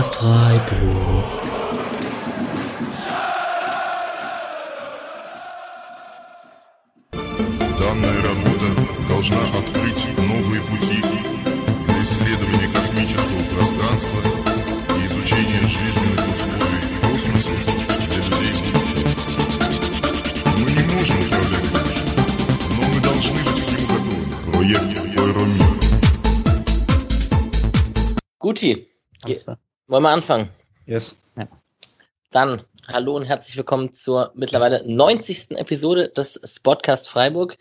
Podcast Freiburg. Wollen wir anfangen? Yes. Ja. Dann hallo und herzlich willkommen zur mittlerweile 90. Episode des Spotcast Freiburg.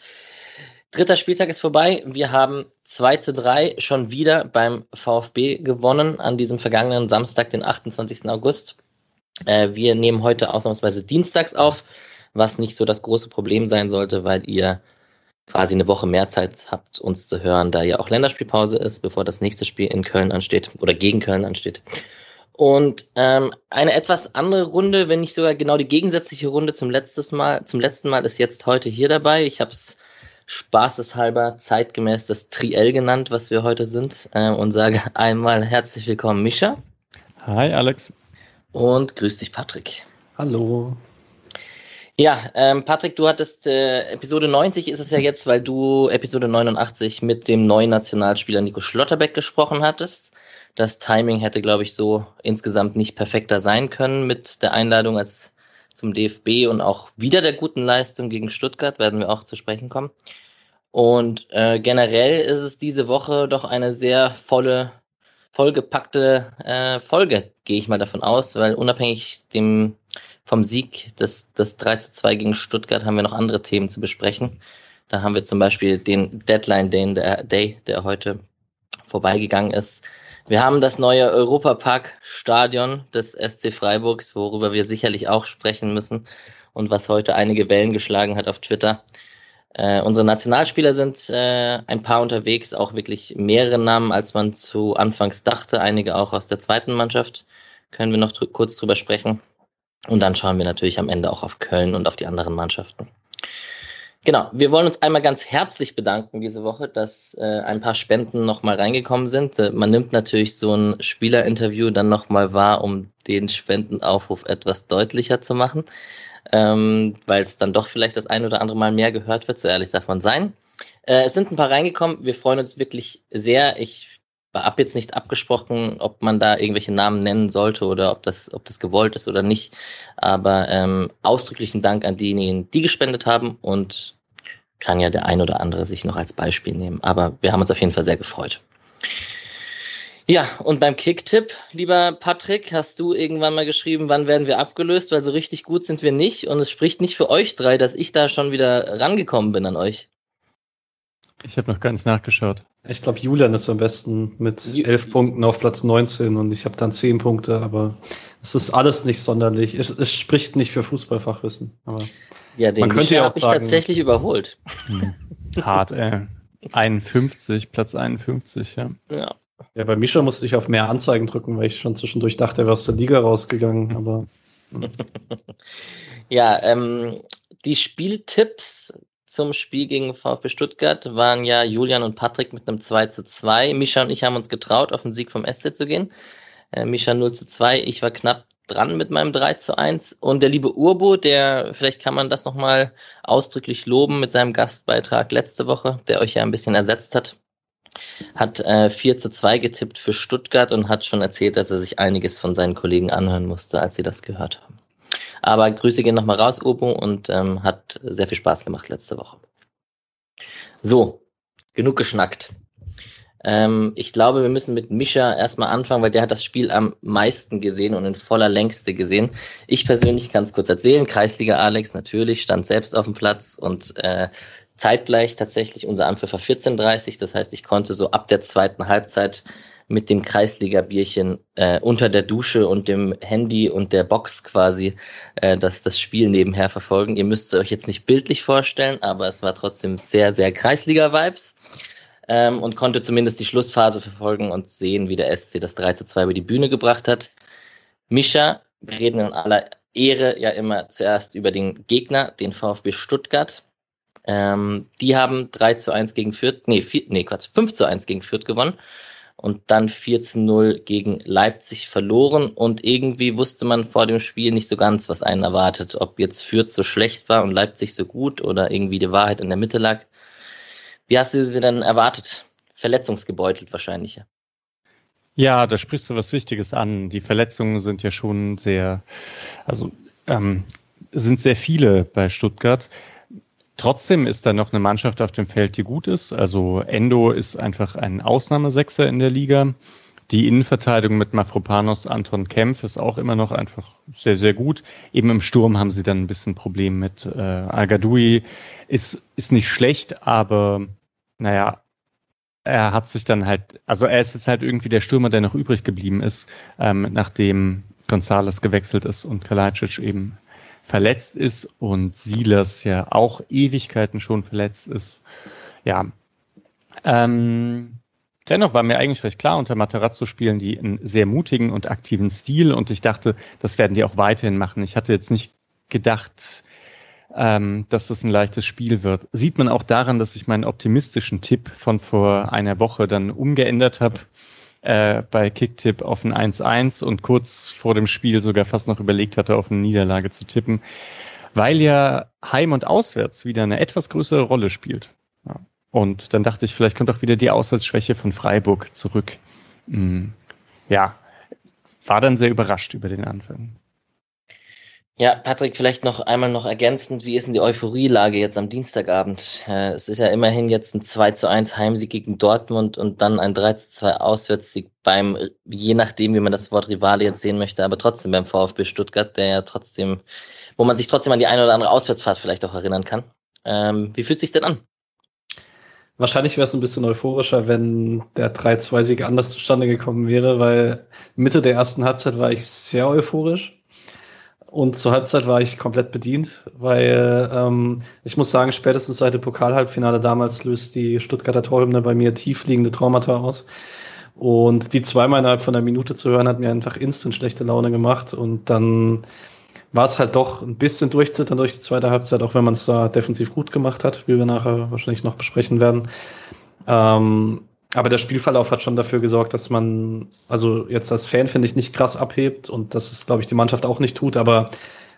Dritter Spieltag ist vorbei. Wir haben 2 zu 3 schon wieder beim VfB gewonnen an diesem vergangenen Samstag, den 28. August. Äh, wir nehmen heute ausnahmsweise dienstags auf, was nicht so das große Problem sein sollte, weil ihr quasi eine Woche mehr Zeit habt, uns zu hören, da ja auch Länderspielpause ist, bevor das nächste Spiel in Köln ansteht oder gegen Köln ansteht. Und ähm, eine etwas andere Runde, wenn nicht sogar genau die gegensätzliche Runde zum letztes Mal, zum letzten Mal ist jetzt heute hier dabei. Ich habe es spaßeshalber zeitgemäß das Triell genannt, was wir heute sind, äh, und sage einmal herzlich willkommen, Mischa, Hi, Alex. und grüß dich, Patrick. Hallo. Ja, ähm, Patrick, du hattest äh, Episode 90 ist es ja jetzt, weil du Episode 89 mit dem neuen Nationalspieler Nico Schlotterbeck gesprochen hattest. Das Timing hätte, glaube ich, so insgesamt nicht perfekter sein können mit der Einladung als zum DFB und auch wieder der guten Leistung gegen Stuttgart, werden wir auch zu sprechen kommen. Und äh, generell ist es diese Woche doch eine sehr volle, vollgepackte äh, Folge, gehe ich mal davon aus, weil unabhängig dem vom Sieg des, des 3 zu 2 gegen Stuttgart haben wir noch andere Themen zu besprechen. Da haben wir zum Beispiel den Deadline Day, der, Day, der heute vorbeigegangen ist. Wir haben das neue Europapark-Stadion des SC Freiburgs, worüber wir sicherlich auch sprechen müssen und was heute einige Wellen geschlagen hat auf Twitter. Äh, unsere Nationalspieler sind äh, ein paar unterwegs, auch wirklich mehrere Namen, als man zu Anfangs dachte, einige auch aus der zweiten Mannschaft. Können wir noch drü kurz drüber sprechen. Und dann schauen wir natürlich am Ende auch auf Köln und auf die anderen Mannschaften. Genau, wir wollen uns einmal ganz herzlich bedanken diese Woche, dass äh, ein paar Spenden nochmal reingekommen sind. Äh, man nimmt natürlich so ein Spielerinterview dann nochmal wahr, um den Spendenaufruf etwas deutlicher zu machen, ähm, weil es dann doch vielleicht das ein oder andere Mal mehr gehört wird, so ehrlich man sein. Äh, es sind ein paar reingekommen, wir freuen uns wirklich sehr. Ich habe jetzt nicht abgesprochen, ob man da irgendwelche Namen nennen sollte oder ob das, ob das gewollt ist oder nicht. Aber ähm, ausdrücklichen Dank an diejenigen, die gespendet haben und kann ja der ein oder andere sich noch als Beispiel nehmen. Aber wir haben uns auf jeden Fall sehr gefreut. Ja, und beim Kicktipp, lieber Patrick, hast du irgendwann mal geschrieben, wann werden wir abgelöst, weil so richtig gut sind wir nicht. Und es spricht nicht für euch drei, dass ich da schon wieder rangekommen bin an euch. Ich habe noch gar nicht nachgeschaut. Ich glaube, Julian ist am besten mit elf Punkten auf Platz 19 und ich habe dann zehn Punkte, aber es ist alles nicht sonderlich. Es, es spricht nicht für Fußballfachwissen. Aber Ja, den Man könnte ja auch hab ich sagen- tatsächlich überholt. Hm. Hart, ey. 51, Platz 51, ja. Ja. ja, bei Mischa musste ich auf mehr Anzeigen drücken, weil ich schon zwischendurch dachte, er wäre aus der Liga rausgegangen. Aber Ja, ähm, die Spieltipps zum Spiel gegen VfB Stuttgart waren ja Julian und Patrick mit einem 2 zu 2. Mischa und ich haben uns getraut, auf den Sieg vom SC zu gehen. Äh, Mischa 0 zu 2, ich war knapp dran mit meinem 3 zu 1. Und der liebe Urbo, der, vielleicht kann man das nochmal ausdrücklich loben mit seinem Gastbeitrag letzte Woche, der euch ja ein bisschen ersetzt hat, hat äh, 4 zu 2 getippt für Stuttgart und hat schon erzählt, dass er sich einiges von seinen Kollegen anhören musste, als sie das gehört haben. Aber Grüße gehen nochmal raus, Urbo, und ähm, hat sehr viel Spaß gemacht letzte Woche. So, genug geschnackt. Ähm, ich glaube, wir müssen mit Mischa erstmal anfangen, weil der hat das Spiel am meisten gesehen und in voller Längste gesehen. Ich persönlich kann es kurz erzählen. Kreisliga Alex natürlich stand selbst auf dem Platz und äh, zeitgleich tatsächlich unser Anpfiff war 14.30 Das heißt, ich konnte so ab der zweiten Halbzeit mit dem Kreisliga-Bierchen äh, unter der Dusche und dem Handy und der Box quasi äh, das, das Spiel nebenher verfolgen. Ihr müsst es euch jetzt nicht bildlich vorstellen, aber es war trotzdem sehr, sehr Kreisliga-Vibes ähm, und konnte zumindest die Schlussphase verfolgen und sehen, wie der SC das 3 zu 2 über die Bühne gebracht hat. Mischa, wir reden in aller Ehre ja immer zuerst über den Gegner, den VfB Stuttgart. Ähm, die haben 3 zu 1 gegen Fürth, nee, 4, nee, Quatsch, 5 zu 1 gegen Fürth gewonnen. Und dann 4 zu 0 gegen Leipzig verloren und irgendwie wusste man vor dem Spiel nicht so ganz, was einen erwartet, ob jetzt Fürth so schlecht war und Leipzig so gut oder irgendwie die Wahrheit in der Mitte lag. Wie hast du sie denn erwartet? Verletzungsgebeutelt wahrscheinlich. Ja, da sprichst du was Wichtiges an. Die Verletzungen sind ja schon sehr, also ähm, sind sehr viele bei Stuttgart. Trotzdem ist da noch eine Mannschaft auf dem Feld, die gut ist. Also Endo ist einfach ein Ausnahmesechser in der Liga. Die Innenverteidigung mit Mafropanos, Anton Kempf ist auch immer noch einfach sehr, sehr gut. Eben im Sturm haben sie dann ein bisschen Problem mit äh, Al-Gadoui. Ist, ist nicht schlecht, aber naja, er hat sich dann halt, also er ist jetzt halt irgendwie der Stürmer, der noch übrig geblieben ist, ähm, nachdem Gonzales gewechselt ist und Kalajdzic eben verletzt ist und Silas ja auch Ewigkeiten schon verletzt ist. Ja. Ähm, dennoch war mir eigentlich recht klar, unter Materazzo spielen die einen sehr mutigen und aktiven Stil und ich dachte, das werden die auch weiterhin machen. Ich hatte jetzt nicht gedacht, ähm, dass das ein leichtes Spiel wird. Sieht man auch daran, dass ich meinen optimistischen Tipp von vor einer Woche dann umgeändert habe äh, bei Kicktipp auf ein 1-1 und kurz vor dem Spiel sogar fast noch überlegt hatte, auf eine Niederlage zu tippen, weil ja Heim und Auswärts wieder eine etwas größere Rolle spielt. Ja. Und dann dachte ich, vielleicht kommt auch wieder die Auswärtsschwäche von Freiburg zurück. Hm. Ja, war dann sehr überrascht über den Anfang. Ja, Patrick, vielleicht noch einmal noch ergänzend, wie ist denn die Euphorielage jetzt am Dienstagabend? Äh, es ist ja immerhin jetzt ein 2 zu 1 Heimsieg gegen Dortmund und dann ein 3 zu 2 Auswärtssieg beim, je nachdem, wie man das Wort Rivale jetzt sehen möchte, aber trotzdem beim VfB Stuttgart, der ja trotzdem, wo man sich trotzdem an die eine oder andere Auswärtsfahrt vielleicht auch erinnern kann. Ähm, wie fühlt sich denn an? Wahrscheinlich wäre es ein bisschen euphorischer, wenn der 3-2-Sieg anders zustande gekommen wäre, weil Mitte der ersten Halbzeit war ich sehr euphorisch und zur Halbzeit war ich komplett bedient, weil ähm, ich muss sagen, spätestens seit dem Pokalhalbfinale damals löst die Stuttgarter Torhymne bei mir tiefliegende Traumata aus. Und die zweimal innerhalb von einer Minute zu hören, hat mir einfach instant schlechte Laune gemacht. Und dann war es halt doch ein bisschen durchzittern durch die zweite Halbzeit, auch wenn man es da defensiv gut gemacht hat, wie wir nachher wahrscheinlich noch besprechen werden. Ähm, aber der Spielverlauf hat schon dafür gesorgt, dass man, also jetzt als Fan finde ich nicht krass abhebt und das ist, glaube ich, die Mannschaft auch nicht tut, aber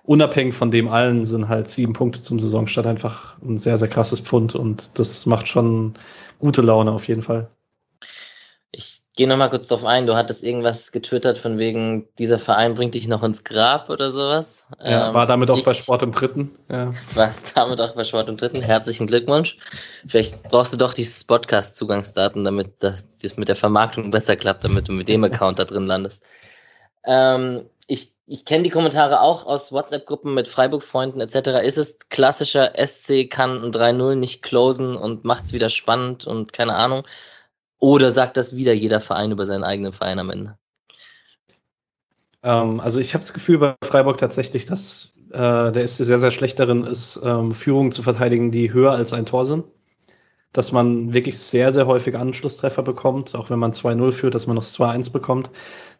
unabhängig von dem allen sind halt sieben Punkte zum Saisonstart einfach ein sehr, sehr krasses Pfund und das macht schon gute Laune auf jeden Fall. Geh noch mal kurz drauf ein. Du hattest irgendwas getwittert von wegen, dieser Verein bringt dich noch ins Grab oder sowas. Ja, ähm, war damit auch ich, bei Sport im Dritten. Ja. Warst damit auch bei Sport im Dritten. Herzlichen Glückwunsch. Vielleicht brauchst du doch die Podcast-Zugangsdaten, damit das mit der Vermarktung besser klappt, damit du mit dem Account da drin landest. Ähm, ich ich kenne die Kommentare auch aus WhatsApp-Gruppen mit Freiburg-Freunden etc. Ist es klassischer SC kann ein 3-0 nicht closen und macht es wieder spannend und keine Ahnung? Oder sagt das wieder jeder Verein über seinen eigenen Verein am Ende? Ähm, also ich habe das Gefühl bei Freiburg tatsächlich, dass äh, der SC sehr, sehr schlecht darin ist, ähm, Führungen zu verteidigen, die höher als ein Tor sind. Dass man wirklich sehr, sehr häufig Anschlusstreffer bekommt, auch wenn man 2-0 führt, dass man noch 2-1 bekommt.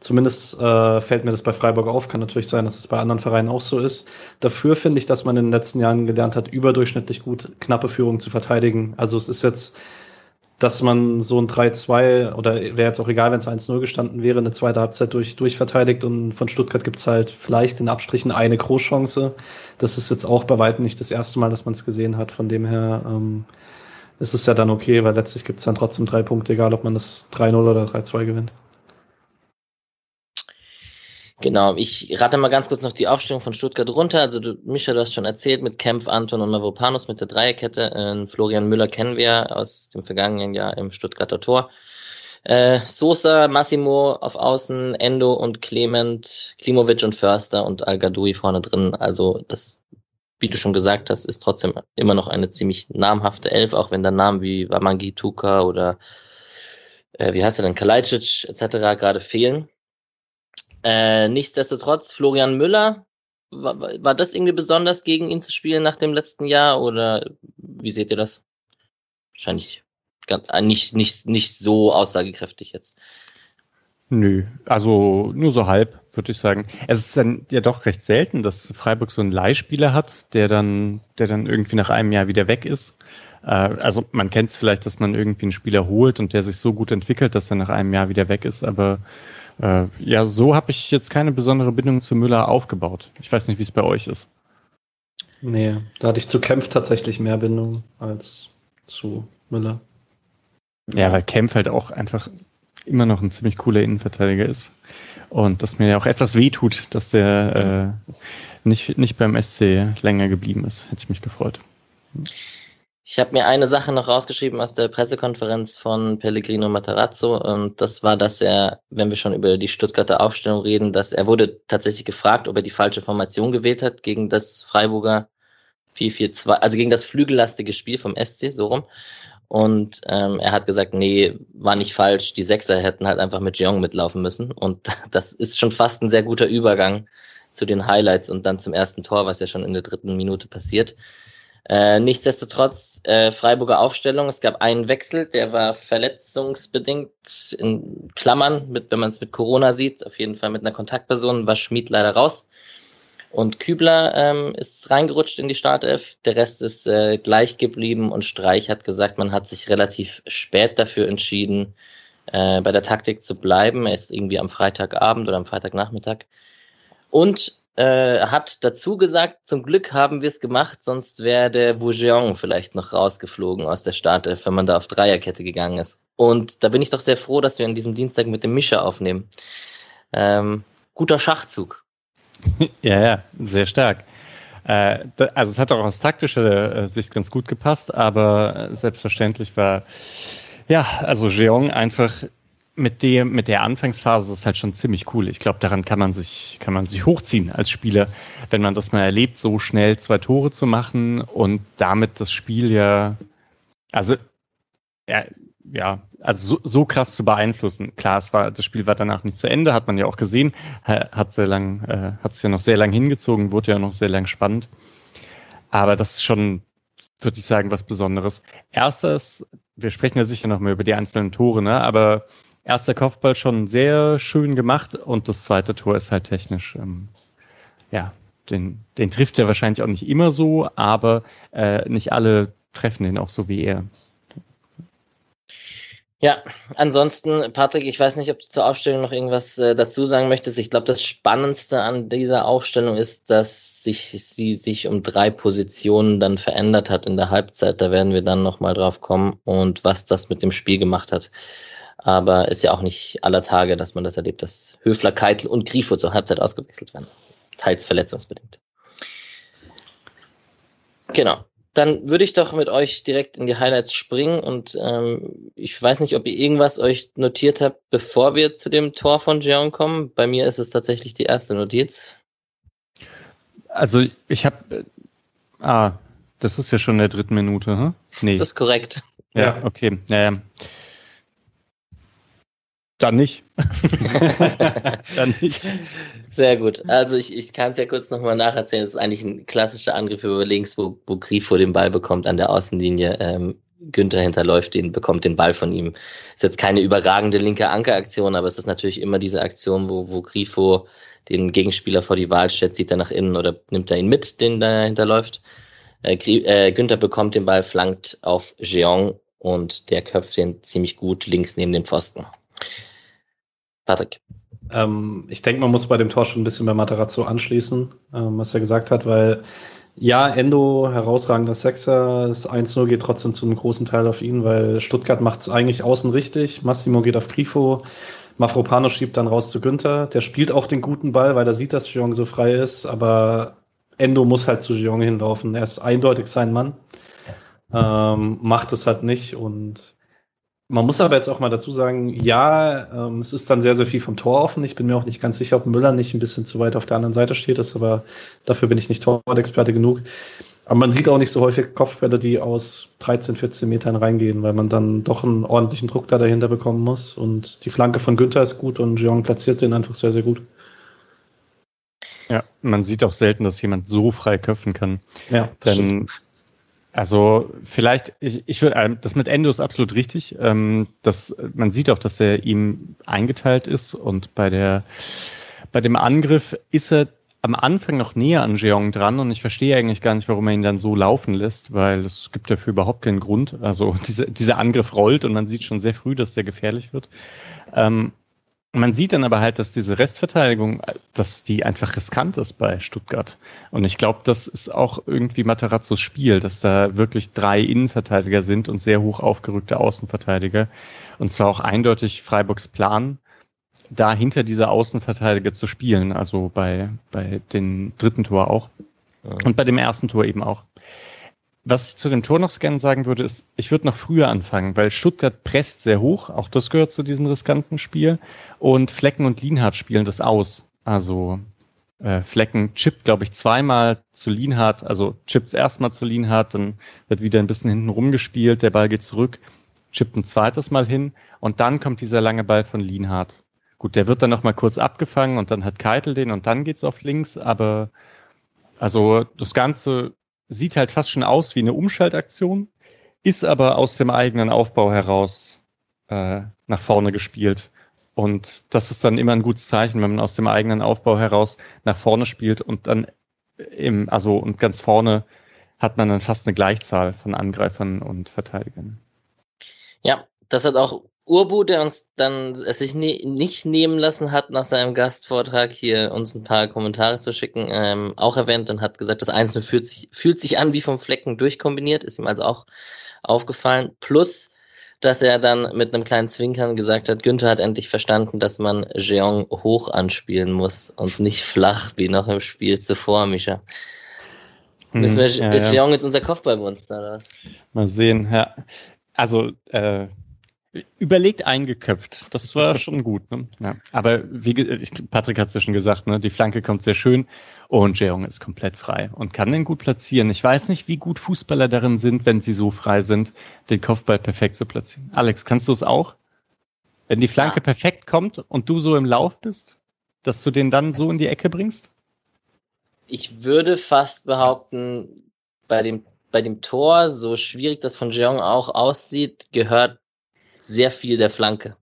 Zumindest äh, fällt mir das bei Freiburg auf. Kann natürlich sein, dass es bei anderen Vereinen auch so ist. Dafür finde ich, dass man in den letzten Jahren gelernt hat, überdurchschnittlich gut knappe Führungen zu verteidigen. Also es ist jetzt dass man so ein 3-2 oder wäre jetzt auch egal, wenn es 1-0 gestanden wäre, eine zweite Halbzeit durch, durchverteidigt und von Stuttgart gibt es halt vielleicht in Abstrichen eine Großchance. Das ist jetzt auch bei weitem nicht das erste Mal, dass man es gesehen hat. Von dem her ähm, ist es ja dann okay, weil letztlich gibt es dann trotzdem drei Punkte, egal ob man das 3-0 oder 3-2 gewinnt. Genau, ich rate mal ganz kurz noch die Aufstellung von Stuttgart runter. Also du, Mischa, du hast schon erzählt, mit Kempf, Anton und Mavropanos mit der Dreierkette. Äh, Florian Müller kennen wir aus dem vergangenen Jahr im Stuttgarter Tor. Äh, Sosa, Massimo auf Außen, Endo und Clement, Klimovic und Förster und al vorne drin. Also das, wie du schon gesagt hast, ist trotzdem immer noch eine ziemlich namhafte Elf, auch wenn da Namen wie Wamangi Tuka oder äh, wie heißt er denn, Kalajdzic etc. gerade fehlen. Äh, nichtsdestotrotz, Florian Müller, war, war das irgendwie besonders gegen ihn zu spielen nach dem letzten Jahr oder wie seht ihr das? Wahrscheinlich ganz, äh, nicht, nicht, nicht so aussagekräftig jetzt. Nö, also nur so halb, würde ich sagen. Es ist dann ja doch recht selten, dass Freiburg so einen Leihspieler hat, der dann, der dann irgendwie nach einem Jahr wieder weg ist. Äh, also man kennt es vielleicht, dass man irgendwie einen Spieler holt und der sich so gut entwickelt, dass er nach einem Jahr wieder weg ist, aber äh, ja, so habe ich jetzt keine besondere Bindung zu Müller aufgebaut. Ich weiß nicht, wie es bei euch ist. Nee, da hatte ich zu Kempf tatsächlich mehr Bindung als zu Müller. Ja, weil Kempf halt auch einfach immer noch ein ziemlich cooler Innenverteidiger ist. Und dass mir ja auch etwas wehtut, dass der äh, nicht, nicht beim SC länger geblieben ist. Hätte ich mich gefreut. Ich habe mir eine Sache noch rausgeschrieben aus der Pressekonferenz von Pellegrino Matarazzo und das war, dass er, wenn wir schon über die Stuttgarter Aufstellung reden, dass er wurde tatsächlich gefragt, ob er die falsche Formation gewählt hat gegen das Freiburger 4-4-2, also gegen das flügellastige Spiel vom SC, so rum. Und ähm, er hat gesagt, nee, war nicht falsch. Die Sechser hätten halt einfach mit Jeong mitlaufen müssen. Und das ist schon fast ein sehr guter Übergang zu den Highlights und dann zum ersten Tor, was ja schon in der dritten Minute passiert. Äh, nichtsdestotrotz, äh, Freiburger Aufstellung. Es gab einen Wechsel, der war verletzungsbedingt in Klammern, mit, wenn man es mit Corona sieht, auf jeden Fall mit einer Kontaktperson, war Schmid leider raus. Und Kübler ähm, ist reingerutscht in die Startelf. Der Rest ist äh, gleich geblieben und Streich hat gesagt, man hat sich relativ spät dafür entschieden, äh, bei der Taktik zu bleiben. Er ist irgendwie am Freitagabend oder am Freitagnachmittag. Und äh, hat dazu gesagt, zum Glück haben wir es gemacht, sonst wäre der Bougeon vielleicht noch rausgeflogen aus der Startelf, wenn man da auf Dreierkette gegangen ist. Und da bin ich doch sehr froh, dass wir an diesem Dienstag mit dem Mischer aufnehmen. Ähm, guter Schachzug. Ja, ja, sehr stark. Äh, also es hat auch aus taktischer äh, Sicht ganz gut gepasst, aber selbstverständlich war, ja, also Jeong einfach mit dem, mit der Anfangsphase ist halt schon ziemlich cool. Ich glaube, daran kann man sich, kann man sich hochziehen als Spieler, wenn man das mal erlebt, so schnell zwei Tore zu machen und damit das Spiel ja, also, ja, ja, also so, so krass zu beeinflussen. Klar, es war, das Spiel war danach nicht zu Ende, hat man ja auch gesehen, hat sehr lang, äh, hat es ja noch sehr lang hingezogen, wurde ja noch sehr lang spannend. Aber das ist schon, würde ich sagen, was Besonderes. Erstes, wir sprechen ja sicher noch mal über die einzelnen Tore, ne? Aber erster Kopfball schon sehr schön gemacht und das zweite Tor ist halt technisch, ähm, ja, den, den trifft er wahrscheinlich auch nicht immer so, aber äh, nicht alle treffen den auch so wie er. Ja, ansonsten, Patrick, ich weiß nicht, ob du zur Aufstellung noch irgendwas äh, dazu sagen möchtest. Ich glaube, das Spannendste an dieser Aufstellung ist, dass sich sie sich um drei Positionen dann verändert hat in der Halbzeit. Da werden wir dann nochmal drauf kommen und was das mit dem Spiel gemacht hat. Aber ist ja auch nicht aller Tage, dass man das erlebt, dass Höfler, Keitel und Grifo zur Halbzeit ausgewechselt werden. Teils verletzungsbedingt. Genau dann würde ich doch mit euch direkt in die Highlights springen und ähm, ich weiß nicht, ob ihr irgendwas euch notiert habt, bevor wir zu dem Tor von Jeon kommen. Bei mir ist es tatsächlich die erste Notiz. Also ich habe, äh, ah, das ist ja schon in der dritten Minute, hm? Nee. Das ist korrekt. Ja, ja. okay. Ja, ja. Dann nicht. Dann nicht. Sehr gut. Also ich, ich kann es ja kurz nochmal nacherzählen. Es ist eigentlich ein klassischer Angriff über links, wo, wo Grifo den Ball bekommt an der Außenlinie. Ähm, Günther hinterläuft ihn, bekommt den Ball von ihm. Ist jetzt keine überragende linke Ankeraktion, aber es ist natürlich immer diese Aktion, wo, wo Grifo den Gegenspieler vor die Wahl stellt, zieht er nach innen oder nimmt er ihn mit, den da hinterläuft. Äh, äh, Günther bekommt den Ball, flankt auf Jeong und der köpft den ziemlich gut links neben den Pfosten. Patrick. Ähm, ich denke, man muss bei dem Tor schon ein bisschen bei Materazzo anschließen, ähm, was er gesagt hat, weil ja, Endo, herausragender Sechser, das 1-0 geht trotzdem zu einem großen Teil auf ihn, weil Stuttgart macht es eigentlich außen richtig, Massimo geht auf Grifo, Mafropano schiebt dann raus zu Günther, der spielt auch den guten Ball, weil er sieht, dass Gion so frei ist, aber Endo muss halt zu Gion hinlaufen, er ist eindeutig sein Mann, ähm, macht es halt nicht und man muss aber jetzt auch mal dazu sagen, ja, ähm, es ist dann sehr, sehr viel vom Tor offen. Ich bin mir auch nicht ganz sicher, ob Müller nicht ein bisschen zu weit auf der anderen Seite steht, ist aber dafür bin ich nicht Torexperte genug. Aber man sieht auch nicht so häufig Kopfbälle, die aus 13, 14 Metern reingehen, weil man dann doch einen ordentlichen Druck da dahinter bekommen muss. Und die Flanke von Günther ist gut und Jean platziert den einfach sehr, sehr gut. Ja, man sieht auch selten, dass jemand so frei köpfen kann. Ja, Denn stimmt. Also vielleicht, ich, ich würde, ähm, das mit Endo ist absolut richtig. Ähm, das, man sieht auch, dass er ihm eingeteilt ist und bei der, bei dem Angriff ist er am Anfang noch näher an Jeong dran und ich verstehe eigentlich gar nicht, warum er ihn dann so laufen lässt, weil es gibt dafür überhaupt keinen Grund. Also diese, dieser Angriff rollt und man sieht schon sehr früh, dass der gefährlich wird. Ähm, man sieht dann aber halt, dass diese Restverteidigung, dass die einfach riskant ist bei Stuttgart. Und ich glaube, das ist auch irgendwie Materazzos Spiel, dass da wirklich drei Innenverteidiger sind und sehr hoch aufgerückte Außenverteidiger. Und zwar auch eindeutig Freiburgs Plan, da hinter dieser Außenverteidiger zu spielen. Also bei, bei den dritten Tor auch. Und bei dem ersten Tor eben auch. Was ich zu dem Tor noch gerne sagen würde, ist, ich würde noch früher anfangen, weil Stuttgart presst sehr hoch, auch das gehört zu diesem riskanten Spiel. Und Flecken und Lienhardt spielen das aus. Also äh, Flecken chippt, glaube ich, zweimal zu Lienhardt, also chippt erstmal zu Lienhardt, dann wird wieder ein bisschen hinten rumgespielt, der Ball geht zurück, chippt ein zweites Mal hin und dann kommt dieser lange Ball von Lienhardt. Gut, der wird dann noch mal kurz abgefangen und dann hat Keitel den und dann geht's auf links, aber also das Ganze sieht halt fast schon aus wie eine Umschaltaktion, ist aber aus dem eigenen Aufbau heraus äh, nach vorne gespielt. Und das ist dann immer ein gutes Zeichen, wenn man aus dem eigenen Aufbau heraus nach vorne spielt und dann im, also und ganz vorne hat man dann fast eine Gleichzahl von Angreifern und Verteidigern. Ja, das hat auch Urbu, der uns dann es sich ne nicht nehmen lassen hat, nach seinem Gastvortrag hier uns ein paar Kommentare zu schicken, ähm, auch erwähnt und hat gesagt, das Einzelne fühlt sich, fühlt sich an wie vom Flecken durchkombiniert, ist ihm also auch aufgefallen. Plus, dass er dann mit einem kleinen Zwinkern gesagt hat, Günther hat endlich verstanden, dass man Jeong hoch anspielen muss und nicht flach, wie noch im Spiel zuvor, Mischa. Hm, Müssen wir, ja, ist ja. Jeong jetzt unser Kopfballmonster, oder? Mal sehen, ja. Also, äh, Überlegt eingeköpft. Das war schon gut. Ne? Ja. Aber wie Patrick hat es ja schon gesagt, ne? die Flanke kommt sehr schön und Jeong ist komplett frei und kann den gut platzieren. Ich weiß nicht, wie gut Fußballer darin sind, wenn sie so frei sind, den Kopfball perfekt zu platzieren. Alex, kannst du es auch? Wenn die Flanke ja. perfekt kommt und du so im Lauf bist, dass du den dann so in die Ecke bringst? Ich würde fast behaupten, bei dem, bei dem Tor, so schwierig das von Jeong auch aussieht, gehört sehr viel der Flanke.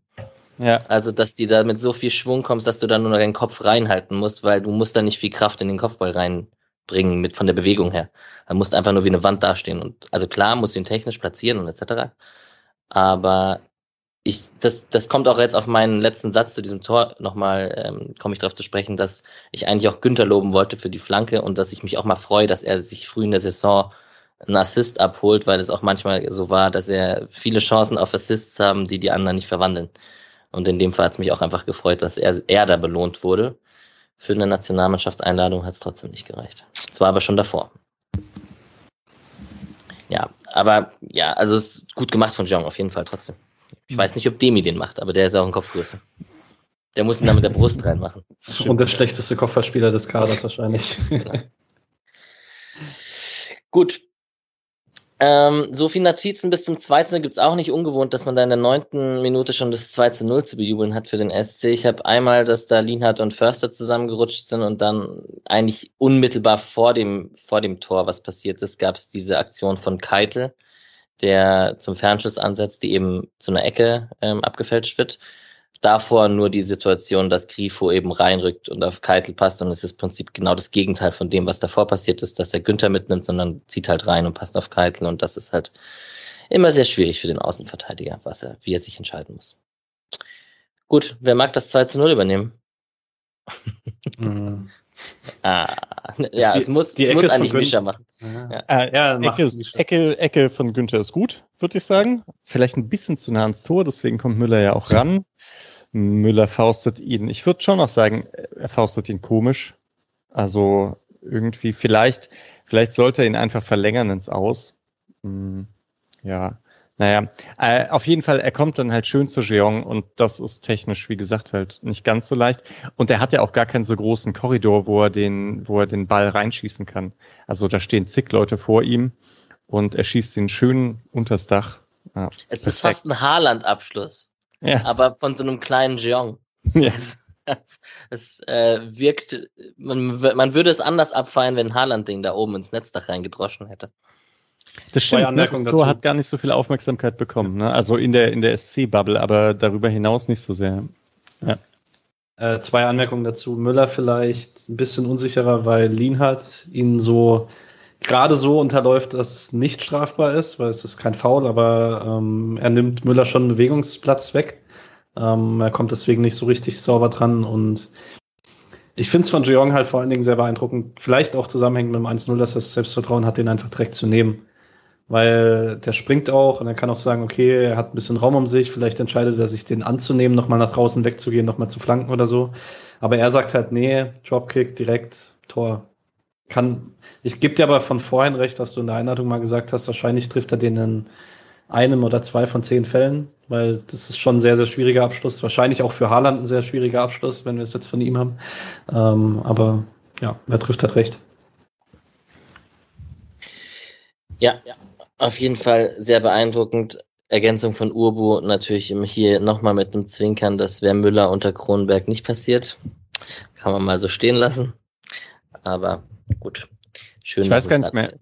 Ja. Also, dass die da mit so viel Schwung kommst, dass du da nur noch deinen Kopf reinhalten musst, weil du musst da nicht viel Kraft in den Kopfball reinbringen, mit von der Bewegung her. Du musst einfach nur wie eine Wand dastehen. Und also klar, musst du ihn technisch platzieren und etc. Aber ich, das, das kommt auch jetzt auf meinen letzten Satz zu diesem Tor nochmal, ähm, komme ich darauf zu sprechen, dass ich eigentlich auch Günther loben wollte für die Flanke und dass ich mich auch mal freue, dass er sich früh in der Saison einen Assist abholt, weil es auch manchmal so war, dass er viele Chancen auf Assists haben, die die anderen nicht verwandeln. Und in dem Fall hat es mich auch einfach gefreut, dass er, er da belohnt wurde. Für eine Nationalmannschaftseinladung hat es trotzdem nicht gereicht. Es war aber schon davor. Ja, aber ja, also es ist gut gemacht von Jean auf jeden Fall trotzdem. Ich weiß nicht, ob Demi den macht, aber der ist auch ein Kopfgröße. Der muss ihn da mit der Brust reinmachen. Und der schlechteste Kopfballspieler des Kaders wahrscheinlich. Gut, ähm, so viele Notizen bis zum 2 zu 0 gibt es auch nicht ungewohnt, dass man da in der neunten Minute schon das 2 zu 0 zu bejubeln hat für den SC. Ich habe einmal, dass da Lienhardt und Förster zusammengerutscht sind und dann eigentlich unmittelbar vor dem, vor dem Tor, was passiert ist, gab es diese Aktion von Keitel, der zum Fernschuss ansetzt, die eben zu einer Ecke ähm, abgefälscht wird davor nur die Situation, dass Grifo eben reinrückt und auf Keitel passt und es ist im Prinzip genau das Gegenteil von dem, was davor passiert ist, dass er Günther mitnimmt, sondern zieht halt rein und passt auf Keitel und das ist halt immer sehr schwierig für den Außenverteidiger, was er, wie er sich entscheiden muss. Gut, wer mag das 2 zu 0 übernehmen? Mhm. ah, ja, die, es muss, die es muss eigentlich Mischer machen. Ja, ja. Äh, ja Ecke, Ecke, Ecke von Günther ist gut, würde ich sagen. Vielleicht ein bisschen zu nah ans Tor, deswegen kommt Müller ja auch ran. Müller faustet ihn. Ich würde schon noch sagen, er faustet ihn komisch. Also irgendwie vielleicht, vielleicht sollte er ihn einfach verlängern ins Aus. Hm, ja, naja, äh, auf jeden Fall, er kommt dann halt schön zu Jeong und das ist technisch, wie gesagt, halt nicht ganz so leicht. Und er hat ja auch gar keinen so großen Korridor, wo er den, wo er den Ball reinschießen kann. Also da stehen zig Leute vor ihm und er schießt ihn schön unters Dach. Ja, es perfekt. ist fast ein Haaland-Abschluss. Ja. Aber von so einem kleinen Jeong. Yes. Es, es äh, wirkt, man, man würde es anders abfeiern, wenn Haaland den da oben ins Netzdach reingedroschen hätte. Das stimmt, ne? das Tor hat gar nicht so viel Aufmerksamkeit bekommen. Ne? Also in der, in der SC-Bubble, aber darüber hinaus nicht so sehr. Ja. Äh, zwei Anmerkungen dazu. Müller vielleicht ein bisschen unsicherer, weil Lienhardt ihn so gerade so unterläuft, dass es nicht strafbar ist, weil es ist kein Foul, aber ähm, er nimmt Müller schon Bewegungsplatz weg. Ähm, er kommt deswegen nicht so richtig sauber dran und ich finde es von Jeong halt vor allen Dingen sehr beeindruckend, vielleicht auch zusammenhängend mit dem 1-0, dass er das Selbstvertrauen hat, den einfach direkt zu nehmen. Weil der springt auch und er kann auch sagen, okay, er hat ein bisschen Raum um sich, vielleicht entscheidet er sich, den anzunehmen, nochmal nach draußen wegzugehen, nochmal zu flanken oder so. Aber er sagt halt, nee, Dropkick, direkt, Tor. Kann, ich gebe dir aber von vorhin recht, dass du in der Einladung mal gesagt hast, wahrscheinlich trifft er den in einem oder zwei von zehn Fällen, weil das ist schon ein sehr, sehr schwieriger Abschluss. Wahrscheinlich auch für Haaland ein sehr schwieriger Abschluss, wenn wir es jetzt von ihm haben. Ähm, aber ja, wer trifft hat recht. Ja, auf jeden Fall sehr beeindruckend. Ergänzung von Urbu natürlich hier nochmal mit einem Zwinkern, das wäre Müller unter Kronberg nicht passiert. Kann man mal so stehen lassen. Aber gut. Schön, ich weiß gar nicht mehr.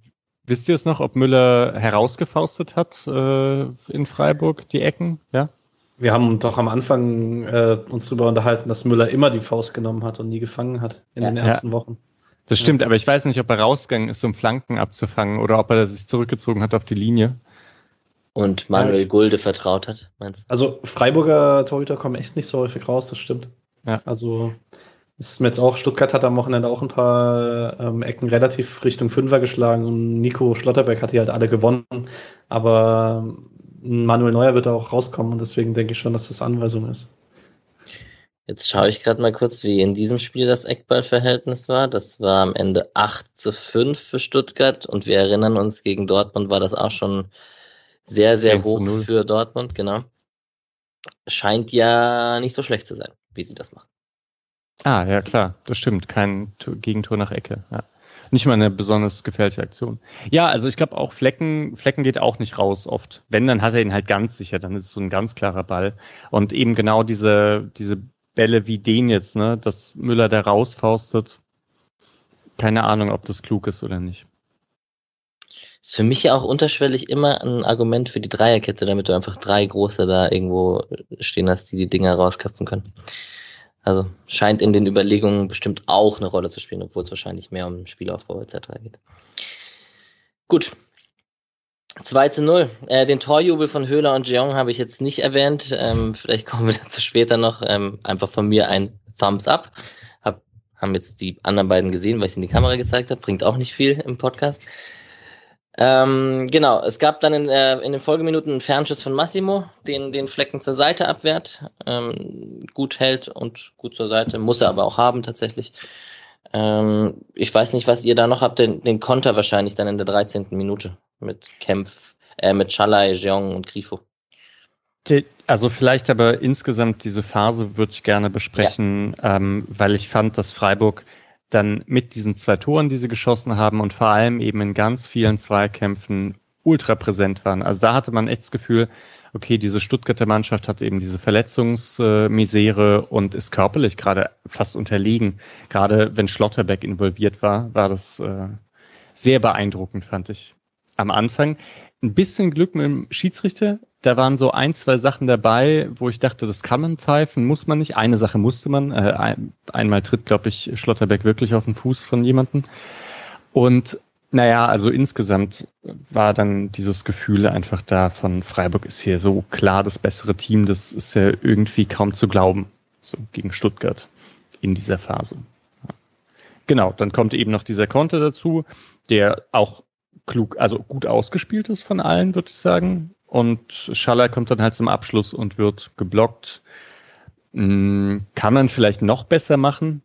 Wisst ihr es noch, ob Müller herausgefaustet hat äh, in Freiburg, die Ecken? Ja? Wir haben doch am Anfang äh, uns darüber unterhalten, dass Müller immer die Faust genommen hat und nie gefangen hat in ja. den ersten ja. Wochen. Das stimmt, aber ich weiß nicht, ob er rausgegangen ist, um Flanken abzufangen oder ob er sich zurückgezogen hat auf die Linie. Und Manuel ja, Gulde vertraut hat, meinst du? Also Freiburger Torhüter kommen echt nicht so häufig raus, das stimmt. Ja. Also das ist mir jetzt auch, Stuttgart hat am Wochenende auch ein paar ähm, Ecken relativ Richtung Fünfer geschlagen und Nico Schlotterberg hat die halt alle gewonnen. Aber Manuel Neuer wird da auch rauskommen und deswegen denke ich schon, dass das Anweisung ist. Jetzt schaue ich gerade mal kurz, wie in diesem Spiel das Eckballverhältnis war. Das war am Ende 8 zu 5 für Stuttgart und wir erinnern uns, gegen Dortmund war das auch schon sehr, sehr hoch für Dortmund, genau. Scheint ja nicht so schlecht zu sein, wie sie das machen. Ah, ja klar, das stimmt. Kein Gegentor nach Ecke. Ja. Nicht mal eine besonders gefährliche Aktion. Ja, also ich glaube auch Flecken, Flecken geht auch nicht raus oft. Wenn, dann hat er ihn halt ganz sicher, dann ist es so ein ganz klarer Ball. Und eben genau diese, diese Bälle wie den jetzt, ne, dass Müller da rausfaustet. Keine Ahnung, ob das klug ist oder nicht. Ist für mich ja auch unterschwellig immer ein Argument für die Dreierkette, damit du einfach drei große da irgendwo stehen hast, die die Dinger rausköpfen können. Also scheint in den Überlegungen bestimmt auch eine Rolle zu spielen, obwohl es wahrscheinlich mehr um Spielaufbau etc. geht. Gut. 2 zu 0. Äh, den Torjubel von Höhler und Jeong habe ich jetzt nicht erwähnt. Ähm, vielleicht kommen wir dazu später noch. Ähm, einfach von mir ein Thumbs up. Hab, haben jetzt die anderen beiden gesehen, weil ich in die Kamera gezeigt habe. Bringt auch nicht viel im Podcast. Ähm, genau, es gab dann in, äh, in den Folgeminuten einen Fernschuss von Massimo, den den Flecken zur Seite abwehrt, ähm, gut hält und gut zur Seite, muss er aber auch haben tatsächlich. Ähm, ich weiß nicht, was ihr da noch habt, den, den Konter wahrscheinlich dann in der 13. Minute mit Kempf, äh, mit Chalai, Jeong und Grifo. Also vielleicht aber insgesamt diese Phase würde ich gerne besprechen, ja. ähm, weil ich fand, dass Freiburg dann mit diesen zwei Toren, die sie geschossen haben und vor allem eben in ganz vielen Zweikämpfen ultra präsent waren. Also da hatte man echt das Gefühl, okay, diese Stuttgarter Mannschaft hat eben diese Verletzungsmisere und ist körperlich gerade fast unterlegen. Gerade wenn Schlotterbeck involviert war, war das äh, sehr beeindruckend, fand ich am Anfang. Ein bisschen Glück mit dem Schiedsrichter. Da waren so ein, zwei Sachen dabei, wo ich dachte, das kann man pfeifen, muss man nicht. Eine Sache musste man. Äh, ein, einmal tritt, glaube ich, Schlotterbeck wirklich auf den Fuß von jemandem. Und naja, also insgesamt war dann dieses Gefühl einfach da von Freiburg ist hier so klar das bessere Team, das ist ja irgendwie kaum zu glauben, so gegen Stuttgart in dieser Phase. Genau, dann kommt eben noch dieser Konter dazu, der auch klug, also gut ausgespielt ist von allen, würde ich sagen. Und Schaller kommt dann halt zum Abschluss und wird geblockt. Hm, kann man vielleicht noch besser machen?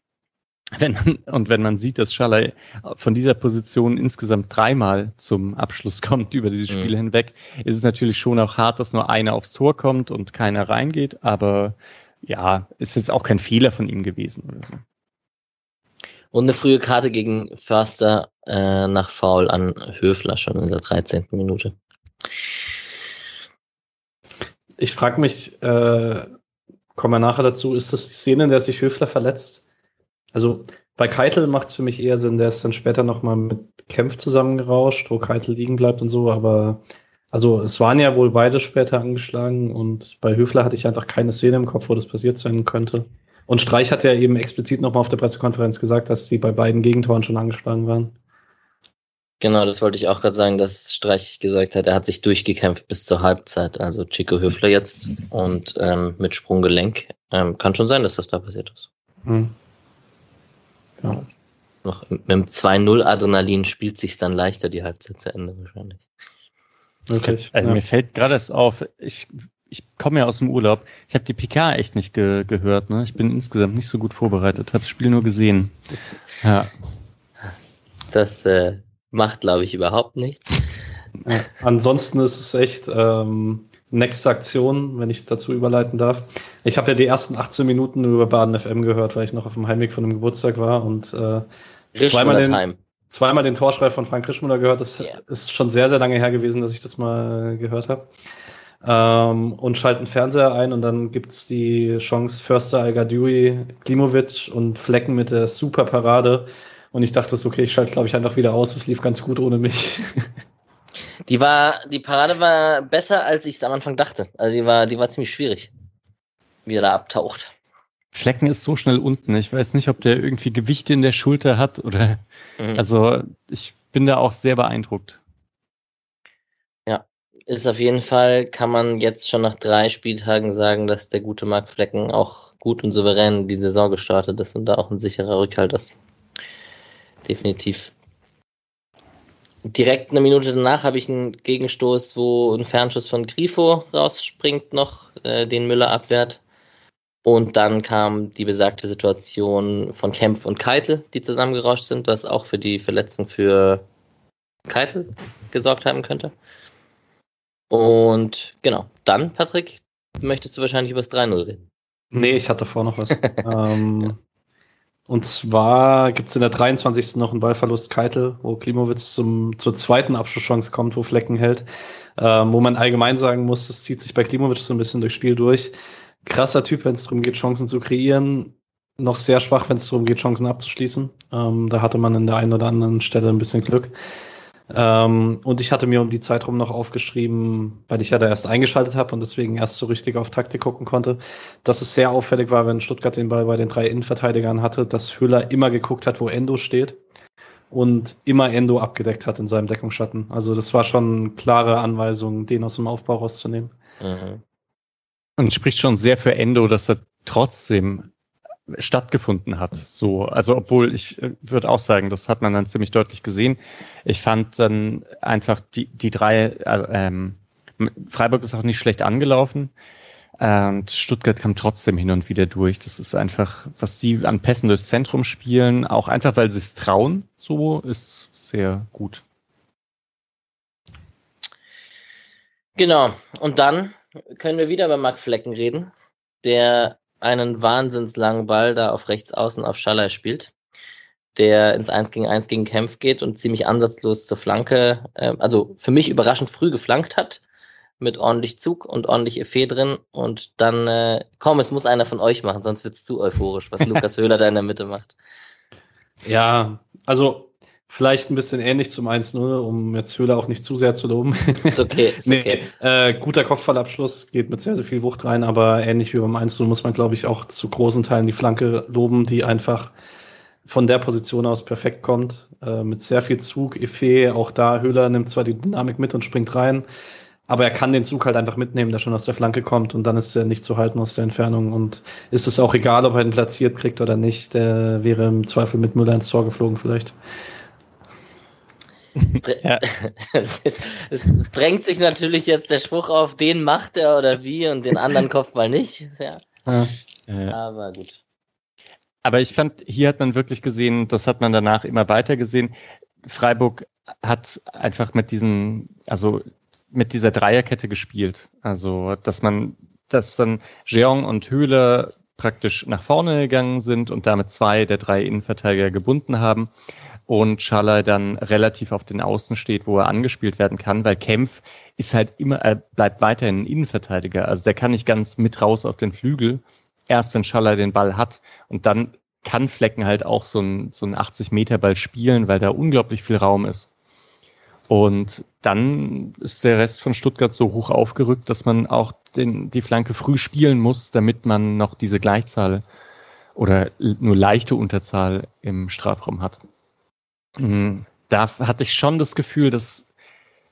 Wenn man, und wenn man sieht, dass Schaller von dieser Position insgesamt dreimal zum Abschluss kommt über dieses Spiel mhm. hinweg, ist es natürlich schon auch hart, dass nur einer aufs Tor kommt und keiner reingeht. Aber ja, ist jetzt auch kein Fehler von ihm gewesen oder so. Und eine frühe Karte gegen Förster äh, nach Foul an Höfler schon in der 13. Minute. Ich frage mich, äh, kommen wir nachher dazu, ist das die Szene, in der sich Höfler verletzt? Also bei Keitel macht es für mich eher Sinn, der ist dann später nochmal mit Kempf zusammengerauscht, wo Keitel liegen bleibt und so, aber also es waren ja wohl beide später angeschlagen und bei Höfler hatte ich einfach keine Szene im Kopf, wo das passiert sein könnte. Und Streich hat ja eben explizit nochmal auf der Pressekonferenz gesagt, dass sie bei beiden Gegentoren schon angeschlagen waren. Genau, das wollte ich auch gerade sagen, dass Streich gesagt hat, er hat sich durchgekämpft bis zur Halbzeit. Also Chico Höfler jetzt und ähm, mit Sprunggelenk. Ähm, kann schon sein, dass das da passiert ist. Hm. Ja. Noch mit dem 2-0 Adrenalin spielt sich dann leichter die Halbzeit zu Ende wahrscheinlich. Okay. Also, ja. Mir fällt gerade es auf, ich, ich komme ja aus dem Urlaub. Ich habe die PK echt nicht ge gehört. Ne? Ich bin insgesamt nicht so gut vorbereitet, habe das Spiel nur gesehen. Ja. Das äh, macht, glaube ich, überhaupt nichts. Ja. Ansonsten ist es echt ähm, nächste Aktion, wenn ich dazu überleiten darf. Ich habe ja die ersten 18 Minuten über Baden FM gehört, weil ich noch auf dem Heimweg von einem Geburtstag war und äh, zweimal den, zweimal den Torschrei von Frank Rischmuller gehört. Das yeah. ist schon sehr, sehr lange her gewesen, dass ich das mal gehört habe. Ähm, und schalten Fernseher ein und dann gibt's die Chance Förster, Algadui, Klimovic und Flecken mit der super Parade und ich dachte, okay, ich schalte, glaube ich, einfach wieder aus. Es lief ganz gut ohne mich. Die war, die Parade war besser, als ich es am Anfang dachte. Also die war, die war ziemlich schwierig, wie er da abtaucht. Flecken ist so schnell unten. Ich weiß nicht, ob der irgendwie Gewichte in der Schulter hat oder. Mhm. Also ich bin da auch sehr beeindruckt. Ist auf jeden Fall, kann man jetzt schon nach drei Spieltagen sagen, dass der gute Mark Flecken auch gut und souverän die Saison gestartet ist und da auch ein sicherer Rückhalt ist definitiv. Direkt eine Minute danach habe ich einen Gegenstoß, wo ein Fernschuss von Grifo rausspringt noch, äh, den Müller abwehrt. Und dann kam die besagte Situation von Kempf und Keitel, die zusammengerauscht sind, was auch für die Verletzung für Keitel gesorgt haben könnte. Und genau, dann, Patrick, möchtest du wahrscheinlich über das 3-0 reden. Nee, ich hatte vor noch was. ähm, und zwar gibt es in der 23. noch einen Ballverlust Keitel, wo Klimowitz zum, zur zweiten Abschlusschance kommt, wo Flecken hält. Ähm, wo man allgemein sagen muss, das zieht sich bei Klimowitz so ein bisschen durchs Spiel durch. Krasser Typ, wenn es darum geht, Chancen zu kreieren. Noch sehr schwach, wenn es darum geht, Chancen abzuschließen. Ähm, da hatte man in der einen oder anderen Stelle ein bisschen Glück. Ähm, und ich hatte mir um die Zeit rum noch aufgeschrieben, weil ich ja da erst eingeschaltet habe und deswegen erst so richtig auf Taktik gucken konnte, dass es sehr auffällig war, wenn Stuttgart den Ball bei den drei Innenverteidigern hatte, dass Höhler immer geguckt hat, wo Endo steht und immer Endo abgedeckt hat in seinem Deckungsschatten. Also das war schon klare Anweisung, den aus dem Aufbau rauszunehmen. Mhm. Und spricht schon sehr für Endo, dass er trotzdem stattgefunden hat. So, also obwohl ich äh, würde auch sagen, das hat man dann ziemlich deutlich gesehen. Ich fand dann einfach die die drei äh, ähm, Freiburg ist auch nicht schlecht angelaufen. Und Stuttgart kam trotzdem hin und wieder durch. Das ist einfach, was die an Pässen durchs Zentrum spielen, auch einfach, weil sie es trauen, so ist sehr gut. Genau. Und dann können wir wieder über Mark Flecken reden, der einen wahnsinnslangen Ball da auf rechts außen auf Schaller spielt, der ins 1 gegen 1 gegen Kempf geht und ziemlich ansatzlos zur Flanke, äh, also für mich überraschend früh geflankt hat, mit ordentlich Zug und ordentlich Effet drin und dann, äh, komm, es muss einer von euch machen, sonst wird's zu euphorisch, was Lukas Höhler da in der Mitte macht. Ja, also Vielleicht ein bisschen ähnlich zum 1-0, um jetzt Höhler auch nicht zu sehr zu loben. Ist okay, ist nee, okay. Äh, guter Kopfballabschluss, geht mit sehr, sehr viel Wucht rein, aber ähnlich wie beim 1-0 muss man, glaube ich, auch zu großen Teilen die Flanke loben, die einfach von der Position aus perfekt kommt. Äh, mit sehr viel Zug, Effet, auch da Höhler nimmt zwar die Dynamik mit und springt rein, aber er kann den Zug halt einfach mitnehmen, der schon aus der Flanke kommt und dann ist er nicht zu halten aus der Entfernung und ist es auch egal, ob er ihn platziert kriegt oder nicht. Der wäre im Zweifel mit Müller ins Tor geflogen vielleicht. Ja. es, es, drängt sich natürlich jetzt der Spruch auf, den macht er oder wie und den anderen Kopfball nicht. Ja. ja. Aber gut. Aber ich fand, hier hat man wirklich gesehen, das hat man danach immer weiter gesehen. Freiburg hat einfach mit diesen, also mit dieser Dreierkette gespielt. Also, dass man, dass dann Jeong und Höhle praktisch nach vorne gegangen sind und damit zwei der drei Innenverteidiger gebunden haben und Schalay dann relativ auf den Außen steht, wo er angespielt werden kann, weil Kempf ist halt immer, er bleibt weiterhin ein Innenverteidiger. Also der kann nicht ganz mit raus auf den Flügel, erst wenn Schalay den Ball hat. Und dann kann Flecken halt auch so ein, so ein 80-Meter-Ball spielen, weil da unglaublich viel Raum ist. Und dann ist der Rest von Stuttgart so hoch aufgerückt, dass man auch den, die Flanke früh spielen muss, damit man noch diese Gleichzahl oder nur leichte Unterzahl im Strafraum hat. Hm, da hatte ich schon das Gefühl, dass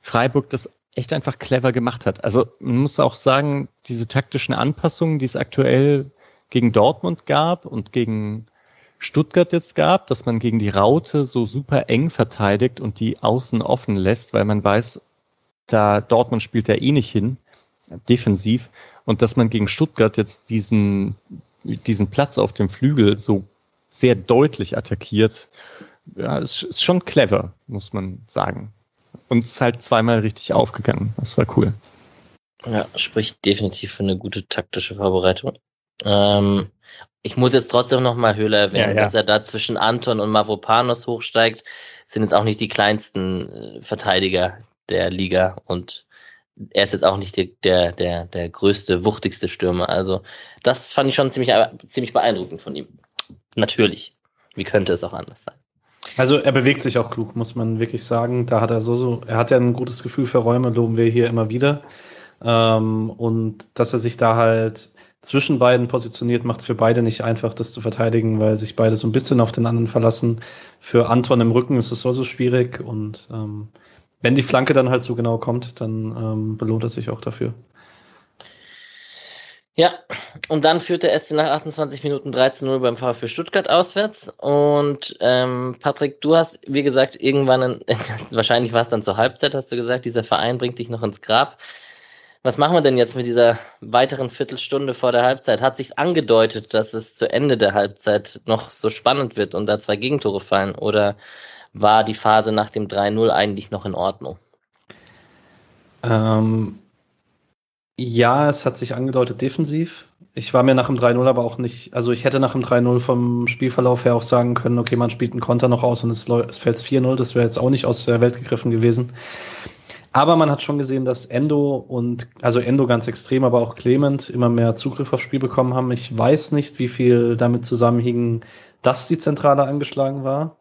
Freiburg das echt einfach clever gemacht hat. Also man muss auch sagen, diese taktischen Anpassungen, die es aktuell gegen Dortmund gab und gegen Stuttgart jetzt gab, dass man gegen die Raute so super eng verteidigt und die außen offen lässt, weil man weiß, da Dortmund spielt ja eh nicht hin, defensiv, und dass man gegen Stuttgart jetzt diesen, diesen Platz auf dem Flügel so sehr deutlich attackiert, ja, ist, ist schon clever, muss man sagen. Und es ist halt zweimal richtig aufgegangen. Das war cool. Ja, spricht definitiv für eine gute taktische Vorbereitung. Ähm, ich muss jetzt trotzdem nochmal Höhler erwähnen, ja, ja. dass er da zwischen Anton und Mavropanos hochsteigt, sind jetzt auch nicht die kleinsten äh, Verteidiger der Liga und er ist jetzt auch nicht die, der, der, der größte, wuchtigste Stürmer. Also das fand ich schon ziemlich, ziemlich beeindruckend von ihm. Natürlich. Wie könnte es auch anders sein? Also er bewegt sich auch klug, muss man wirklich sagen. Da hat er so, so, er hat ja ein gutes Gefühl für Räume, loben wir hier immer wieder. Ähm, und dass er sich da halt zwischen beiden positioniert, macht es für beide nicht einfach, das zu verteidigen, weil sich beide so ein bisschen auf den anderen verlassen. Für Anton im Rücken ist es so, so schwierig und ähm, wenn die Flanke dann halt so genau kommt, dann ähm, belohnt es sich auch dafür. Ja, und dann führt der SC nach 28 Minuten 13-0 beim VfB Stuttgart auswärts. Und ähm, Patrick, du hast, wie gesagt, irgendwann, in, wahrscheinlich war es dann zur Halbzeit, hast du gesagt, dieser Verein bringt dich noch ins Grab. Was machen wir denn jetzt mit dieser weiteren Viertelstunde vor der Halbzeit? Hat sich's angedeutet, dass es zu Ende der Halbzeit noch so spannend wird und da zwei Gegentore fallen? Oder war die Phase nach dem 3-0 eigentlich noch in Ordnung? Ähm, ja, es hat sich angedeutet defensiv. Ich war mir nach dem 3-0 aber auch nicht, also ich hätte nach dem 3-0 vom Spielverlauf her auch sagen können, okay, man spielt einen Konter noch aus und es, es fällt 4-0, das wäre jetzt auch nicht aus der Welt gegriffen gewesen. Aber man hat schon gesehen, dass Endo und, also Endo ganz extrem, aber auch Clement immer mehr Zugriff aufs Spiel bekommen haben. Ich weiß nicht, wie viel damit zusammenhing, dass die Zentrale angeschlagen war.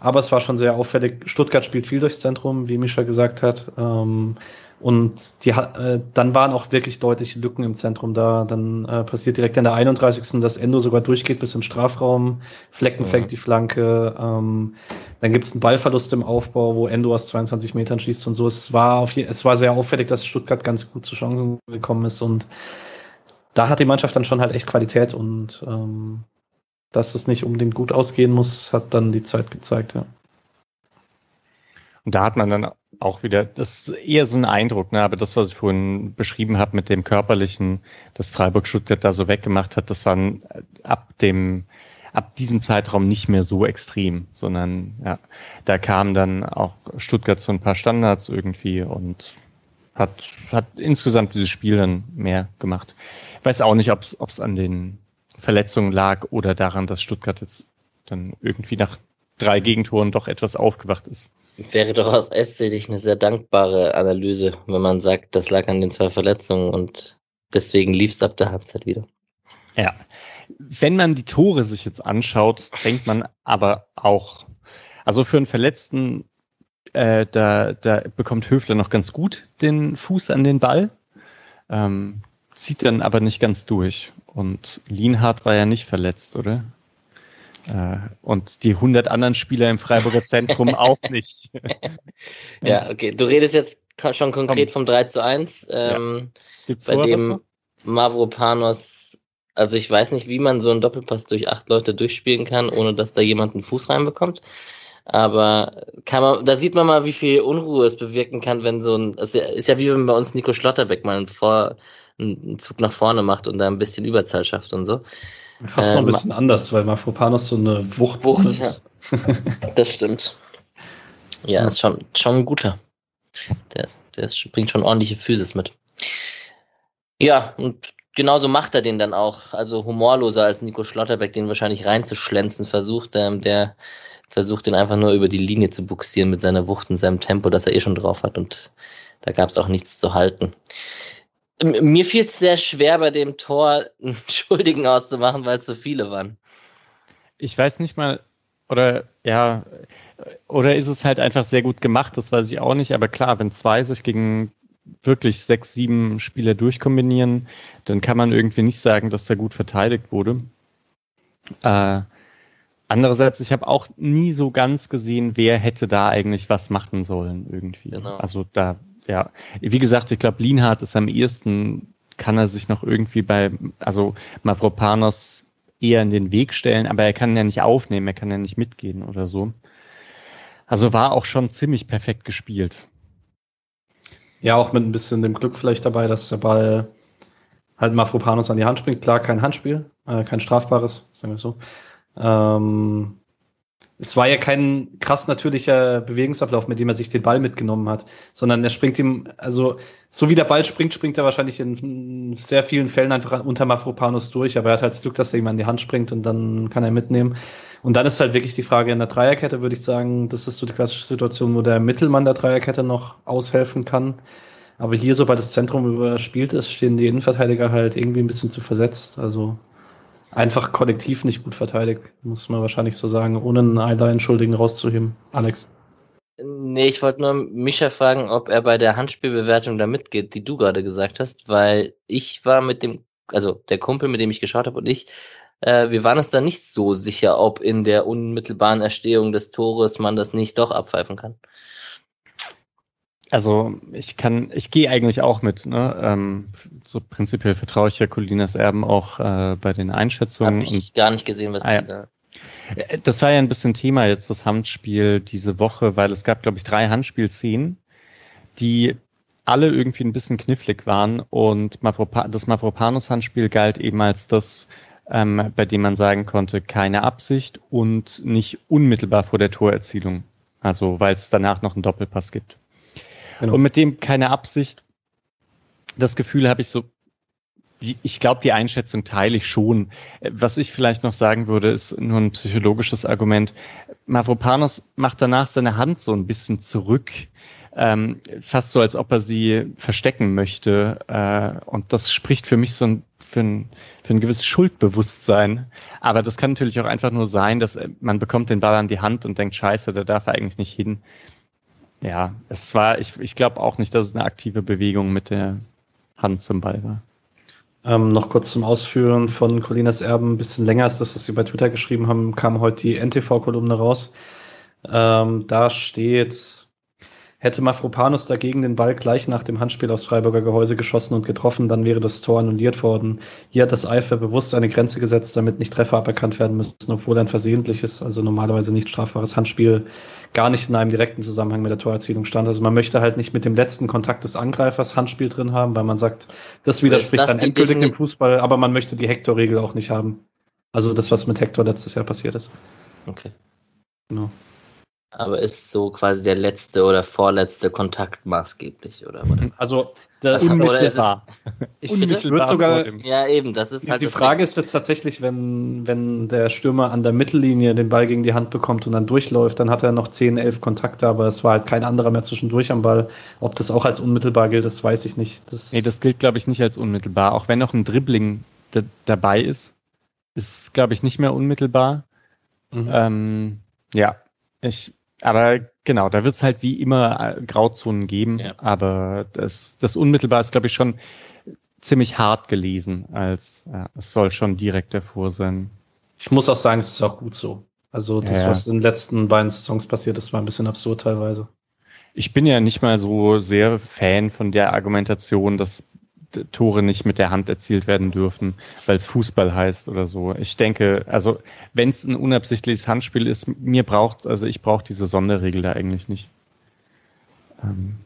Aber es war schon sehr auffällig. Stuttgart spielt viel durchs Zentrum, wie Mischa gesagt hat. Ähm, und die, äh, dann waren auch wirklich deutliche Lücken im Zentrum da. Dann äh, passiert direkt in der 31. dass Endo sogar durchgeht bis in Strafraum. Flecken fängt mhm. die Flanke. Ähm, dann gibt es einen Ballverlust im Aufbau, wo Endo aus 22 Metern schießt und so. Es war, auf je, es war sehr auffällig, dass Stuttgart ganz gut zu Chancen gekommen ist. Und da hat die Mannschaft dann schon halt echt Qualität. Und ähm, dass es nicht unbedingt gut ausgehen muss, hat dann die Zeit gezeigt, ja. Und da hat man dann auch wieder, das ist eher so ein Eindruck, ne? aber das, was ich vorhin beschrieben habe mit dem körperlichen, das Freiburg-Stuttgart da so weggemacht hat, das war ab dem, ab diesem Zeitraum nicht mehr so extrem, sondern ja, da kam dann auch Stuttgart zu ein paar Standards irgendwie und hat, hat insgesamt dieses Spiel dann mehr gemacht. Ich weiß auch nicht, ob es an den Verletzungen lag oder daran, dass Stuttgart jetzt dann irgendwie nach drei Gegentoren doch etwas aufgewacht ist. Wäre doch aus SC eine sehr dankbare Analyse, wenn man sagt, das lag an den zwei Verletzungen und deswegen lief es ab der Halbzeit wieder. Ja. Wenn man die Tore sich jetzt anschaut, denkt man aber auch, also für einen Verletzten, äh, da, da bekommt Höfler noch ganz gut den Fuß an den Ball, ähm, zieht dann aber nicht ganz durch. Und Lienhardt war ja nicht verletzt, oder? Äh, und die 100 anderen Spieler im Freiburger Zentrum auch nicht. ja, okay. Du redest jetzt schon konkret vom 3 zu 1, ähm, ja. bei dem Mavropanos, also ich weiß nicht, wie man so einen Doppelpass durch acht Leute durchspielen kann, ohne dass da jemand einen Fuß reinbekommt. Aber kann man, da sieht man mal, wie viel Unruhe es bewirken kann, wenn so ein, es ist ja wie wenn bei uns Nico Schlotterbeck mal vor, einen Zug nach vorne macht und da ein bisschen Überzahl schafft und so. Fast ähm, noch ein ähm, bisschen anders, weil Mafropanos so eine Wucht, Wucht ist. Ja. das stimmt. Ja, ja, ist schon, schon ein guter. Der, der ist, bringt schon ordentliche Physis mit. Ja, und genauso macht er den dann auch. Also humorloser als Nico Schlotterbeck, den wahrscheinlich reinzuschlänzen versucht. Ähm, der versucht den einfach nur über die Linie zu buxieren mit seiner Wucht und seinem Tempo, das er eh schon drauf hat. Und da gab es auch nichts zu halten. Mir fiel es sehr schwer, bei dem Tor einen Schuldigen auszumachen, weil es so viele waren. Ich weiß nicht mal, oder ja, oder ist es halt einfach sehr gut gemacht, das weiß ich auch nicht. Aber klar, wenn zwei sich gegen wirklich sechs, sieben Spieler durchkombinieren, dann kann man irgendwie nicht sagen, dass da gut verteidigt wurde. Äh, andererseits, ich habe auch nie so ganz gesehen, wer hätte da eigentlich was machen sollen irgendwie. Genau. Also da, ja, wie gesagt, ich glaube, Lienhardt ist am ehesten, kann er sich noch irgendwie bei, also Mavropanos eher in den Weg stellen, aber er kann ja nicht aufnehmen, er kann ja nicht mitgehen oder so. Also war auch schon ziemlich perfekt gespielt. Ja, auch mit ein bisschen dem Glück vielleicht dabei, dass der Ball halt Mafropanos an die Hand springt. Klar, kein Handspiel, äh, kein strafbares, sagen wir so. Ähm, es war ja kein krass natürlicher Bewegungsablauf, mit dem er sich den Ball mitgenommen hat, sondern er springt ihm, also so wie der Ball springt, springt er wahrscheinlich in sehr vielen Fällen einfach unter Mafropanos durch, aber er hat halt das Glück, dass er ihm an die Hand springt und dann kann er mitnehmen. Und dann ist halt wirklich die Frage in der Dreierkette, würde ich sagen, das ist so die klassische Situation, wo der Mittelmann der Dreierkette noch aushelfen kann. Aber hier, sobald das Zentrum überspielt ist, stehen die Innenverteidiger halt irgendwie ein bisschen zu versetzt. Also einfach kollektiv nicht gut verteidigt, muss man wahrscheinlich so sagen, ohne einen Allein-Schuldigen rauszuheben. Alex. Nee, ich wollte nur Mischa fragen, ob er bei der Handspielbewertung da mitgeht, die du gerade gesagt hast, weil ich war mit dem, also der Kumpel, mit dem ich geschaut habe und ich, äh, wir waren uns da nicht so sicher, ob in der unmittelbaren Erstehung des Tores man das nicht doch abpfeifen kann. Also ich kann, ich gehe eigentlich auch mit. Ne? Ähm, so prinzipiell vertraue ich ja Colinas Erben auch äh, bei den Einschätzungen. Hab ich gar nicht gesehen, was ah, da. Äh, das war ja ein bisschen Thema jetzt das Handspiel diese Woche, weil es gab, glaube ich, drei Handspielszenen, die alle irgendwie ein bisschen knifflig waren und Mavropa das Mavropanos-Handspiel galt eben als das, ähm, bei dem man sagen konnte, keine Absicht und nicht unmittelbar vor der Torerzielung. Also weil es danach noch einen Doppelpass gibt. Genau. Und mit dem keine Absicht. Das Gefühl habe ich so, ich glaube, die Einschätzung teile ich schon. Was ich vielleicht noch sagen würde, ist nur ein psychologisches Argument. Mavropanos macht danach seine Hand so ein bisschen zurück, ähm, fast so, als ob er sie verstecken möchte. Äh, und das spricht für mich so ein, für, ein, für ein gewisses Schuldbewusstsein. Aber das kann natürlich auch einfach nur sein, dass man bekommt den Ball an die Hand und denkt, scheiße, da darf er eigentlich nicht hin. Ja, es war, ich, ich glaube auch nicht, dass es eine aktive Bewegung mit der Hand zum Ball war. Ähm, noch kurz zum Ausführen von Colinas Erben, ein bisschen länger als das, was Sie bei Twitter geschrieben haben, kam heute die NTV-Kolumne raus. Ähm, da steht, Hätte Mafropanus dagegen den Ball gleich nach dem Handspiel aufs Freiburger Gehäuse geschossen und getroffen, dann wäre das Tor annulliert worden. Hier hat das Eifer bewusst eine Grenze gesetzt, damit nicht Treffer aberkannt werden müssen, obwohl ein versehentliches, also normalerweise nicht strafbares Handspiel gar nicht in einem direkten Zusammenhang mit der Torerzielung stand. Also man möchte halt nicht mit dem letzten Kontakt des Angreifers Handspiel drin haben, weil man sagt, das widerspricht das dann endgültig dem Fußball, aber man möchte die Hector-Regel auch nicht haben. Also das, was mit Hector letztes Jahr passiert ist. Okay. Genau. Aber ist so quasi der letzte oder vorletzte Kontakt maßgeblich, oder? Also, das unmittelbar. Ich, ich würde sogar. Ja, eben, das ist halt. Die Frage ist jetzt tatsächlich, wenn, wenn der Stürmer an der Mittellinie den Ball gegen die Hand bekommt und dann durchläuft, dann hat er noch 10, 11 Kontakte, aber es war halt kein anderer mehr zwischendurch am Ball. Ob das auch als unmittelbar gilt, das weiß ich nicht. Das nee, das gilt, glaube ich, nicht als unmittelbar. Auch wenn noch ein Dribbling dabei ist, ist, glaube ich, nicht mehr unmittelbar. Mhm. Ähm, ja, ich aber genau, da wird es halt wie immer äh, Grauzonen geben, ja. aber das, das unmittelbar ist, glaube ich, schon ziemlich hart gelesen, als ja, es soll schon direkt davor sein. Ich muss auch sagen, es ist auch gut so. Also das, ja. was in den letzten beiden Saisons passiert ist, war ein bisschen absurd teilweise. Ich bin ja nicht mal so sehr Fan von der Argumentation, dass Tore nicht mit der Hand erzielt werden dürfen, weil es Fußball heißt oder so. Ich denke, also wenn es ein unabsichtliches Handspiel ist, mir braucht, also ich brauche diese Sonderregel da eigentlich nicht. Ähm,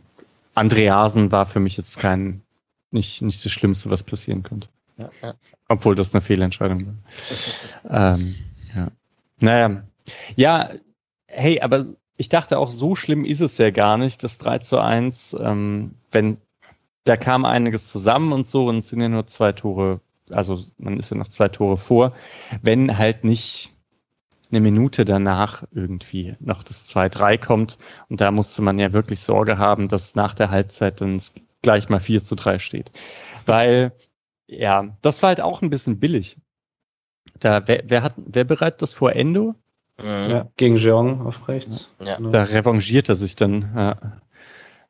Andreasen war für mich jetzt kein, nicht, nicht das Schlimmste, was passieren könnte. Ja, ja. Obwohl das eine Fehlentscheidung war. ähm, ja. Naja. Ja, hey, aber ich dachte auch, so schlimm ist es ja gar nicht, das 3 zu 1, ähm, wenn da kam einiges zusammen und so und es sind ja nur zwei Tore, also man ist ja noch zwei Tore vor, wenn halt nicht eine Minute danach irgendwie noch das 2-3 kommt und da musste man ja wirklich Sorge haben, dass nach der Halbzeit dann gleich mal 4 zu 3 steht. Weil, ja, das war halt auch ein bisschen billig. Da, wer, wer hat, wer bereitet das vor Endo? Mhm. Ja, gegen Jeong auf rechts. Ja. Da revanchiert er sich dann ja,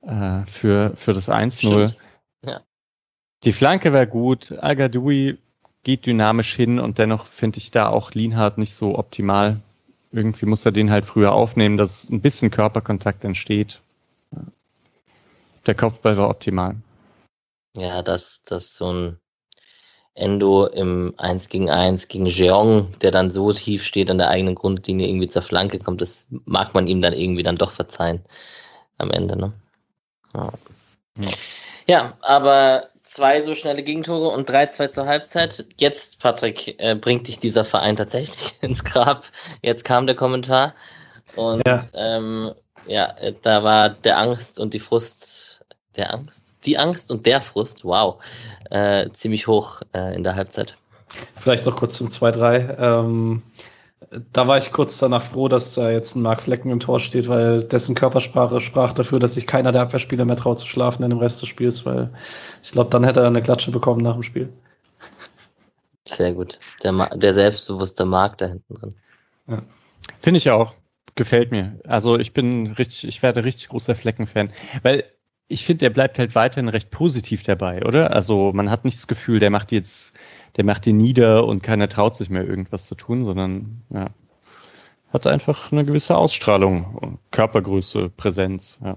äh, für, für das 1-0. Ja. Die Flanke war gut. Agadoui geht dynamisch hin und dennoch finde ich da auch Lienhardt nicht so optimal. Irgendwie muss er den halt früher aufnehmen, dass ein bisschen Körperkontakt entsteht. Der Kopfball war optimal. Ja, dass das so ein Endo im 1 gegen 1 gegen Jeong, der dann so tief steht an der eigenen Grundlinie, irgendwie zur Flanke kommt, das mag man ihm dann irgendwie dann doch verzeihen am Ende. Ne? Ja. ja. ja aber zwei so schnelle Gegentore und 3-2 zur Halbzeit. Jetzt, Patrick, äh, bringt dich dieser Verein tatsächlich ins Grab. Jetzt kam der Kommentar. Und ja, ähm, ja da war der Angst und die Frust, der Angst? die Angst und der Frust, wow, äh, ziemlich hoch äh, in der Halbzeit. Vielleicht noch kurz zum 2-3. Ähm, da war ich kurz danach froh, dass da jetzt ein Mark Flecken im Tor steht, weil dessen Körpersprache sprach dafür, dass sich keiner der Abwehrspieler mehr traut zu schlafen in dem Rest des Spiels, weil ich glaube, dann hätte er eine Klatsche bekommen nach dem Spiel. Sehr gut. Der, der selbstbewusste Mark da hinten drin. Ja. Finde ich auch. Gefällt mir. Also ich bin richtig, ich werde richtig großer Flecken-Fan. Weil ich finde, der bleibt halt weiterhin recht positiv dabei, oder? Also man hat nicht das Gefühl, der macht jetzt, der macht ihn nieder und keiner traut sich mehr irgendwas zu tun, sondern ja, hat einfach eine gewisse Ausstrahlung, Körpergröße, Präsenz. Ja.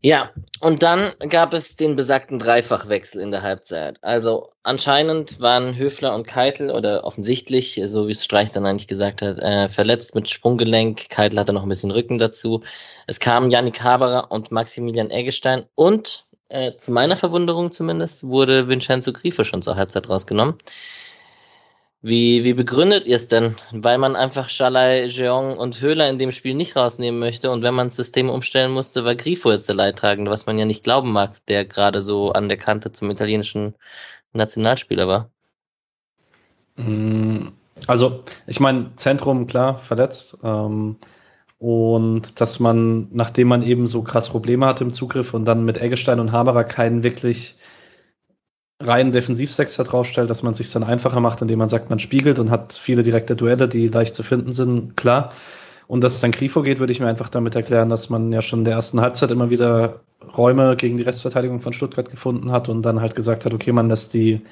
Ja, und dann gab es den besagten Dreifachwechsel in der Halbzeit. Also anscheinend waren Höfler und Keitel oder offensichtlich, so wie es Streich dann eigentlich gesagt hat, äh, verletzt mit Sprunggelenk. Keitel hatte noch ein bisschen Rücken dazu. Es kamen Yannick Haberer und Maximilian Eggestein und äh, zu meiner Verwunderung zumindest wurde Vincenzo Grifo schon zur Halbzeit rausgenommen. Wie, wie begründet ihr es denn? Weil man einfach Schalai, Jeong und Höhler in dem Spiel nicht rausnehmen möchte und wenn man das System umstellen musste, war Grifo jetzt der Leidtragende, was man ja nicht glauben mag, der gerade so an der Kante zum italienischen Nationalspieler war. Mm, also, ich meine, Zentrum, klar, verletzt. Ähm, und dass man, nachdem man eben so krass Probleme hatte im Zugriff und dann mit Eggestein und Haberer keinen wirklich reinen Defensivsechser draufstellt, dass man sich dann einfacher macht, indem man sagt, man spiegelt und hat viele direkte Duelle, die leicht zu finden sind, klar. Und dass es dann Grifo geht, würde ich mir einfach damit erklären, dass man ja schon in der ersten Halbzeit immer wieder Räume gegen die Restverteidigung von Stuttgart gefunden hat und dann halt gesagt hat, okay, man lässt die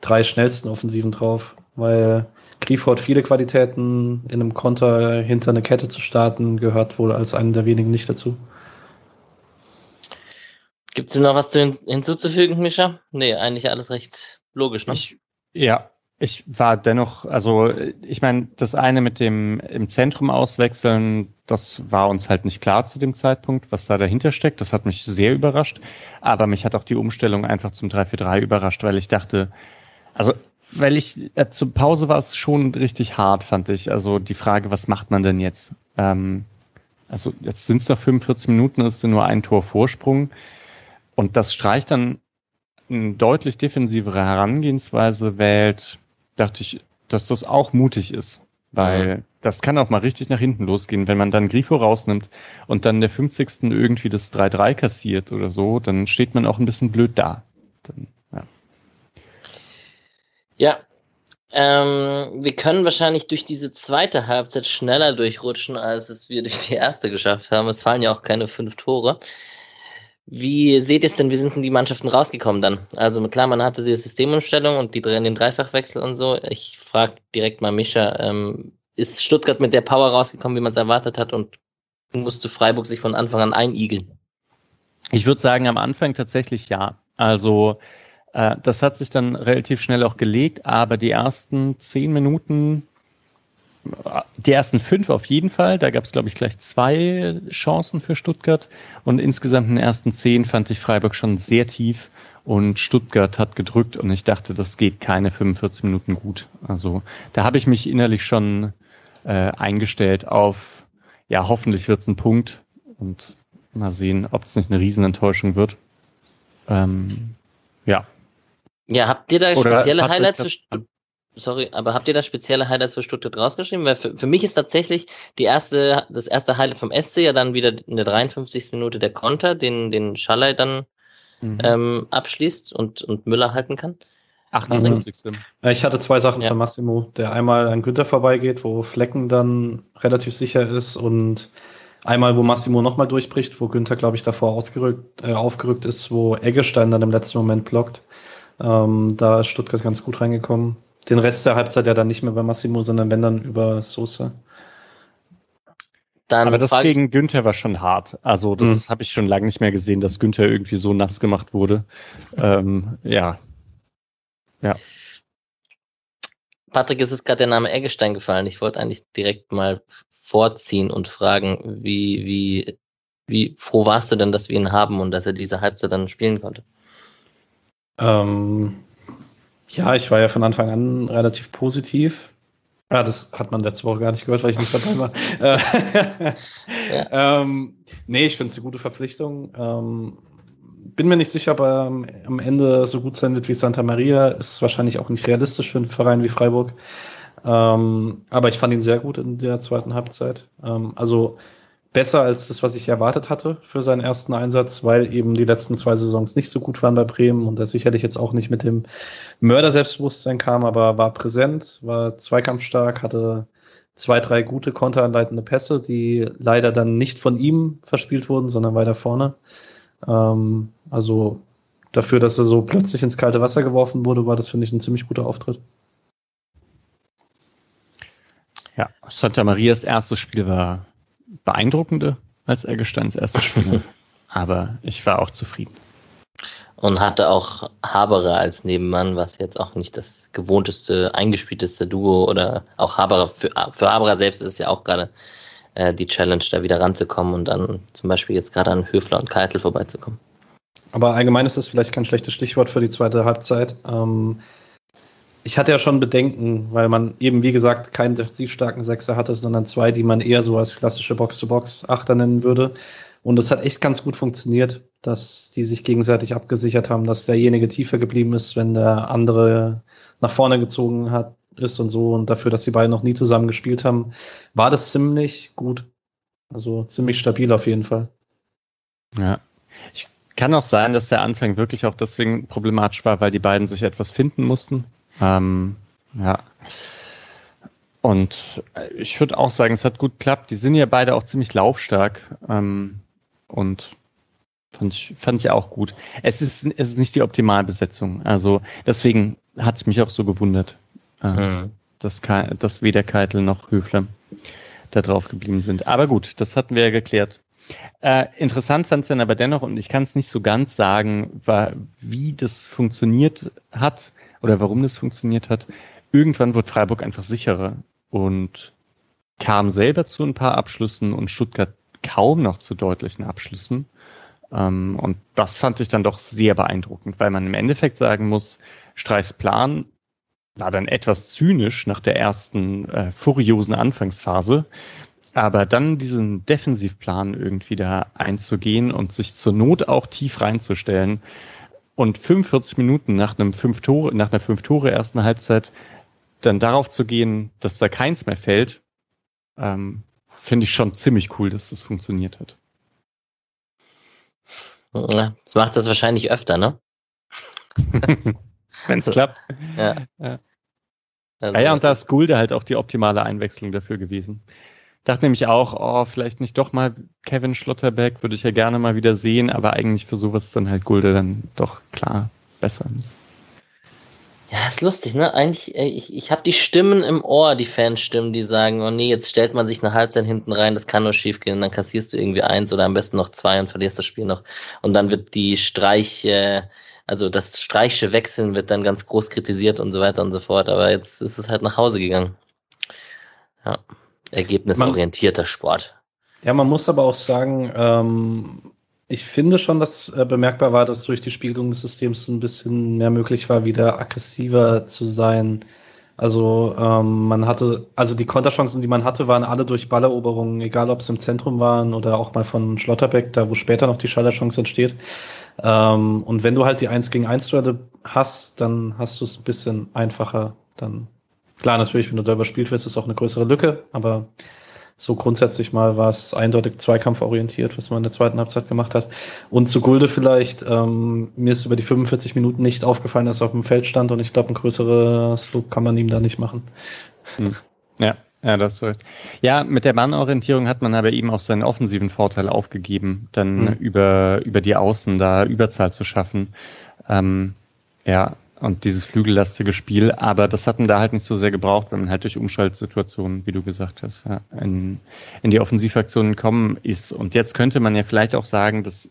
drei schnellsten Offensiven drauf, weil Grifo hat viele Qualitäten, in einem Konter hinter eine Kette zu starten, gehört wohl als einen der wenigen nicht dazu. Gibt es noch was zu hin hinzuzufügen, Mischa? Nee, eigentlich alles recht logisch, ne? Ich, ja, ich war dennoch, also ich meine, das eine mit dem im Zentrum auswechseln, das war uns halt nicht klar zu dem Zeitpunkt, was da dahinter steckt. Das hat mich sehr überrascht. Aber mich hat auch die Umstellung einfach zum 3-4-3 überrascht, weil ich dachte, also weil ich äh, zur Pause war es schon richtig hart, fand ich. Also die Frage, was macht man denn jetzt? Ähm, also jetzt sind es noch 45 Minuten, ist nur ein Tor Vorsprung. Und das Streich dann eine deutlich defensivere Herangehensweise wählt, dachte ich, dass das auch mutig ist. Weil mhm. das kann auch mal richtig nach hinten losgehen. Wenn man dann Grifo rausnimmt und dann der 50. irgendwie das 3-3 kassiert oder so, dann steht man auch ein bisschen blöd da. Dann, ja, ähm, wir können wahrscheinlich durch diese zweite Halbzeit schneller durchrutschen, als es wir durch die erste geschafft haben. Es fallen ja auch keine fünf Tore. Wie seht ihr es denn, wie sind denn die Mannschaften rausgekommen dann? Also klar, man hatte die Systemumstellung und die drehen den Dreifachwechsel und so. Ich frage direkt mal Mischa, ähm, ist Stuttgart mit der Power rausgekommen, wie man es erwartet hat und musste Freiburg sich von Anfang an einigeln? Ich würde sagen, am Anfang tatsächlich ja. Also äh, das hat sich dann relativ schnell auch gelegt, aber die ersten zehn Minuten die ersten fünf auf jeden Fall. Da gab es, glaube ich, gleich zwei Chancen für Stuttgart. Und insgesamt in den ersten zehn fand ich Freiburg schon sehr tief. Und Stuttgart hat gedrückt und ich dachte, das geht keine 45 Minuten gut. Also da habe ich mich innerlich schon äh, eingestellt auf, ja, hoffentlich wird es ein Punkt. Und mal sehen, ob es nicht eine Riesenenttäuschung wird. Ähm, ja. Ja, habt ihr da spezielle Highlights für, sorry, aber habt ihr da spezielle Highlights für Stuttgart rausgeschrieben? Weil für, für mich ist tatsächlich die erste, das erste Highlight vom SC ja dann wieder in der 53. Minute der Konter, den, den Schallei dann mhm. ähm, abschließt und, und Müller halten kann. 58. Ich hatte zwei Sachen ja. von Massimo. Der einmal an Günther vorbeigeht, wo Flecken dann relativ sicher ist und einmal, wo Massimo nochmal durchbricht, wo Günther, glaube ich, davor ausgerückt, äh, aufgerückt ist, wo Eggestein dann im letzten Moment blockt. Ähm, da ist Stuttgart ganz gut reingekommen. Den Rest der Halbzeit ja dann nicht mehr bei Massimo, sondern wenn dann über Sosa. Dann Aber das gegen Günther war schon hart. Also das mhm. habe ich schon lange nicht mehr gesehen, dass Günther irgendwie so nass gemacht wurde. ähm, ja. Ja. Patrick, es ist gerade der Name Eggestein gefallen. Ich wollte eigentlich direkt mal vorziehen und fragen, wie, wie, wie froh warst du denn, dass wir ihn haben und dass er diese Halbzeit dann spielen konnte? Ähm, ja, ich war ja von Anfang an relativ positiv. Ah, das hat man letzte Woche gar nicht gehört, weil ich nicht dabei war. ja. ähm, nee, ich finde es eine gute Verpflichtung. Ähm, bin mir nicht sicher, ob er am Ende so gut sein wird wie Santa Maria. Ist wahrscheinlich auch nicht realistisch für einen Verein wie Freiburg. Ähm, aber ich fand ihn sehr gut in der zweiten Halbzeit. Ähm, also besser als das, was ich erwartet hatte für seinen ersten Einsatz, weil eben die letzten zwei Saisons nicht so gut waren bei Bremen und er sicherlich jetzt auch nicht mit dem Mörder-Selbstbewusstsein kam, aber war präsent, war zweikampfstark, hatte zwei, drei gute konteranleitende Pässe, die leider dann nicht von ihm verspielt wurden, sondern weiter vorne. Ähm, also dafür, dass er so plötzlich ins kalte Wasser geworfen wurde, war das, finde ich, ein ziemlich guter Auftritt. Ja, Santa Marias erstes Spiel war beeindruckende als Eggesteins erstes Spiel. Aber ich war auch zufrieden. Und hatte auch Haberer als Nebenmann, was jetzt auch nicht das gewohnteste, eingespielteste Duo oder auch Haberer, für, für Haberer selbst ist es ja auch gerade äh, die Challenge, da wieder ranzukommen und dann zum Beispiel jetzt gerade an Höfler und Keitel vorbeizukommen. Aber allgemein ist das vielleicht kein schlechtes Stichwort für die zweite Halbzeit. Ähm, ich hatte ja schon Bedenken, weil man eben, wie gesagt, keinen defensiv starken Sechser hatte, sondern zwei, die man eher so als klassische Box-to-Box-Achter nennen würde. Und es hat echt ganz gut funktioniert, dass die sich gegenseitig abgesichert haben, dass derjenige tiefer geblieben ist, wenn der andere nach vorne gezogen hat, ist und so. Und dafür, dass die beiden noch nie zusammen gespielt haben, war das ziemlich gut. Also ziemlich stabil auf jeden Fall. Ja. Ich kann auch sein, dass der Anfang wirklich auch deswegen problematisch war, weil die beiden sich etwas finden mussten. Ähm, ja. Und ich würde auch sagen, es hat gut geklappt. Die sind ja beide auch ziemlich laufstark. Ähm, und fand ich, fand ich auch gut. Es ist, es ist nicht die Optimalbesetzung. Also deswegen hat es mich auch so gewundert, äh, mhm. dass, dass weder Keitel noch Höfler da drauf geblieben sind. Aber gut, das hatten wir ja geklärt. Äh, interessant fand es dann aber dennoch, und ich kann es nicht so ganz sagen, war, wie das funktioniert hat oder warum das funktioniert hat. Irgendwann wurde Freiburg einfach sicherer und kam selber zu ein paar Abschlüssen und Stuttgart kaum noch zu deutlichen Abschlüssen. Ähm, und das fand ich dann doch sehr beeindruckend, weil man im Endeffekt sagen muss, Streichs Plan war dann etwas zynisch nach der ersten äh, furiosen Anfangsphase. Aber dann diesen Defensivplan irgendwie da einzugehen und sich zur Not auch tief reinzustellen, und 45 Minuten nach einem fünf Tore, nach einer fünf Tore ersten Halbzeit dann darauf zu gehen, dass da keins mehr fällt, ähm, finde ich schon ziemlich cool, dass das funktioniert hat. Ja, das macht das wahrscheinlich öfter, ne? Wenn es klappt. Ja. Ja. Also, ja, ja, und da ist Gulde halt auch die optimale Einwechslung dafür gewesen dachte nämlich auch, oh, vielleicht nicht doch mal Kevin Schlotterbeck, würde ich ja gerne mal wieder sehen, aber eigentlich für sowas dann halt Gulde dann doch klar besser. Ja, ist lustig, ne? Eigentlich, ich, ich habe die Stimmen im Ohr, die Fanstimmen, die sagen, oh nee, jetzt stellt man sich eine Halbzeit hinten rein, das kann nur schief gehen, dann kassierst du irgendwie eins oder am besten noch zwei und verlierst das Spiel noch. Und dann wird die Streich, äh, also das Streichsche Wechseln wird dann ganz groß kritisiert und so weiter und so fort, aber jetzt ist es halt nach Hause gegangen. Ja. Ergebnisorientierter man, Sport. Ja, man muss aber auch sagen, ähm, ich finde schon, dass äh, bemerkbar war, dass durch die Spiegelung des Systems ein bisschen mehr möglich war, wieder aggressiver zu sein. Also ähm, man hatte, also die Konterchancen, die man hatte, waren alle durch Balleroberungen, egal ob es im Zentrum waren oder auch mal von Schlotterbeck, da wo später noch die Schallerchance entsteht. Ähm, und wenn du halt die 1 gegen 1 Duelle hast, dann hast du es ein bisschen einfacher, dann Klar, natürlich, wenn du da überspielt wirst, ist auch eine größere Lücke, aber so grundsätzlich mal war es eindeutig zweikampforientiert, was man in der zweiten Halbzeit gemacht hat. Und zu Gulde vielleicht, ähm, mir ist über die 45 Minuten nicht aufgefallen, dass er auf dem Feld stand und ich glaube, ein größeres Look kann man ihm da nicht machen. Hm. Ja, ja, das wird. Ja, mit der Mannorientierung hat man aber eben auch seinen offensiven Vorteil aufgegeben, dann hm. über, über die Außen da Überzahl zu schaffen. Ähm, ja, und dieses flügellastige Spiel, aber das hatten da halt nicht so sehr gebraucht, wenn man halt durch Umschaltsituationen, wie du gesagt hast, ja, in, in die Offensivaktionen kommen ist. Und jetzt könnte man ja vielleicht auch sagen, dass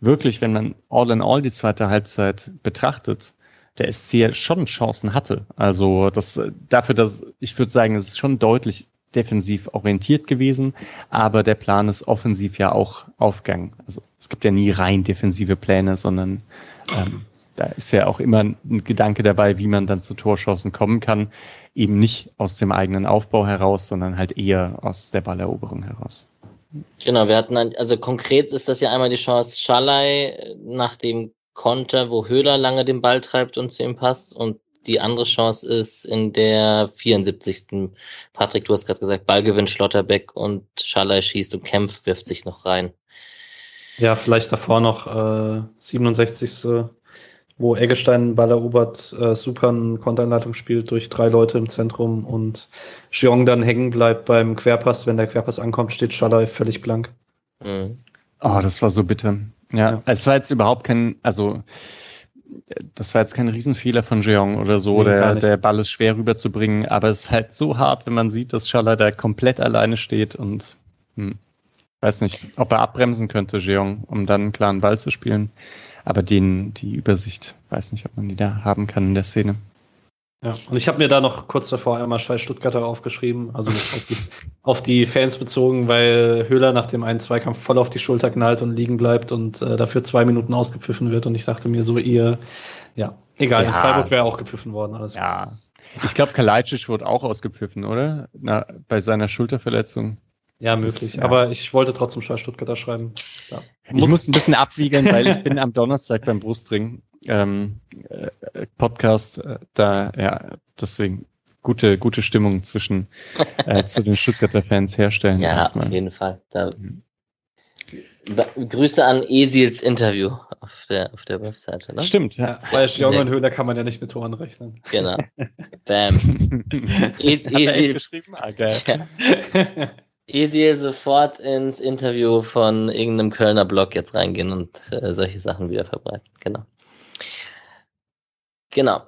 wirklich, wenn man all in all die zweite Halbzeit betrachtet, der SC schon Chancen hatte. Also das dafür, dass ich würde sagen, es ist schon deutlich defensiv orientiert gewesen, aber der Plan ist offensiv ja auch aufgegangen. Also es gibt ja nie rein defensive Pläne, sondern ähm, da ist ja auch immer ein Gedanke dabei, wie man dann zu Torchancen kommen kann. Eben nicht aus dem eigenen Aufbau heraus, sondern halt eher aus der Balleroberung heraus. Genau, wir hatten, ein, also konkret ist das ja einmal die Chance Schalay nach dem Konter, wo Höhler lange den Ball treibt und zu ihm passt und die andere Chance ist in der 74. Patrick, du hast gerade gesagt, Ballgewinn Schlotterbeck und Schalay schießt und Kempf wirft sich noch rein. Ja, vielleicht davor noch äh, 67 wo Eggestein Ball erobert, äh, super eine Konteranleitung spielt durch drei Leute im Zentrum und Jeong dann hängen bleibt beim Querpass. Wenn der Querpass ankommt, steht Schalay völlig blank. Mhm. Oh, das war so bitter. Ja, ja, es war jetzt überhaupt kein, also das war jetzt kein Riesenfehler von Jeong oder so, nee, der, der Ball ist schwer rüberzubringen, aber es ist halt so hart, wenn man sieht, dass Schaller da komplett alleine steht und hm, weiß nicht, ob er abbremsen könnte, Jeong, um dann einen klaren Ball zu spielen. Aber den, die Übersicht, weiß nicht, ob man die da haben kann in der Szene. Ja, und ich habe mir da noch kurz davor einmal Scheiß Stuttgarter aufgeschrieben, also auf die, auf die, Fans bezogen, weil Höhler nach dem einen Zweikampf voll auf die Schulter knallt und liegen bleibt und äh, dafür zwei Minuten ausgepfiffen wird. Und ich dachte mir so, ihr, ja, egal, ja. in Freiburg wäre auch gepfiffen worden. Alles ja. Ich glaube, Kalajdzic wurde auch ausgepfiffen, oder? Na, bei seiner Schulterverletzung. Ja, möglich. Ja. Aber ich wollte trotzdem Scheiß Stuttgarter schreiben. Ja. Ich muss, ein bisschen abwiegeln, weil ich bin am Donnerstag beim Brustring ähm, äh, Podcast. Äh, da, ja, deswegen gute, gute Stimmung zwischen äh, zu den Stuttgarter Fans herstellen. Ja, erstmal. auf jeden Fall. Da, Grüße an Esils Interview auf der, auf der Webseite. Ne? Stimmt, ja. Bei Jürgen Höhler kann man ja nicht mit Toren rechnen. Genau. Bam. Es, Esil. geschrieben? Ah, geil. Ja. Esil sofort ins Interview von irgendeinem Kölner Blog jetzt reingehen und äh, solche Sachen wieder verbreiten. Genau. Genau.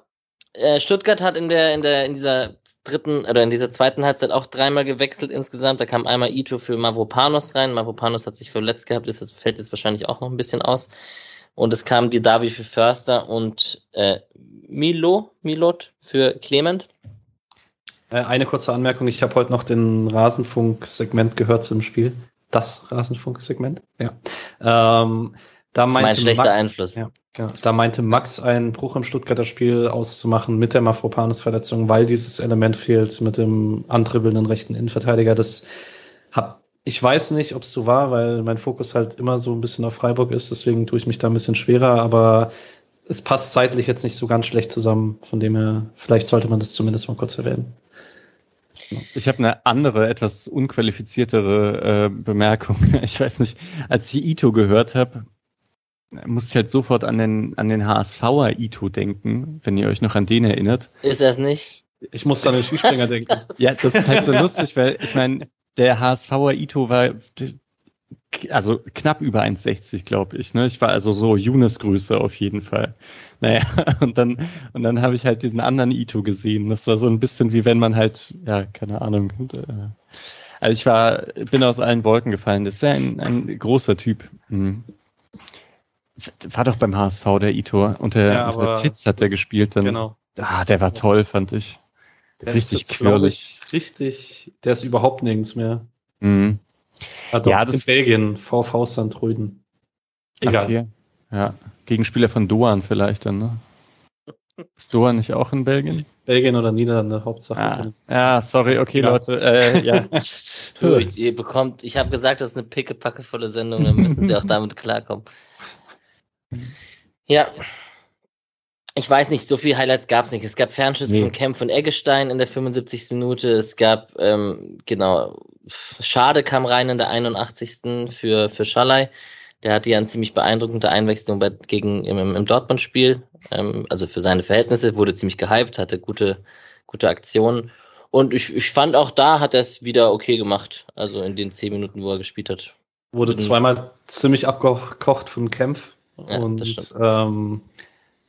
Äh, Stuttgart hat in der, in der, in dieser dritten oder in dieser zweiten Halbzeit auch dreimal gewechselt insgesamt. Da kam einmal Ito für Mavropanos rein. Mavropanos hat sich verletzt gehabt, das fällt jetzt wahrscheinlich auch noch ein bisschen aus. Und es kam die Davi für Förster und äh, Milo, Milot für Clement. Äh, eine kurze Anmerkung, ich habe heute noch den Rasenfunk-Segment gehört zum Spiel. Das Rasenfunk-Segment, ja. Ähm, da das ist mein schlechter Max, Einfluss. Ja, genau. Da meinte Max, einen Bruch im Stuttgarter Spiel auszumachen mit der Mafropanus-Verletzung, weil dieses Element fehlt mit dem antribbelnden rechten Innenverteidiger. Das hab, ich weiß nicht, ob es so war, weil mein Fokus halt immer so ein bisschen auf Freiburg ist, deswegen tue ich mich da ein bisschen schwerer, aber es passt zeitlich jetzt nicht so ganz schlecht zusammen, von dem her, vielleicht sollte man das zumindest mal kurz erwähnen. Ich habe eine andere, etwas unqualifiziertere äh, Bemerkung. Ich weiß nicht, als ich Ito gehört habe, muss ich halt sofort an den, an den HSVer Ito denken, wenn ihr euch noch an den erinnert. Ist das nicht? Ich muss an den Skispringer denken. Ja, das ist halt so lustig, weil ich meine, der HSVer Ito war also knapp über 1,60, glaube ich. Ne? Ich war also so Younes-Größe auf jeden Fall. Naja, und dann, und dann habe ich halt diesen anderen Ito gesehen. Das war so ein bisschen wie wenn man halt, ja, keine Ahnung. Äh, also ich war, bin aus allen Wolken gefallen. Das ist ja ein, ein großer Typ. Hm. War doch beim HSV der Ito. Unter, ja, unter Titz hat er gespielt. Dann, genau. Ah, der war toll, fand ich. Der richtig quirlig. Richtig, der ist überhaupt nirgends mehr. Mhm. Ah, doch, ja, das in Belgien, VV St. Rüden. Egal. Okay. Ja, Gegenspieler von Doan vielleicht dann, ne? Ist Doan nicht auch in Belgien? Belgien oder Niederlande, Hauptsache. Ah, ja, sorry, okay, ja. Leute. Äh, ja. du, ihr bekommt, ich habe gesagt, das ist eine pickepackevolle Sendung, dann müssen sie auch damit klarkommen. Ja. Ich weiß nicht, so viele Highlights gab es nicht. Es gab Fernschüsse nee. von Kempf von Eggestein in der 75. Minute. Es gab, ähm, genau, Schade kam rein in der 81. für, für Schalay. Der hatte ja eine ziemlich beeindruckende Einwechslung bei, gegen, im, im Dortmund-Spiel. Ähm, also für seine Verhältnisse wurde ziemlich gehypt, hatte gute, gute Aktionen. Und ich, ich fand auch da hat er es wieder okay gemacht. Also in den zehn Minuten, wo er gespielt hat. Wurde zweimal ziemlich abgekocht von Kempf. Ja, und ähm,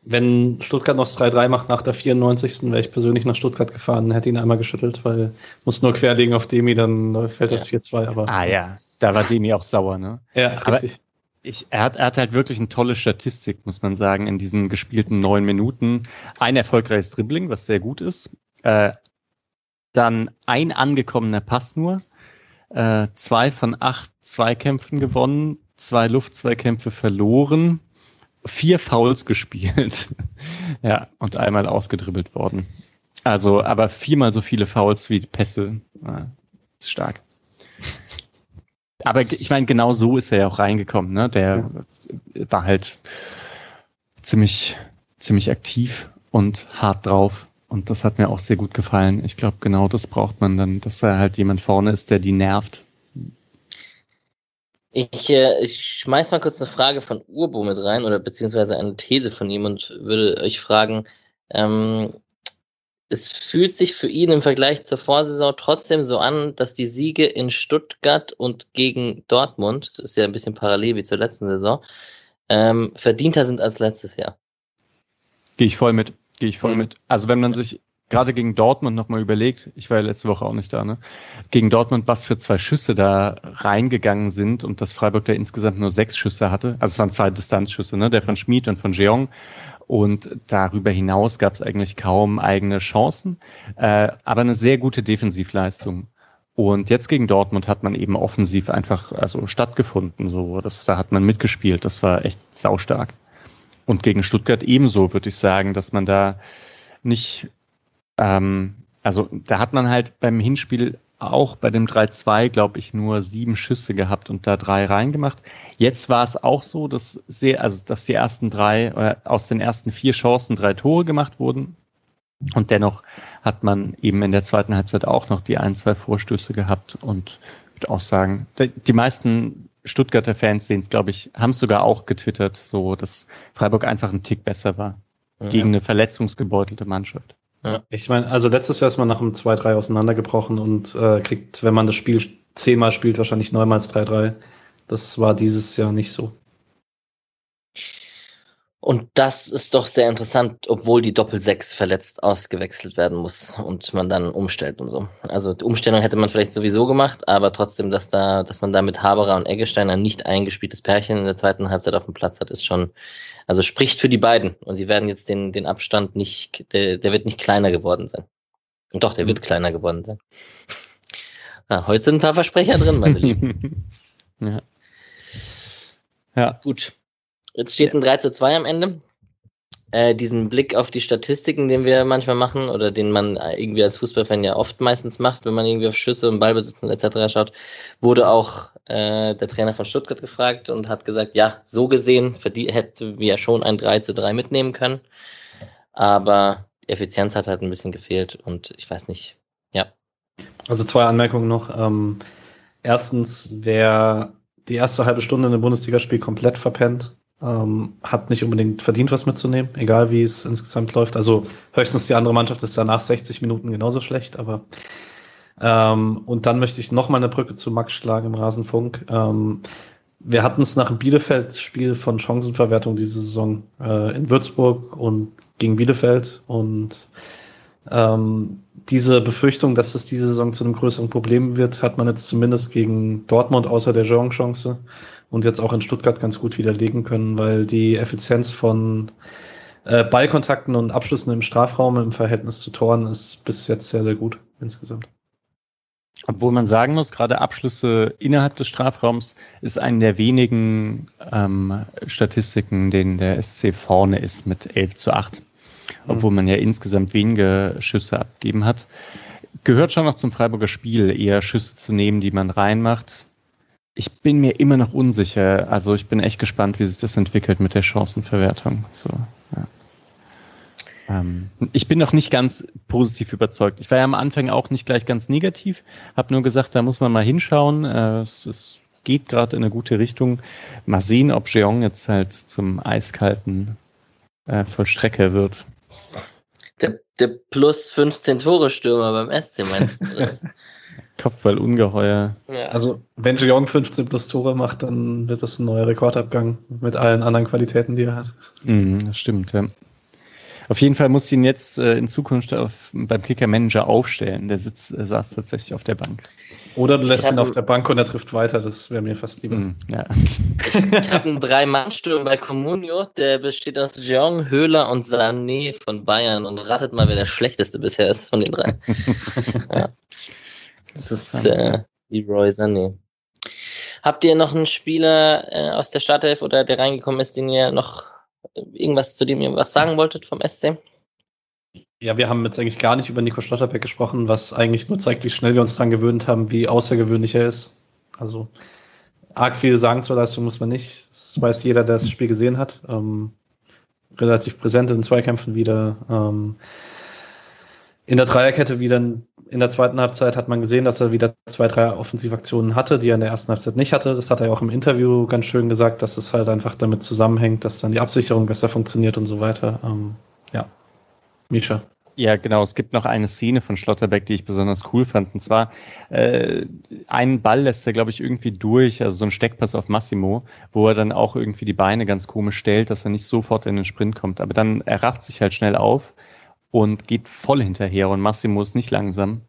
Wenn Stuttgart noch das 3-3 macht nach der 94. wäre ich persönlich nach Stuttgart gefahren, hätte ihn einmal geschüttelt, weil muss nur querlegen auf Demi, dann fällt das Ja. 4-2. Aber Ah ja, da war Demi auch sauer, ne? ja, Aber- richtig. Ich, er, hat, er hat halt wirklich eine tolle Statistik, muss man sagen, in diesen gespielten neun Minuten. Ein erfolgreiches Dribbling, was sehr gut ist. Äh, dann ein angekommener Pass nur. Äh, zwei von acht Zweikämpfen gewonnen, zwei Luftzweikämpfe verloren, vier Fouls gespielt. ja, und einmal ausgedribbelt worden. Also, aber viermal so viele Fouls wie Pässe. Ja, ist stark. Aber ich meine, genau so ist er ja auch reingekommen. Ne? Der war halt ziemlich, ziemlich aktiv und hart drauf. Und das hat mir auch sehr gut gefallen. Ich glaube, genau das braucht man dann, dass da halt jemand vorne ist, der die nervt. Ich, äh, ich schmeiß mal kurz eine Frage von Urbo mit rein oder beziehungsweise eine These von ihm und würde euch fragen, ähm, es fühlt sich für ihn im Vergleich zur Vorsaison trotzdem so an, dass die Siege in Stuttgart und gegen Dortmund, das ist ja ein bisschen parallel wie zur letzten Saison, ähm, verdienter sind als letztes Jahr. Gehe ich voll mit. Gehe ich voll Mhm. mit. Also wenn man sich gerade gegen Dortmund nochmal überlegt, ich war ja letzte Woche auch nicht da, ne? Gegen Dortmund, was für zwei Schüsse da reingegangen sind und dass Freiburg da insgesamt nur sechs Schüsse hatte. Also es waren zwei Distanzschüsse, ne? Der von Schmid und von Jeong. Und darüber hinaus gab es eigentlich kaum eigene Chancen, äh, aber eine sehr gute Defensivleistung. Und jetzt gegen Dortmund hat man eben offensiv einfach also stattgefunden. So, das, da hat man mitgespielt. Das war echt saustark. Und gegen Stuttgart ebenso würde ich sagen, dass man da nicht, ähm, also da hat man halt beim Hinspiel auch bei dem 3-2, glaube ich, nur sieben Schüsse gehabt und da drei reingemacht. Jetzt war es auch so, dass sehr, also dass die ersten drei, äh, aus den ersten vier Chancen drei Tore gemacht wurden. Und dennoch hat man eben in der zweiten Halbzeit auch noch die ein, zwei Vorstöße gehabt und würde auch sagen, die meisten Stuttgarter Fans sehen es, glaube ich, haben es sogar auch getwittert, so dass Freiburg einfach ein Tick besser war gegen eine verletzungsgebeutelte Mannschaft. Ich meine, also letztes Jahr ist man nach einem 2-3 auseinandergebrochen und äh, kriegt, wenn man das Spiel zehnmal spielt, wahrscheinlich neunmal 3-3. Das war dieses Jahr nicht so. Und das ist doch sehr interessant, obwohl die Doppel-6 verletzt ausgewechselt werden muss und man dann umstellt und so. Also die Umstellung hätte man vielleicht sowieso gemacht, aber trotzdem, dass da, dass man da mit Haberer und Eggestein ein nicht eingespieltes Pärchen in der zweiten Halbzeit auf dem Platz hat, ist schon, also spricht für die beiden. Und sie werden jetzt den, den Abstand nicht, der, der wird nicht kleiner geworden sein. Und doch, der wird kleiner geworden sein. Ah, heute sind ein paar Versprecher drin, meine Lieben. ja. Ja. Gut. Jetzt steht ein 3 zu 2 am Ende. Äh, diesen Blick auf die Statistiken, den wir manchmal machen oder den man irgendwie als Fußballfan ja oft meistens macht, wenn man irgendwie auf Schüsse und Ballbesitz und etc. schaut, wurde auch äh, der Trainer von Stuttgart gefragt und hat gesagt, ja, so gesehen hätten wir schon ein 3 zu 3 mitnehmen können. Aber die Effizienz hat halt ein bisschen gefehlt und ich weiß nicht, ja. Also zwei Anmerkungen noch. Ähm, erstens, wer die erste halbe Stunde in einem Bundesligaspiel komplett verpennt, ähm, hat nicht unbedingt verdient, was mitzunehmen, egal wie es insgesamt läuft. Also höchstens die andere Mannschaft ist danach 60 Minuten genauso schlecht, aber ähm, und dann möchte ich noch mal eine Brücke zu Max schlagen im Rasenfunk. Ähm, wir hatten es nach dem Bielefeld-Spiel von Chancenverwertung diese Saison äh, in Würzburg und gegen Bielefeld und ähm, diese Befürchtung, dass es diese Saison zu einem größeren Problem wird, hat man jetzt zumindest gegen Dortmund außer der Jean-Chance und jetzt auch in Stuttgart ganz gut widerlegen können, weil die Effizienz von äh, Ballkontakten und Abschlüssen im Strafraum im Verhältnis zu Toren ist bis jetzt sehr, sehr gut insgesamt. Obwohl man sagen muss, gerade Abschlüsse innerhalb des Strafraums ist eine der wenigen ähm, Statistiken, denen der SC vorne ist mit 11 zu 8. Obwohl man ja insgesamt wenige Schüsse abgegeben hat. Gehört schon noch zum Freiburger Spiel, eher Schüsse zu nehmen, die man reinmacht. Ich bin mir immer noch unsicher. Also ich bin echt gespannt, wie sich das entwickelt mit der Chancenverwertung. So, ja. Ähm, ich bin noch nicht ganz positiv überzeugt. Ich war ja am Anfang auch nicht gleich ganz negativ, habe nur gesagt, da muss man mal hinschauen. Äh, es, es geht gerade in eine gute Richtung. Mal sehen, ob Jeong jetzt halt zum eiskalten äh, Vollstrecker wird. Der, der plus 15 Tore Stürmer beim SC meinst du? Oder? Kopfball ungeheuer. ja. Also wenn Jeong 15 plus Tore macht, dann wird das ein neuer Rekordabgang mit allen anderen Qualitäten, die er hat. Mhm, das stimmt, ja. Auf jeden Fall muss ich ihn jetzt äh, in Zukunft auf, beim Kicker Manager aufstellen. Der sitzt, äh, saß tatsächlich auf der Bank. Oder du lässt ihn auf der Bank und er trifft weiter, das wäre mir fast lieber. Mm, ja. Ich habe einen Drei-Mann-Sturm bei Comunio, der besteht aus Jeong, Höhler und Sané von Bayern. Und ratet mal, wer der schlechteste bisher ist von den drei. ja. Das ist äh, Leroy Sané. Habt ihr noch einen Spieler äh, aus der Startelf oder der reingekommen ist, den ihr noch irgendwas, zu dem ihr was sagen wolltet vom SC? Ja, wir haben jetzt eigentlich gar nicht über Nico Schlotterbeck gesprochen, was eigentlich nur zeigt, wie schnell wir uns daran gewöhnt haben, wie außergewöhnlich er ist. Also arg viel sagen zur Leistung muss man nicht. Das weiß jeder, der das Spiel gesehen hat. Ähm, relativ präsent in Zweikämpfen wieder. Ähm, in der Dreierkette wieder in der zweiten Halbzeit hat man gesehen, dass er wieder zwei, drei Offensivaktionen hatte, die er in der ersten Halbzeit nicht hatte. Das hat er ja auch im Interview ganz schön gesagt, dass es halt einfach damit zusammenhängt, dass dann die Absicherung besser funktioniert und so weiter. Ähm, ja. Misha. Ja, genau. Es gibt noch eine Szene von Schlotterbeck, die ich besonders cool fand. Und zwar, äh, einen Ball lässt er, glaube ich, irgendwie durch, also so ein Steckpass auf Massimo, wo er dann auch irgendwie die Beine ganz komisch stellt, dass er nicht sofort in den Sprint kommt. Aber dann er rafft sich halt schnell auf und geht voll hinterher und Massimo ist nicht langsam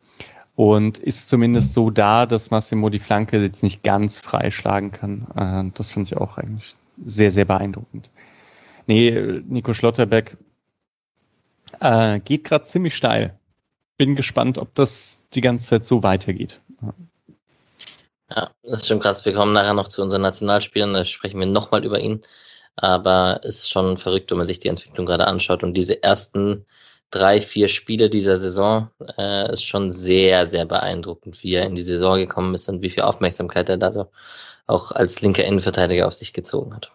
und ist zumindest so da, dass Massimo die Flanke jetzt nicht ganz freischlagen kann. Äh, das finde ich auch eigentlich sehr, sehr beeindruckend. Nee, Nico Schlotterbeck äh, geht gerade ziemlich steil. Bin gespannt, ob das die ganze Zeit so weitergeht. Ja, das ist schon krass. Wir kommen nachher noch zu unseren Nationalspielern, da sprechen wir nochmal über ihn. Aber es ist schon verrückt, wenn man sich die Entwicklung gerade anschaut und diese ersten drei, vier Spiele dieser Saison äh, ist schon sehr, sehr beeindruckend, wie er in die Saison gekommen ist und wie viel Aufmerksamkeit er da so auch als linker Innenverteidiger auf sich gezogen hat.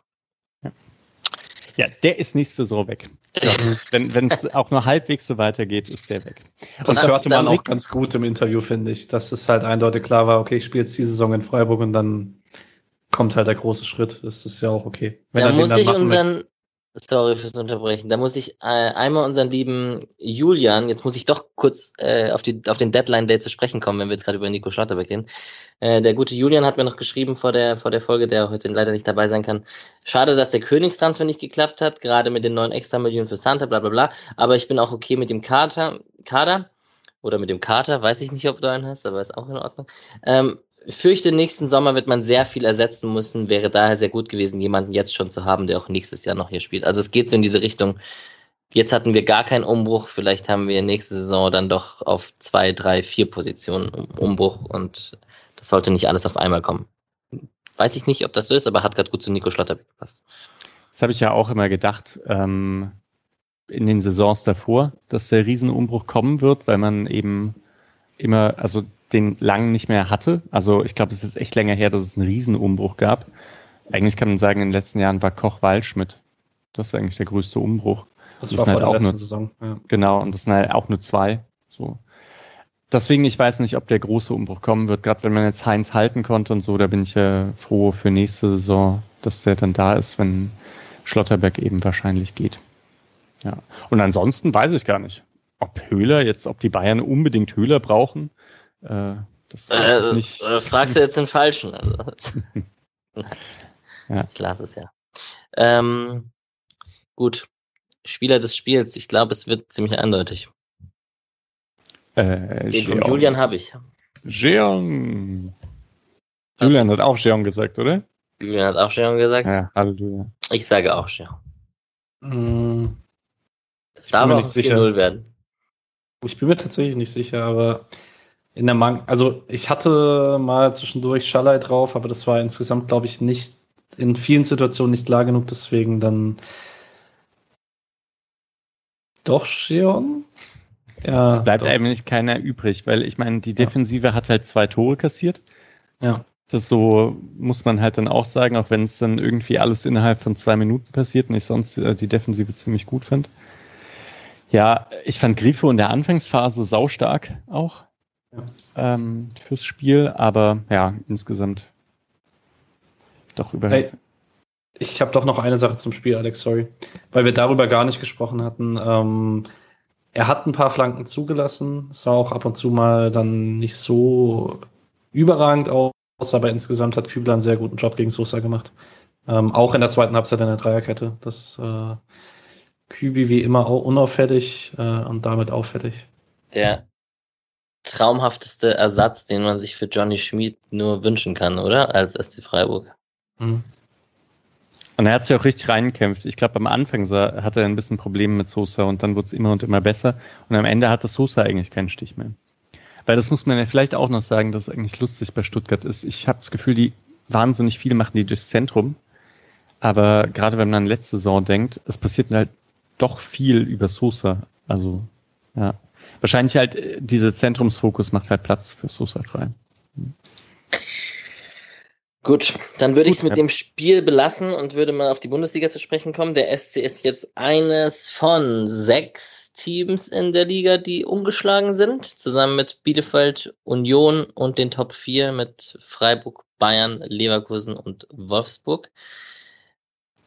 Ja, der ist nächste Saison weg. wenn es auch nur halbwegs so weitergeht, ist der weg. Das, das hörte man auch ganz gut im Interview, finde ich, dass es halt eindeutig klar war, okay, ich spiele jetzt die Saison in Freiburg und dann kommt halt der große Schritt. Das ist ja auch okay. Wenn da muss ich unseren. Sorry fürs Unterbrechen. Da muss ich äh, einmal unseren lieben Julian, jetzt muss ich doch kurz äh, auf, die, auf den Deadline-Day zu sprechen kommen, wenn wir jetzt gerade über Nico Schlotterbeck reden. Äh, der gute Julian hat mir noch geschrieben vor der, vor der Folge, der heute leider nicht dabei sein kann. Schade, dass der Königstransfer nicht geklappt hat, gerade mit den neuen Extra-Millionen für Santa, bla bla bla. Aber ich bin auch okay mit dem Kater, Kader oder mit dem Kater, weiß ich nicht, ob du einen hast, aber ist auch in Ordnung. Ähm, fürchte, nächsten Sommer wird man sehr viel ersetzen müssen. Wäre daher sehr gut gewesen, jemanden jetzt schon zu haben, der auch nächstes Jahr noch hier spielt. Also es geht so in diese Richtung. Jetzt hatten wir gar keinen Umbruch. Vielleicht haben wir nächste Saison dann doch auf zwei, drei, vier Positionen Umbruch und das sollte nicht alles auf einmal kommen. Weiß ich nicht, ob das so ist, aber hat gerade gut zu Nico Schlotterbeck gepasst. Das habe ich ja auch immer gedacht. Ähm, in den Saisons davor, dass der Riesenumbruch kommen wird, weil man eben immer, also den lang nicht mehr hatte. Also ich glaube, es ist echt länger her, dass es einen Riesenumbruch gab. Eigentlich kann man sagen, in den letzten Jahren war Koch Waldschmidt. Das ist eigentlich der größte Umbruch. Das, das war halt auch nur, Saison. Ja. Genau, und das sind halt auch nur zwei. So. Deswegen, ich weiß nicht, ob der große Umbruch kommen wird. Gerade wenn man jetzt Heinz halten konnte und so, da bin ich ja froh für nächste Saison, dass der dann da ist, wenn Schlotterbeck eben wahrscheinlich geht. Ja. Und ansonsten weiß ich gar nicht, ob Höhler jetzt, ob die Bayern unbedingt Höhler brauchen. Äh, das weiß äh, ich nicht. Äh, fragst du jetzt den Falschen. Also. ja. Ich lasse es ja. Ähm, gut. Spieler des Spiels. Ich glaube, es wird ziemlich eindeutig. Äh, den von Julian habe ich. Jeong. Julian hat auch Jeong gesagt, oder? Julian hat auch Jeong gesagt. Ja, Halleluja. Ich sage auch Jeong. Mm, das darf auch 4-0 werden. Ich bin mir tatsächlich nicht sicher, aber in der Mang also ich hatte mal zwischendurch Schallei drauf, aber das war insgesamt, glaube ich, nicht in vielen Situationen nicht klar genug, deswegen dann doch Sheon. Ja, es bleibt doch. eigentlich keiner übrig, weil ich meine, die Defensive ja. hat halt zwei Tore kassiert. Ja. Das so muss man halt dann auch sagen, auch wenn es dann irgendwie alles innerhalb von zwei Minuten passiert und ich sonst äh, die Defensive ziemlich gut finde. Ja, ich fand Grifo in der Anfangsphase saustark auch. Ähm, fürs Spiel, aber ja, insgesamt doch über. Hey, ich habe doch noch eine Sache zum Spiel, Alex, sorry. Weil wir darüber gar nicht gesprochen hatten. Ähm, er hat ein paar Flanken zugelassen, sah auch ab und zu mal dann nicht so überragend aus, aber insgesamt hat Kübler einen sehr guten Job gegen Sosa gemacht. Ähm, auch in der zweiten Halbzeit in der Dreierkette. Das äh, Kübi wie immer auch unauffällig äh, und damit auffällig. Der traumhafteste Ersatz, den man sich für Johnny Schmid nur wünschen kann, oder? Als SC Freiburg. Mhm. Und er hat sich auch richtig reingekämpft. Ich glaube, am Anfang sah, hatte er ein bisschen Probleme mit Sosa und dann wurde es immer und immer besser. Und am Ende hatte Sosa eigentlich keinen Stich mehr. Weil das muss man ja vielleicht auch noch sagen, dass es eigentlich lustig bei Stuttgart ist. Ich habe das Gefühl, die wahnsinnig viel machen die durchs Zentrum. Aber gerade wenn man an letzte Saison denkt, es passiert halt doch viel über Sosa. Also, ja. Wahrscheinlich halt, äh, dieser Zentrumsfokus macht halt Platz für Sosa frei. Gut, dann würde ich es mit ja. dem Spiel belassen und würde mal auf die Bundesliga zu sprechen kommen. Der SC ist jetzt eines von sechs Teams in der Liga, die umgeschlagen sind, zusammen mit Bielefeld, Union und den Top 4 mit Freiburg, Bayern, Leverkusen und Wolfsburg.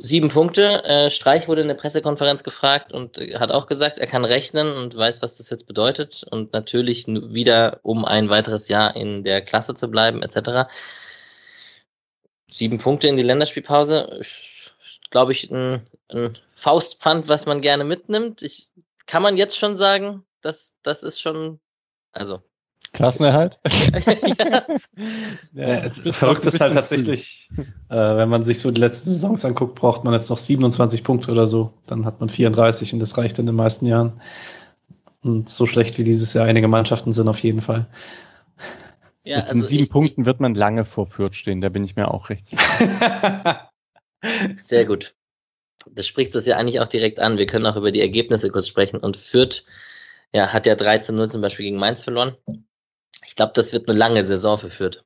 Sieben Punkte. Äh, Streich wurde in der Pressekonferenz gefragt und hat auch gesagt, er kann rechnen und weiß, was das jetzt bedeutet und natürlich wieder, um ein weiteres Jahr in der Klasse zu bleiben, etc. Sieben Punkte in die Länderspielpause. Glaube ich, ein, ein Faustpfand, was man gerne mitnimmt. Ich, kann man jetzt schon sagen, dass das ist schon, also Klassenerhalt? ja. ja, verrückt ist halt tatsächlich, äh, wenn man sich so die letzten Saisons anguckt, braucht man jetzt noch 27 Punkte oder so. Dann hat man 34 und das reicht in den meisten Jahren. Und so schlecht wie dieses Jahr einige Mannschaften sind auf jeden Fall. Ja, Mit also den sieben ich, Punkten wird man lange vor Fürth stehen, da bin ich mir auch recht sicher. Sehr gut. Das sprichst du ja eigentlich auch direkt an. Wir können auch über die Ergebnisse kurz sprechen. Und Fürth ja, hat ja 13-0 zum Beispiel gegen Mainz verloren. Ich glaube, das wird eine lange Saison für Fürth.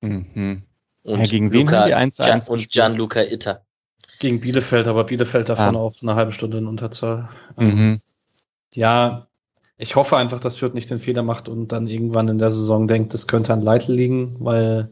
Mhm. Und ja, gegen wen haben die 1 Gian, Und Gianluca Itter. Gegen Bielefeld, aber Bielefeld davon ah. auch eine halbe Stunde in Unterzahl. Mhm. Ja, ich hoffe einfach, dass Fürth nicht den Fehler macht und dann irgendwann in der Saison denkt, das könnte an Leitl liegen, weil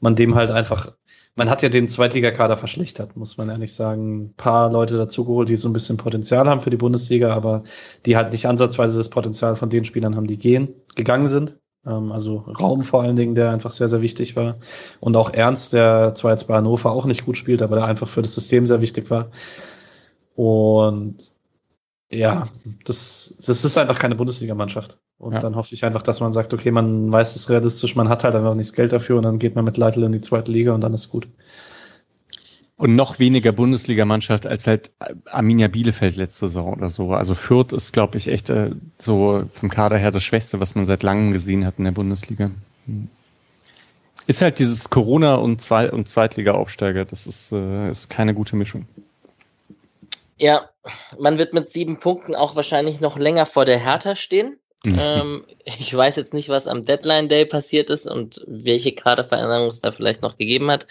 man dem halt einfach, man hat ja den Zweitligakader verschlechtert, muss man ehrlich sagen. Ein paar Leute dazugeholt, die so ein bisschen Potenzial haben für die Bundesliga, aber die halt nicht ansatzweise das Potenzial von den Spielern haben, die gehen, gegangen sind. Ähm, also Raum vor allen Dingen, der einfach sehr, sehr wichtig war. Und auch Ernst, der zwar jetzt bei Hannover auch nicht gut spielt, aber der einfach für das System sehr wichtig war. Und ja, das, das ist einfach keine Bundesligamannschaft. Und ja. dann hoffe ich einfach, dass man sagt, okay, man weiß es realistisch, man hat halt einfach nicht das Geld dafür und dann geht man mit Leitl in die zweite Liga und dann ist gut. Und noch weniger Bundesligamannschaft als halt Arminia Bielefeld letzte Saison oder so. Also Fürth ist, glaube ich, echt äh, so vom Kader her das Schwächste, was man seit langem gesehen hat in der Bundesliga. Hm. Ist halt dieses Corona- und, Zwei und Zweitliga-Aufsteiger. Das ist, äh, ist keine gute Mischung. Ja, man wird mit sieben Punkten auch wahrscheinlich noch länger vor der Hertha stehen. Ähm, ich weiß jetzt nicht, was am Deadline Day passiert ist und welche Kaderveränderungen es da vielleicht noch gegeben hat.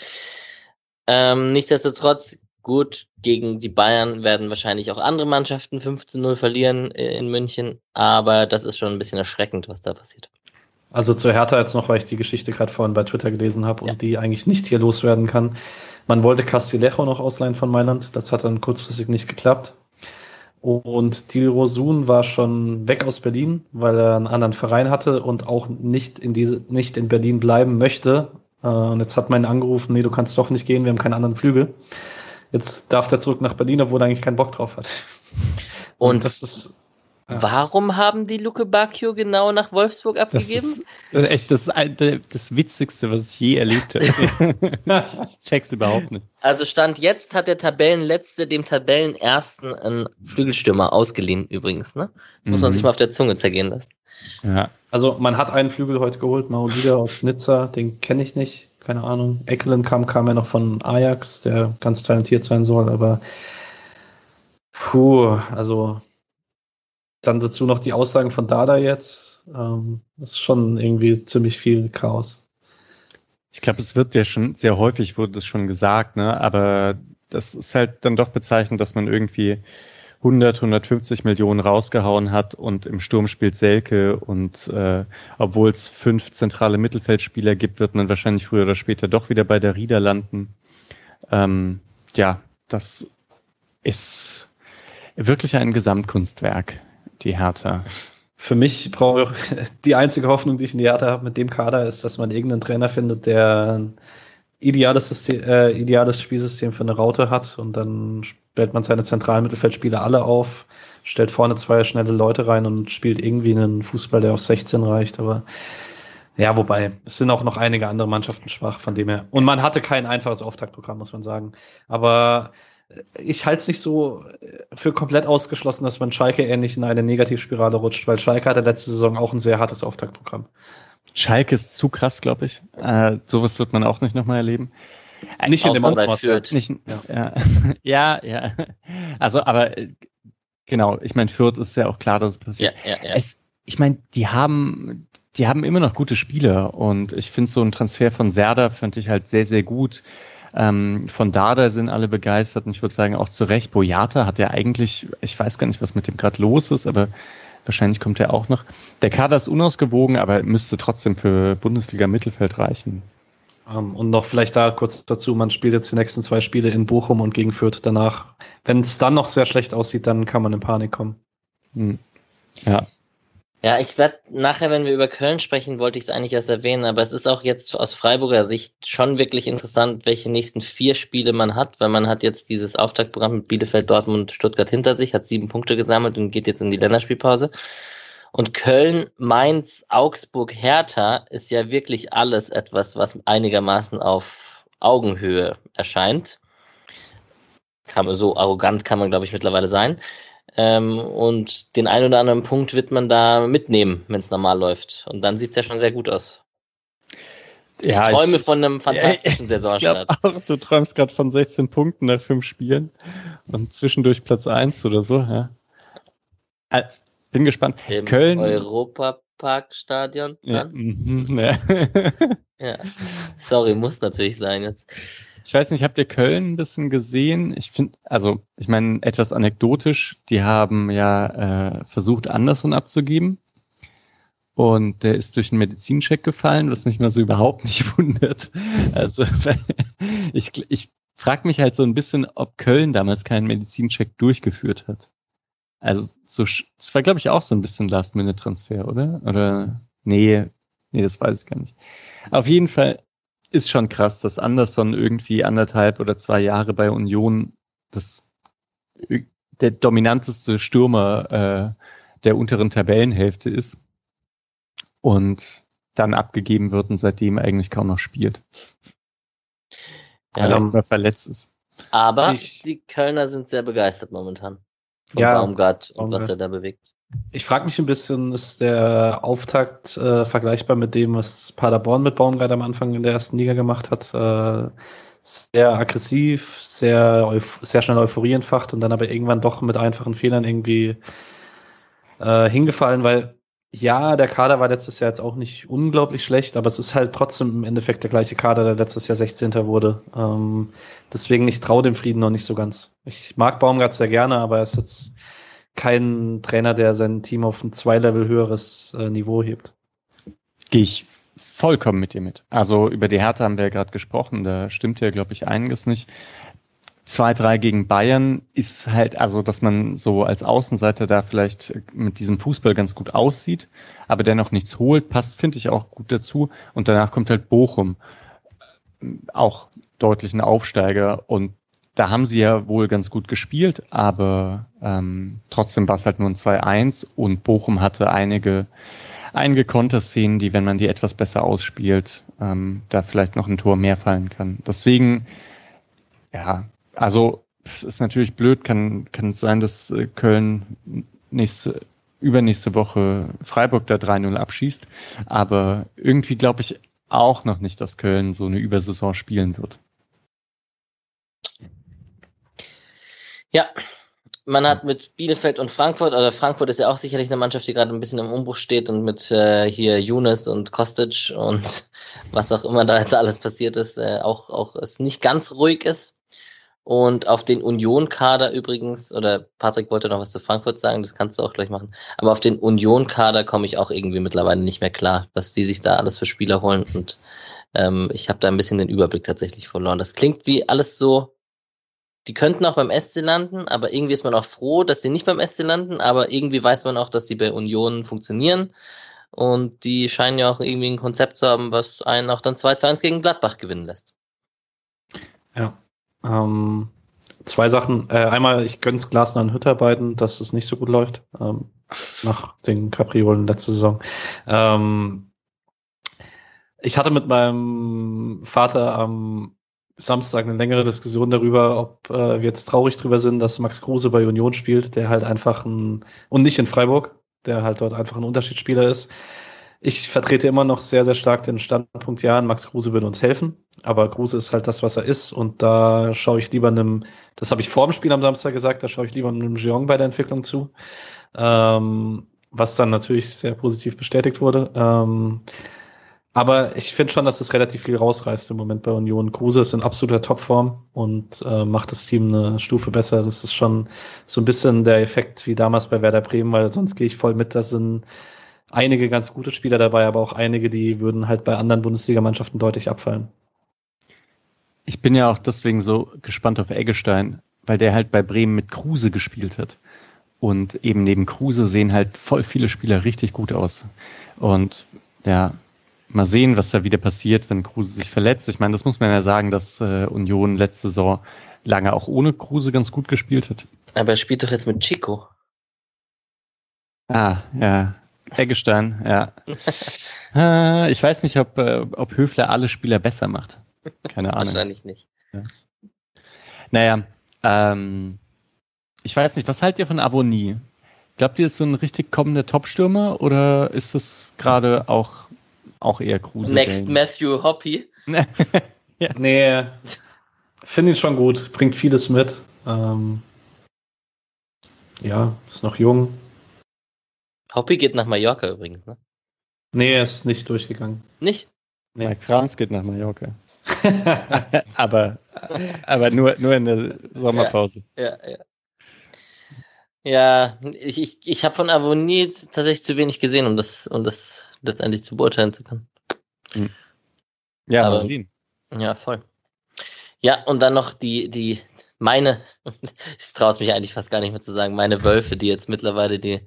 Ähm, nichtsdestotrotz, gut, gegen die Bayern werden wahrscheinlich auch andere Mannschaften 15-0 verlieren äh, in München, aber das ist schon ein bisschen erschreckend, was da passiert. Also zu Hertha jetzt noch, weil ich die Geschichte gerade vorhin bei Twitter gelesen habe ja. und die eigentlich nicht hier loswerden kann. Man wollte Castillejo noch ausleihen von Mailand, das hat dann kurzfristig nicht geklappt. Und Dil Rosun war schon weg aus Berlin, weil er einen anderen Verein hatte und auch nicht in diese, nicht in Berlin bleiben möchte, äh, und jetzt hat man ihn angerufen, nee, du kannst doch nicht gehen, wir haben keinen anderen Flügel. Jetzt darf der zurück nach Berlin, obwohl er eigentlich keinen Bock drauf hat. Und, und das ist. Ja. Warum haben die Luke Bacchio genau nach Wolfsburg abgegeben? Das ist, echt das, das Witzigste, was ich je erlebt habe. ich check's überhaupt nicht. Also Stand jetzt hat der Tabellenletzte dem Tabellenersten einen Flügelstürmer ausgeliehen, übrigens. Ne? Das muss man mhm. sich mal auf der Zunge zergehen lassen. Ja. Also man hat einen Flügel heute geholt, Maolida aus Schnitzer, den kenne ich nicht, keine Ahnung. Eckelen kam, kam ja noch von Ajax, der ganz talentiert sein soll, aber puh, also dann dazu noch die Aussagen von Dada jetzt. Ähm, das ist schon irgendwie ziemlich viel Chaos. Ich glaube, es wird ja schon sehr häufig wurde das schon gesagt, ne? Aber das ist halt dann doch bezeichnend, dass man irgendwie 100, 150 Millionen rausgehauen hat und im Sturm spielt Selke und äh, obwohl es fünf zentrale Mittelfeldspieler gibt, wird man wahrscheinlich früher oder später doch wieder bei der Rieder landen. Ähm, ja, das ist wirklich ein Gesamtkunstwerk, die Hertha. Für mich brauche ich die einzige Hoffnung, die ich in die Hertha habe mit dem Kader, ist, dass man irgendeinen Trainer findet, der ideales, System, äh, ideales Spielsystem für eine Raute hat und dann stellt man seine zentralen Mittelfeldspieler alle auf, stellt vorne zwei schnelle Leute rein und spielt irgendwie einen Fußball, der auf 16 reicht, aber ja, wobei, es sind auch noch einige andere Mannschaften schwach, von dem her. Und man hatte kein einfaches Auftaktprogramm, muss man sagen. Aber ich halte es nicht so für komplett ausgeschlossen, dass man Schalke ähnlich in eine Negativspirale rutscht, weil Schalke hatte letzte Saison auch ein sehr hartes Auftaktprogramm. Schalke ist zu krass, glaube ich. Äh, sowas wird man auch nicht nochmal erleben. Äh, nicht in dem Ausmaß. Nicht, ja. ja, ja, Also, aber äh, genau, ich meine, Fürth ist ja auch klar, dass es passiert. Ja, ja, ja. Es, ich meine, die haben, die haben immer noch gute Spieler und ich finde so ein Transfer von Serda fand ich halt sehr, sehr gut. Ähm, von Dada sind alle begeistert und ich würde sagen auch zu Recht. Boyata hat ja eigentlich, ich weiß gar nicht, was mit dem gerade los ist, aber Wahrscheinlich kommt er auch noch. Der Kader ist unausgewogen, aber müsste trotzdem für Bundesliga Mittelfeld reichen. Um, ähm, und noch vielleicht da kurz dazu, man spielt jetzt die nächsten zwei Spiele in Bochum und gegen Fürth danach. Wenn es dann noch sehr schlecht aussieht, dann kann man in Panik kommen. Hm. Ja. Ja, ich werde nachher, wenn wir über Köln sprechen, wollte ich es eigentlich erst erwähnen, aber es ist auch jetzt aus Freiburger Sicht schon wirklich interessant, welche nächsten vier Spiele man hat, weil man hat jetzt dieses Auftaktprogramm mit Bielefeld, Dortmund, Stuttgart hinter sich, hat sieben Punkte gesammelt und geht jetzt in die Länderspielpause. Und Köln, Mainz, Augsburg, Hertha ist ja wirklich alles etwas, was einigermaßen auf Augenhöhe erscheint. Kann so arrogant kann man, glaube ich, mittlerweile sein. Ähm, und den einen oder anderen Punkt wird man da mitnehmen, wenn es normal läuft. Und dann sieht es ja schon sehr gut aus. Ja, ich träume ich, von einem fantastischen ja, Saisonstart. Auch, du träumst gerade von 16 Punkten nach fünf Spielen und zwischendurch Platz 1 oder so. Ja. Äh, bin gespannt. Im Köln. Europaparkstadion. Ja, mm, ja. ja. Sorry, muss natürlich sein jetzt. Ich weiß nicht, habt ihr Köln ein bisschen gesehen? Ich finde, also, ich meine, etwas anekdotisch, die haben ja äh, versucht, Anderson abzugeben. Und der ist durch einen Medizincheck gefallen, was mich mal so überhaupt nicht wundert. Also ich, ich frage mich halt so ein bisschen, ob Köln damals keinen Medizincheck durchgeführt hat. Also so, das war, glaube ich, auch so ein bisschen Last-Minute-Transfer, oder? Oder nee, nee, das weiß ich gar nicht. Auf jeden Fall ist schon krass, dass Anderson irgendwie anderthalb oder zwei Jahre bei Union das der dominanteste Stürmer äh, der unteren Tabellenhälfte ist und dann abgegeben wird und seitdem eigentlich kaum noch spielt. Ja, weil er verletzt ist. Aber ich, die Kölner sind sehr begeistert momentan. Von ja, Baumgart und Baumgart. was er da bewegt. Ich frage mich ein bisschen, ist der Auftakt äh, vergleichbar mit dem, was Paderborn mit Baumgart am Anfang in der ersten Liga gemacht hat? Äh, sehr aggressiv, sehr, sehr schnell Euphorie entfacht und dann aber irgendwann doch mit einfachen Fehlern irgendwie äh, hingefallen, weil ja, der Kader war letztes Jahr jetzt auch nicht unglaublich schlecht, aber es ist halt trotzdem im Endeffekt der gleiche Kader, der letztes Jahr 16. wurde. Ähm, deswegen, ich traue dem Frieden noch nicht so ganz. Ich mag Baumgart sehr gerne, aber er ist jetzt kein Trainer, der sein Team auf ein zwei Level höheres äh, Niveau hebt. Gehe ich vollkommen mit dir mit. Also über die Härte haben wir ja gerade gesprochen, da stimmt ja, glaube ich, einiges nicht. 2-3 gegen Bayern ist halt, also dass man so als Außenseiter da vielleicht mit diesem Fußball ganz gut aussieht, aber dennoch nichts holt, passt, finde ich, auch gut dazu. Und danach kommt halt Bochum, auch deutlich ein Aufsteiger. Und da haben sie ja wohl ganz gut gespielt, aber ähm, trotzdem war es halt nur ein 2-1 und Bochum hatte einige, einige Konterszenen, die, wenn man die etwas besser ausspielt, ähm, da vielleicht noch ein Tor mehr fallen kann. Deswegen, ja, also es ist natürlich blöd, kann, kann es sein, dass äh, Köln nächste, übernächste Woche Freiburg da 3-0 abschießt, aber irgendwie glaube ich auch noch nicht, dass Köln so eine Übersaison spielen wird. Ja, man hat mit Bielefeld und Frankfurt, oder Frankfurt ist ja auch sicherlich eine Mannschaft, die gerade ein bisschen im Umbruch steht und mit äh, hier Younes und Kostic und was auch immer da jetzt alles passiert ist, äh, auch, auch es nicht ganz ruhig ist. Und auf den Union-Kader übrigens, oder Patrick wollte noch was zu Frankfurt sagen, das kannst du auch gleich machen. Aber auf den Union-Kader komme ich auch irgendwie mittlerweile nicht mehr klar, was die sich da alles für Spieler holen. Und ähm, ich habe da ein bisschen den Überblick tatsächlich verloren. Das klingt wie alles so die könnten auch beim SC landen, aber irgendwie ist man auch froh, dass sie nicht beim SC landen, aber irgendwie weiß man auch, dass sie bei Union funktionieren. Und die scheinen ja auch irgendwie ein Konzept zu haben, was einen auch dann 2 zu 1 gegen Gladbach gewinnen lässt. Ähm, zwei Sachen. Äh, einmal, ich gönn's Glasner und Hütter beiden, dass es nicht so gut läuft. Ähm, nach den Capriolen letzte Saison. Ähm, ich hatte mit meinem Vater am Samstag eine längere Diskussion darüber, ob äh, wir jetzt traurig drüber sind, dass Max Kruse bei Union spielt, der halt einfach ein, und nicht in Freiburg, der halt dort einfach ein Unterschiedsspieler ist. Ich vertrete immer noch sehr, sehr stark den Standpunkt, ja, Max Kruse würde uns helfen, aber Kruse ist halt das, was er ist und da schaue ich lieber einem, das habe ich vor dem Spiel am Samstag gesagt, da schaue ich lieber einem Jeong bei der Entwicklung zu, ähm, was dann natürlich sehr positiv bestätigt wurde. Ähm, aber ich finde schon, dass es relativ viel rausreißt im Moment bei Union. Kruse ist in absoluter Topform und äh, macht das Team eine Stufe besser. Das ist schon so ein bisschen der Effekt wie damals bei Werder Bremen, weil sonst gehe ich voll mit, dass sind einige ganz gute Spieler dabei, aber auch einige, die würden halt bei anderen Bundesligamannschaften deutlich abfallen. Ich bin ja auch deswegen so gespannt auf Eggestein, weil der halt bei Bremen mit Kruse gespielt hat. Und eben neben Kruse sehen halt voll viele Spieler richtig gut aus. Und ja, mal sehen, was da wieder passiert, wenn Kruse sich verletzt. Ich meine, das muss man ja sagen, dass äh, Union letzte Saison lange auch ohne Kruse ganz gut gespielt hat. Aber er spielt doch jetzt mit Chico. Ah, ja. Eggestein, ja. äh, ich weiß nicht, ob, äh, ob Höfler alle Spieler besser macht. Keine Ahnung. Wahrscheinlich nicht. Ja. Naja, ähm, ich weiß nicht, was haltet ihr von Avonie? Glaubt ihr, ist so ein richtig kommender Topstürmer oder ist das gerade auch, auch eher Kruse? Next Matthew Hoppy. ja. Nee, finde ihn schon gut, bringt vieles mit. Ähm, ja, ist noch jung, Hoppy geht nach Mallorca übrigens, ne? Nee, er ist nicht durchgegangen. Nicht? Nee. Mike Franz geht nach Mallorca. aber aber nur, nur in der Sommerpause. Ja, ja. Ja, ja ich, ich, ich habe von Avonie tatsächlich zu wenig gesehen, um das, um das letztendlich zu beurteilen zu können. Hm. Ja, aber, mal sehen. Ja, voll. Ja, und dann noch die, die, meine, ich traue es mich eigentlich fast gar nicht mehr zu sagen, meine Wölfe, die jetzt mittlerweile die,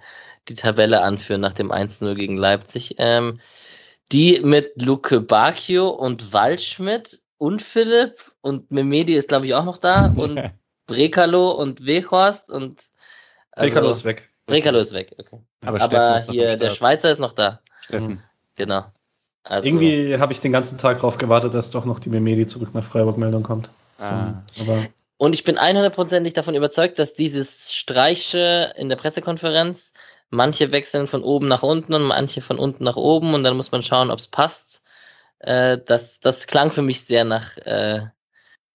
die Tabelle anführen nach dem 1-0 gegen Leipzig. Ähm, die mit Luke Bacchio und Waldschmidt und Philipp und Memedi ist, glaube ich, auch noch da und Brekalo und Weghorst und also, Brekalo ist weg. Brekalo ist weg, okay. Aber, Aber hier, der Schweizer ist noch da. Steffen. Genau. Also, Irgendwie habe ich den ganzen Tag darauf gewartet, dass doch noch die Memedi zurück nach Freiburg-Meldung kommt. So, ah. aber und ich bin 100%ig davon überzeugt, dass dieses Streiche in der Pressekonferenz Manche wechseln von oben nach unten und manche von unten nach oben und dann muss man schauen, ob es passt. Äh, das, das klang für mich sehr nach, äh,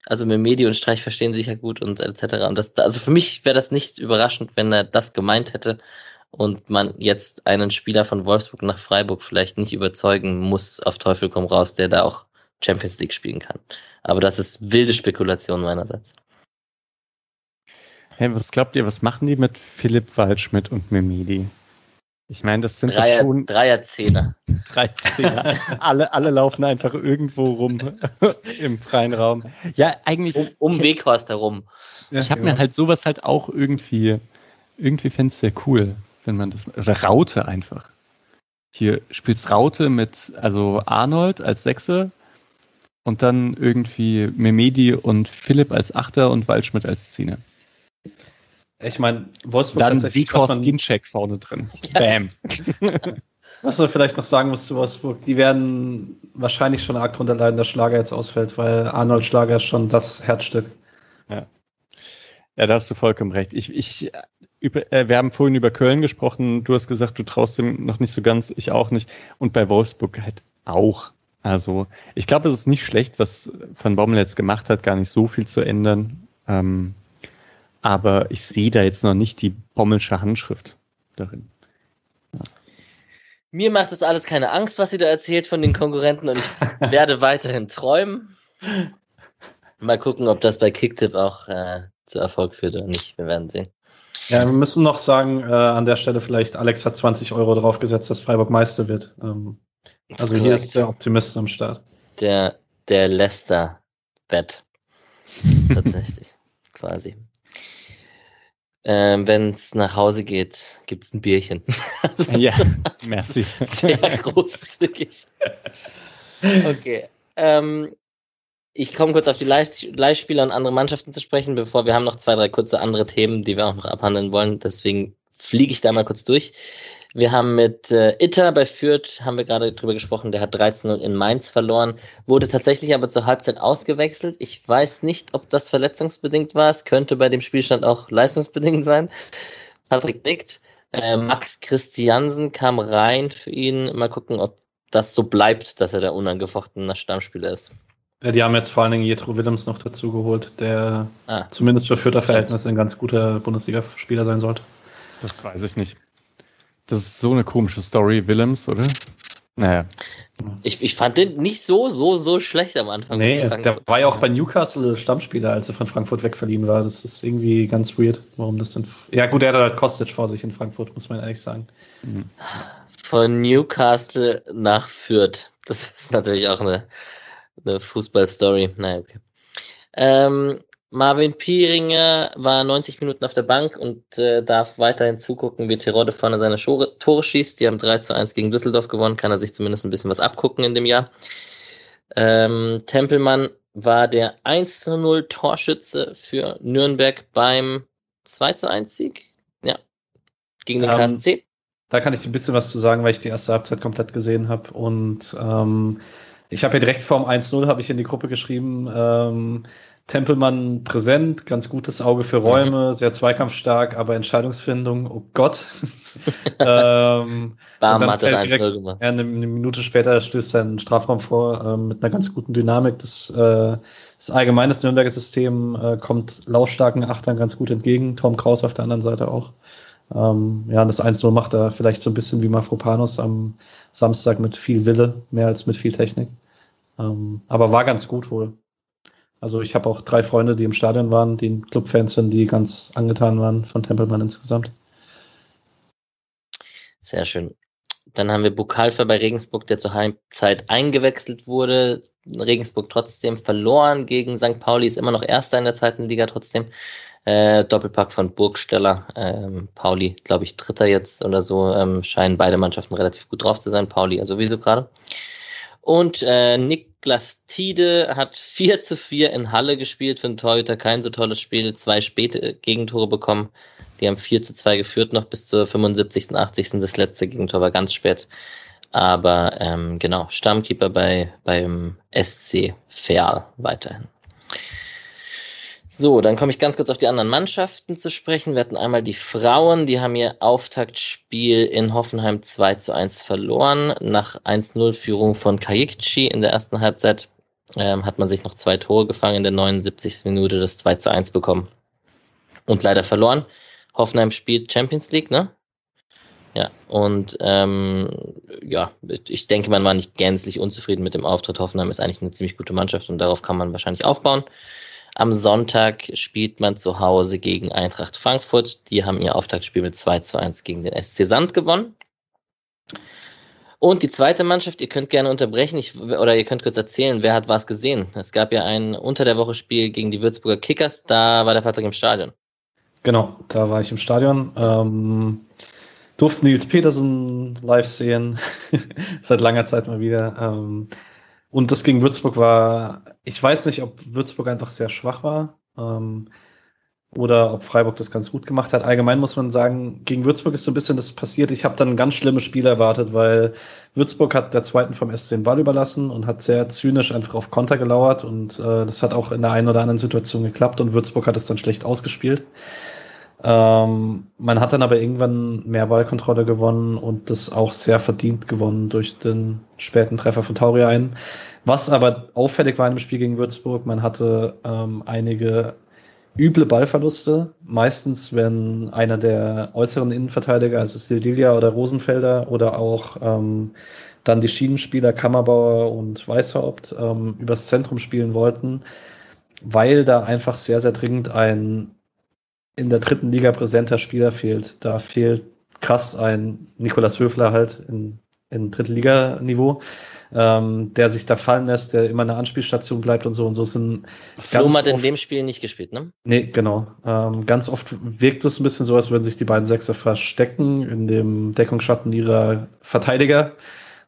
also mit Medi und Streich verstehen sich ja gut und etc. Und das, also für mich wäre das nicht überraschend, wenn er das gemeint hätte und man jetzt einen Spieler von Wolfsburg nach Freiburg vielleicht nicht überzeugen muss, auf Teufel komm raus, der da auch Champions League spielen kann. Aber das ist wilde Spekulation meinerseits. Hey, was glaubt ihr, was machen die mit Philipp Waldschmidt und Memedi? Ich meine, das sind Dreier, schon. Dreierzehner. Dreierzehner. alle, alle laufen einfach irgendwo rum im freien Raum. Ja, eigentlich. Um, um Weghorst herum. Ich habe ja. mir halt sowas halt auch irgendwie, irgendwie fände es sehr cool, wenn man das. Oder Raute einfach. Hier spielst Raute mit, also Arnold als Sechse und dann irgendwie Memedi und Philipp als Achter und Waldschmidt als Zehner. Ich meine, Wolfsburg Dann Vikor Skincheck vorne drin. Bam. Was man vielleicht noch sagen muss zu Wolfsburg, die werden wahrscheinlich schon arg drunter leiden, dass Schlager jetzt ausfällt, weil Arnold Schlager ist schon das Herzstück. Ja. Ja, da hast du vollkommen recht. Ich, ich, über, äh, wir haben vorhin über Köln gesprochen. Du hast gesagt, du traust dem noch nicht so ganz, ich auch nicht. Und bei Wolfsburg halt auch. Also, ich glaube, es ist nicht schlecht, was Van Bommel jetzt gemacht hat, gar nicht so viel zu ändern. Ähm, aber ich sehe da jetzt noch nicht die Bommelsche Handschrift darin. Ja. Mir macht das alles keine Angst, was sie da erzählt von den Konkurrenten und ich werde weiterhin träumen. Mal gucken, ob das bei Kicktip auch äh, zu Erfolg führt oder nicht. Wir werden sehen. Ja, wir müssen noch sagen, äh, an der Stelle vielleicht, Alex hat 20 Euro draufgesetzt, dass Freiburg Meister wird. Ähm, also hier ist der Optimist am Start. Der, der Leicester-Bet. Tatsächlich. Quasi. Ähm, Wenn es nach Hause geht, gibt es ein Bierchen. also ja, merci. Sehr großzügig. Okay. Ähm, ich komme kurz auf die Leihspieler und andere Mannschaften zu sprechen, bevor wir haben noch zwei, drei kurze andere Themen, die wir auch noch abhandeln wollen. Deswegen fliege ich da mal kurz durch. Wir haben mit äh, Itter bei Fürth, haben wir gerade drüber gesprochen, der hat 13-0 in Mainz verloren, wurde tatsächlich aber zur Halbzeit ausgewechselt. Ich weiß nicht, ob das verletzungsbedingt war. Es könnte bei dem Spielstand auch leistungsbedingt sein. Patrick nickt. Äh, Max Christiansen kam rein für ihn. Mal gucken, ob das so bleibt, dass er der unangefochtene Stammspieler ist. Ja, die haben jetzt vor allen Dingen Jetro Willems noch dazu geholt, der ah. zumindest für Fürther Verhältnisse ein ganz guter Bundesliga-Spieler sein sollte. Das weiß ich nicht. Das ist so eine komische Story, Willems, oder? Naja. Ich, ich fand den nicht so, so, so schlecht am Anfang. Nee, der war ja auch bei Newcastle Stammspieler, als er von Frankfurt wegverliehen war. Das ist irgendwie ganz weird, warum das denn. Ja, gut, er hat halt Kostic vor sich in Frankfurt, muss man ehrlich sagen. Von Newcastle nach Fürth. Das ist natürlich auch eine, eine Fußballstory. Naja, okay. Ähm, Marvin Pieringer war 90 Minuten auf der Bank und äh, darf weiterhin zugucken, wie Tirode vorne seine Tore, Tore schießt. Die haben 3 zu 1 gegen Düsseldorf gewonnen, kann er sich zumindest ein bisschen was abgucken in dem Jahr. Ähm, Tempelmann war der 1 zu 0 Torschütze für Nürnberg beim 2 zu 1 Sieg. Ja, gegen den um, ähm, KSC. Da kann ich ein bisschen was zu sagen, weil ich die erste Halbzeit komplett gesehen habe. Und ähm, ich habe ja direkt vorm 1-0 habe ich in die Gruppe geschrieben, ähm, Tempelmann präsent, ganz gutes Auge für Räume, mhm. sehr zweikampfstark, aber Entscheidungsfindung, oh Gott. ähm, Bam hat das 1 gemacht. Ja, eine, eine, Minute später stößt er einen Strafraum vor äh, mit einer ganz guten Dynamik. Das, äh, das allgemeine Nürnberger System äh, kommt lautstarken Achtern ganz gut entgegen. Tom Kraus auf der anderen Seite auch. Ähm, ja, und das 1-0 macht er vielleicht so ein bisschen wie Mafropanos am Samstag mit viel Wille, mehr als mit viel Technik. Ähm, aber war ganz gut wohl. Also ich habe auch drei Freunde, die im Stadion waren, die Clubfans sind, die ganz angetan waren von Tempelmann insgesamt. Sehr schön. Dann haben wir Bukalfa bei Regensburg, der zur Halbzeit eingewechselt wurde. Regensburg trotzdem verloren gegen St. Pauli, ist immer noch Erster in der zweiten Liga trotzdem. Äh, Doppelpack von Burgsteller. Ähm, Pauli, glaube ich, Dritter jetzt oder so. Ähm, scheinen beide Mannschaften relativ gut drauf zu sein. Pauli, also sowieso gerade. Und äh, Niklas Tiede hat 4 zu 4 in Halle gespielt für den Torhüter. Kein so tolles Spiel. Zwei späte Gegentore bekommen. Die haben 4 zu 2 geführt, noch bis zur 75., 80. Das letzte Gegentor war ganz spät. Aber ähm, genau, Stammkeeper bei, beim SC Ferl weiterhin. So, dann komme ich ganz kurz auf die anderen Mannschaften zu sprechen. Wir hatten einmal die Frauen, die haben ihr Auftaktspiel in Hoffenheim 2 zu 1 verloren. Nach 1-0 Führung von Kajikci in der ersten Halbzeit ähm, hat man sich noch zwei Tore gefangen, in der 79. Minute das 2 zu 1 bekommen. Und leider verloren. Hoffenheim spielt Champions League, ne? Ja, und ähm, ja, ich denke, man war nicht gänzlich unzufrieden mit dem Auftritt. Hoffenheim ist eigentlich eine ziemlich gute Mannschaft und darauf kann man wahrscheinlich aufbauen. Am Sonntag spielt man zu Hause gegen Eintracht Frankfurt. Die haben ihr Auftaktspiel mit 2 zu 1 gegen den SC Sand gewonnen. Und die zweite Mannschaft, ihr könnt gerne unterbrechen, ich, oder ihr könnt kurz erzählen, wer hat was gesehen. Es gab ja ein unter der Woche Spiel gegen die Würzburger Kickers, da war der Patrick im Stadion. Genau, da war ich im Stadion. Ähm, durfte Nils Petersen live sehen, seit langer Zeit mal wieder. Ähm, und das gegen Würzburg war, ich weiß nicht, ob Würzburg einfach sehr schwach war ähm, oder ob Freiburg das ganz gut gemacht hat. Allgemein muss man sagen, gegen Würzburg ist so ein bisschen das passiert. Ich habe dann ein ganz schlimmes Spiel erwartet, weil Würzburg hat der zweiten vom SC den Ball überlassen und hat sehr zynisch einfach auf Konter gelauert und äh, das hat auch in der einen oder anderen Situation geklappt und Würzburg hat es dann schlecht ausgespielt. Ähm, man hat dann aber irgendwann mehr Ballkontrolle gewonnen und das auch sehr verdient gewonnen durch den späten Treffer von Tauri ein. Was aber auffällig war im Spiel gegen Würzburg, man hatte ähm, einige üble Ballverluste. Meistens, wenn einer der äußeren Innenverteidiger, also Sildilia oder Rosenfelder oder auch ähm, dann die Schienenspieler Kammerbauer und Weißhaupt ähm, übers Zentrum spielen wollten, weil da einfach sehr, sehr dringend ein in der dritten Liga präsenter Spieler fehlt. Da fehlt krass ein Nikolas Höfler halt in, in Drittliganiveau, ähm, der sich da fallen lässt, der immer eine Anspielstation bleibt und so und so sind. Flom hat in dem Spiel nicht gespielt, ne? Nee, genau. Ähm, ganz oft wirkt es ein bisschen so, als würden sich die beiden Sechser verstecken in dem Deckungsschatten ihrer Verteidiger.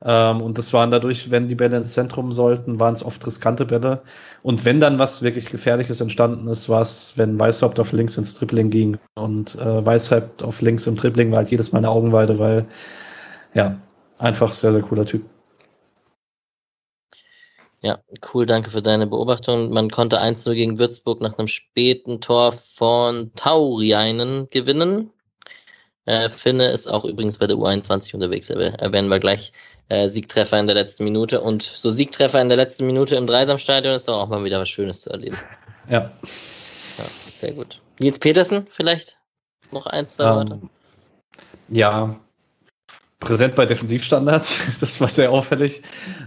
Ähm, und das waren dadurch, wenn die Bälle ins Zentrum sollten, waren es oft riskante Bälle. Und wenn dann was wirklich Gefährliches entstanden ist, war es, wenn Weißhaupt auf links ins Dribbling ging. Und äh, Weißhaupt auf links im Dribbling war halt jedes Mal eine Augenweide, weil, ja, einfach sehr, sehr cooler Typ. Ja, cool, danke für deine Beobachtung. Man konnte 1-0 gegen Würzburg nach einem späten Tor von Taurianen gewinnen. Äh, Finne ist auch übrigens bei der U21 unterwegs, erwähnen wir gleich. Äh, Siegtreffer in der letzten Minute. Und so Siegtreffer in der letzten Minute im Dreisamstadion ist doch auch mal wieder was Schönes zu erleben. Ja. ja sehr gut. Nils Petersen vielleicht? Noch ein, zwei ähm, Worte? Ja, präsent bei Defensivstandards. Das war sehr auffällig.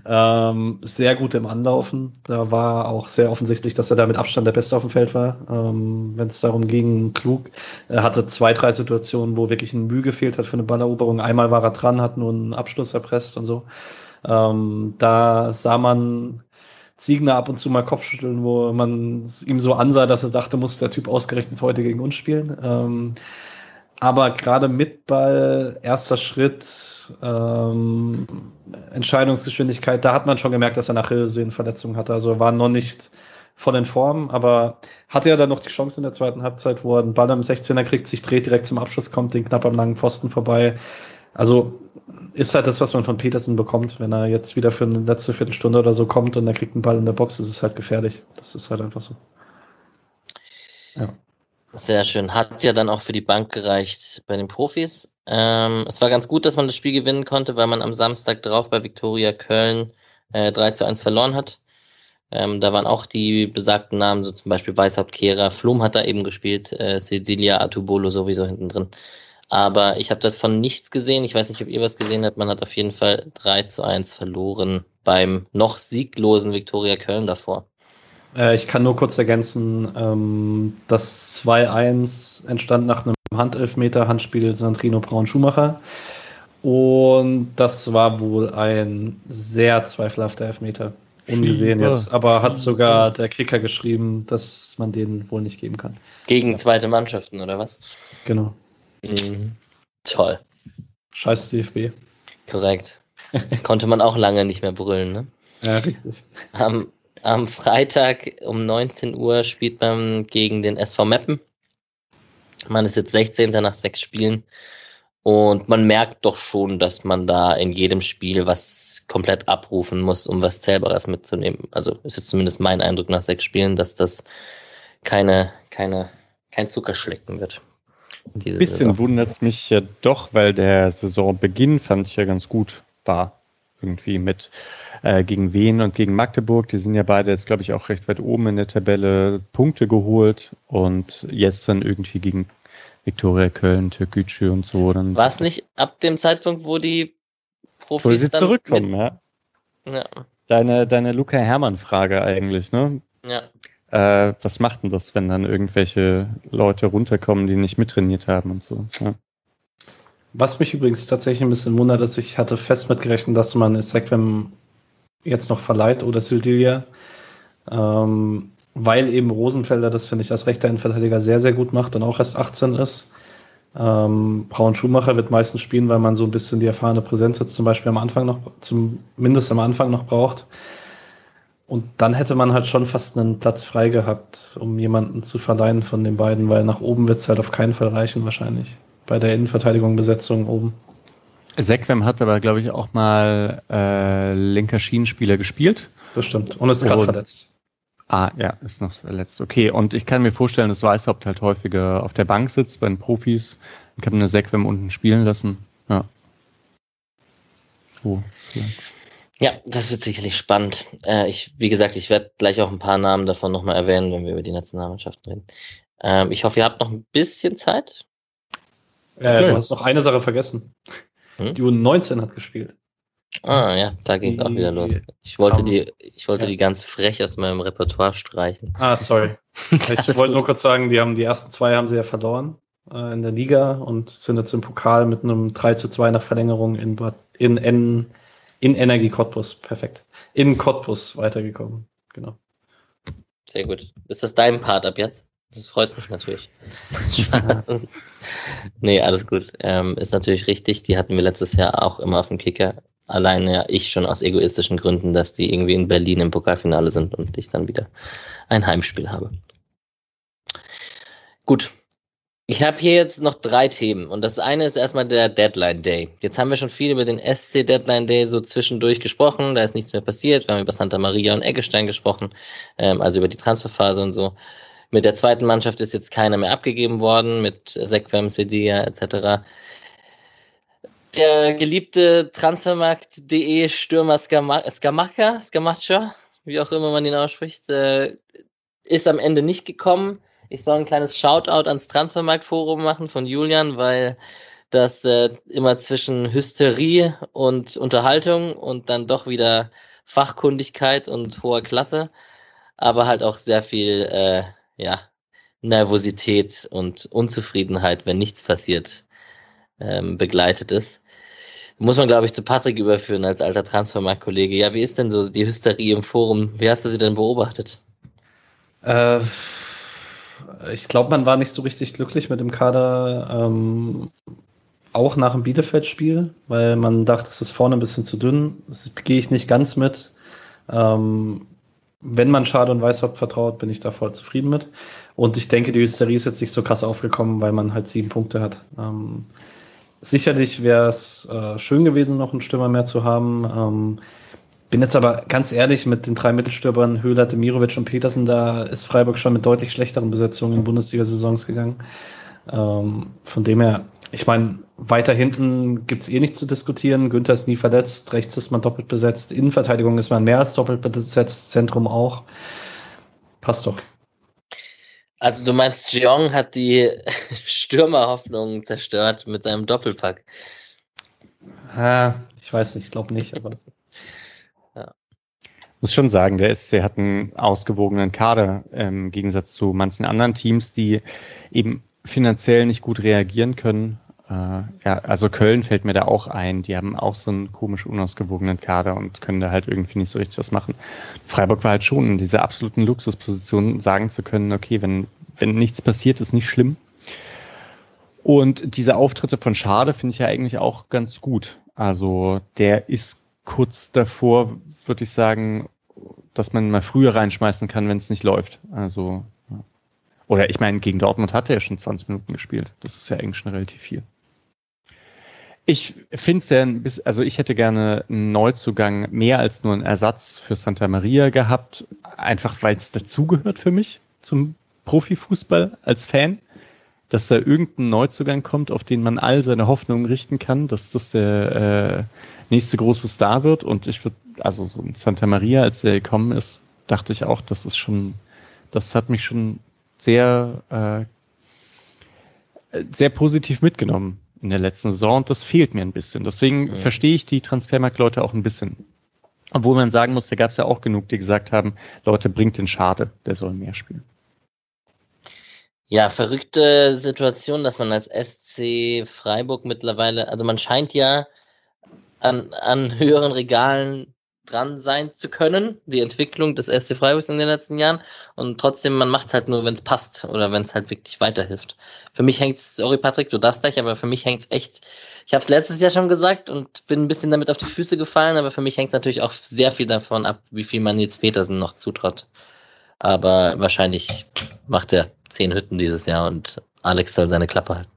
Ähm, sehr gut im Anlaufen. Da war auch sehr offensichtlich, dass er da mit Abstand der Beste auf dem Feld war. Ähm, Wenn es darum ging, klug. Er hatte zwei, drei Situationen, wo wirklich ein Mühe gefehlt hat für eine Balleroberung. Einmal war er dran, hat nur einen Abschluss erpresst und so. Ähm, da sah man Ziegner ab und zu mal Kopfschütteln, wo man ihm so ansah, dass er dachte, muss der Typ ausgerechnet heute gegen uns spielen. Ähm, aber gerade mit Ball, erster Schritt, ähm, Entscheidungsgeschwindigkeit, da hat man schon gemerkt, dass er nach Achillessehnenverletzungen hatte. Also war noch nicht voll in Form, aber hatte ja dann noch die Chance in der zweiten Halbzeit, wo er einen Ball am 16er kriegt, sich dreht, direkt zum Abschluss kommt, den knapp am langen Pfosten vorbei. Also ist halt das, was man von Petersen bekommt. Wenn er jetzt wieder für eine letzte Viertelstunde oder so kommt und er kriegt einen Ball in der Box, ist es halt gefährlich. Das ist halt einfach so. Ja. Sehr schön. Hat ja dann auch für die Bank gereicht bei den Profis. Ähm, es war ganz gut, dass man das Spiel gewinnen konnte, weil man am Samstag drauf bei Viktoria Köln äh, 3 zu 1 verloren hat. Ähm, da waren auch die besagten Namen, so zum Beispiel Weißhaupt Kehrer, Flum hat da eben gespielt, äh, Cecilia Atubolo sowieso hinten drin. Aber ich habe davon nichts gesehen. Ich weiß nicht, ob ihr was gesehen habt. Man hat auf jeden Fall 3 zu 1 verloren beim noch sieglosen Viktoria Köln davor. Äh, ich kann nur kurz ergänzen, ähm, das 2-1 entstand nach einem Handelfmeter, Handspiel Sandrino Braun-Schumacher. Und das war wohl ein sehr zweifelhafter Elfmeter. Ungesehen Schieber. jetzt. Aber hat sogar der Kicker geschrieben, dass man den wohl nicht geben kann. Gegen zweite Mannschaften, oder was? Genau. Mhm. Toll. Scheiß DFB. Korrekt. Konnte man auch lange nicht mehr brüllen, ne? Ja, richtig. Am, am Freitag um 19 Uhr spielt man gegen den SV Meppen. Man ist jetzt 16. nach sechs Spielen. Und man merkt doch schon, dass man da in jedem Spiel was komplett abrufen muss, um was Zählbares mitzunehmen. Also ist jetzt zumindest mein Eindruck nach sechs Spielen, dass das keine, keine, kein Zuckerschlecken wird. Ein bisschen wundert es mich ja doch, weil der Saisonbeginn fand ich ja ganz gut war. Irgendwie mit äh, gegen Wien und gegen Magdeburg. Die sind ja beide jetzt, glaube ich, auch recht weit oben in der Tabelle Punkte geholt und jetzt dann irgendwie gegen Viktoria Köln, Türkgücü und so. Dann War es nicht ab dem Zeitpunkt, wo die Profis wo sie zurückkommen, ja. ja. Deine, deine Luca Hermann-Frage eigentlich, ne? Ja. Äh, was macht denn das, wenn dann irgendwelche Leute runterkommen, die nicht mittrainiert haben und so? Ja. Was mich übrigens tatsächlich ein bisschen wundert, ist, ich hatte fest mitgerechnet, dass man Sequem jetzt noch verleiht oder Sildilia. Ähm, weil eben Rosenfelder das, finde ich, als rechter Innenverteidiger sehr, sehr gut macht und auch erst 18 ist. Ähm, Braun Schumacher wird meistens spielen, weil man so ein bisschen die erfahrene Präsenz jetzt zum Beispiel am Anfang noch, zumindest am Anfang noch braucht. Und dann hätte man halt schon fast einen Platz frei gehabt, um jemanden zu verleihen von den beiden, weil nach oben wird es halt auf keinen Fall reichen wahrscheinlich. Bei der Innenverteidigung Besetzung oben. Sequem hat aber, glaube ich, auch mal äh, linker Schienenspieler gespielt. Das stimmt. Und ist gerade verletzt. Ah, ja, ist noch verletzt. Okay, und ich kann mir vorstellen, dass Weißhaupt halt häufiger auf der Bank sitzt bei den Profis. Ich habe eine Sequem unten spielen lassen. Ja. So, vielleicht. Ja, das wird sicherlich spannend. Äh, ich, wie gesagt, ich werde gleich auch ein paar Namen davon nochmal erwähnen, wenn wir über die Nationalmannschaften reden. Ähm, ich hoffe, ihr habt noch ein bisschen Zeit. Äh, okay. Du hast noch eine Sache vergessen. Hm? Die U19 hat gespielt. Ah ja, da ging es auch wieder los. Ich wollte um, die, ich wollte ja. die ganz frech aus meinem Repertoire streichen. Ah, sorry. ich wollte nur kurz sagen, die haben die ersten zwei haben sie ja verloren äh, in der Liga und sind jetzt im Pokal mit einem 3 zu 2 nach Verlängerung in, in, in, in Energie Cottbus. Perfekt. In Cottbus weitergekommen. Genau. Sehr gut. Ist das dein Part ab jetzt? Das freut mich natürlich. nee, alles gut. Ähm, ist natürlich richtig. Die hatten wir letztes Jahr auch immer auf dem Kicker. alleine ja ich schon aus egoistischen Gründen, dass die irgendwie in Berlin im Pokalfinale sind und ich dann wieder ein Heimspiel habe. Gut. Ich habe hier jetzt noch drei Themen und das eine ist erstmal der Deadline Day. Jetzt haben wir schon viel über den SC Deadline Day so zwischendurch gesprochen, da ist nichts mehr passiert. Wir haben über Santa Maria und Eggestein gesprochen, ähm, also über die Transferphase und so. Mit der zweiten Mannschaft ist jetzt keiner mehr abgegeben worden, mit Sequem, Sedia etc. Der geliebte Transfermarkt.de Stürmer Skamaka, Skamacha, wie auch immer man ihn ausspricht, äh, ist am Ende nicht gekommen. Ich soll ein kleines Shoutout ans Transfermarkt-Forum machen von Julian, weil das äh, immer zwischen Hysterie und Unterhaltung und dann doch wieder Fachkundigkeit und hoher Klasse, aber halt auch sehr viel äh, ja, Nervosität und Unzufriedenheit, wenn nichts passiert, ähm, begleitet ist. Muss man, glaube ich, zu Patrick überführen als alter Transfermarkt-Kollege. Ja, wie ist denn so die Hysterie im Forum? Wie hast du sie denn beobachtet? Äh, ich glaube, man war nicht so richtig glücklich mit dem Kader, ähm, auch nach dem Bielefeld-Spiel, weil man dachte, es ist vorne ein bisschen zu dünn. Das gehe ich nicht ganz mit. Ähm, wenn man Schade und Weißhaupt vertraut, bin ich da voll zufrieden mit. Und ich denke, die Hysterie ist jetzt nicht so krass aufgekommen, weil man halt sieben Punkte hat. Ähm, sicherlich wäre es äh, schön gewesen, noch einen Stürmer mehr zu haben. Ähm, bin jetzt aber ganz ehrlich, mit den drei Mittelstürmern Höhler, Demirovic und Petersen, da ist Freiburg schon mit deutlich schlechteren Besetzungen in Bundesliga-Saisons gegangen. Ähm, von dem her, ich meine, weiter hinten gibt's eh nichts zu diskutieren. Günther ist nie verletzt, rechts ist man doppelt besetzt, Innenverteidigung ist man mehr als doppelt besetzt, Zentrum auch. Passt doch. Also du meinst, Jeong hat die Stürmerhoffnung zerstört mit seinem Doppelpack? Ah, ich weiß nicht, ich glaube nicht, aber muss schon sagen, der SC hat einen ausgewogenen Kader im Gegensatz zu manchen anderen Teams, die eben finanziell nicht gut reagieren können. Äh, ja, also Köln fällt mir da auch ein. Die haben auch so einen komisch unausgewogenen Kader und können da halt irgendwie nicht so richtig was machen. Freiburg war halt schon in dieser absoluten Luxusposition, sagen zu können, okay, wenn, wenn nichts passiert, ist nicht schlimm. Und diese Auftritte von Schade finde ich ja eigentlich auch ganz gut. Also der ist kurz davor, würde ich sagen, dass man mal früher reinschmeißen kann, wenn es nicht läuft. Also, oder ich meine, gegen Dortmund hat er schon 20 Minuten gespielt. Das ist ja eigentlich schon relativ viel. Ich finde es ja, also ich hätte gerne einen Neuzugang mehr als nur einen Ersatz für Santa Maria gehabt, einfach weil es dazugehört für mich zum Profifußball als Fan dass da irgendein Neuzugang kommt, auf den man all seine Hoffnungen richten kann, dass das der äh, nächste große Star wird. Und ich würde, also so in Santa Maria, als der gekommen ist, dachte ich auch, das ist schon, das hat mich schon sehr, äh, sehr positiv mitgenommen in der letzten Saison und das fehlt mir ein bisschen. Deswegen ja. verstehe ich die Transfermarktleute auch ein bisschen. Obwohl man sagen muss, da gab es ja auch genug, die gesagt haben, Leute, bringt den Schade, der soll mehr spielen. Ja, verrückte Situation, dass man als SC Freiburg mittlerweile, also man scheint ja an, an höheren Regalen dran sein zu können, die Entwicklung des SC Freiburgs in den letzten Jahren. Und trotzdem, man macht es halt nur, wenn es passt oder wenn es halt wirklich weiterhilft. Für mich hängt es, sorry Patrick, du darfst gleich, aber für mich hängt es echt, ich habe es letztes Jahr schon gesagt und bin ein bisschen damit auf die Füße gefallen, aber für mich hängt es natürlich auch sehr viel davon ab, wie viel man jetzt Petersen noch zutraut. Aber wahrscheinlich macht er zehn Hütten dieses Jahr und Alex soll seine Klappe halten.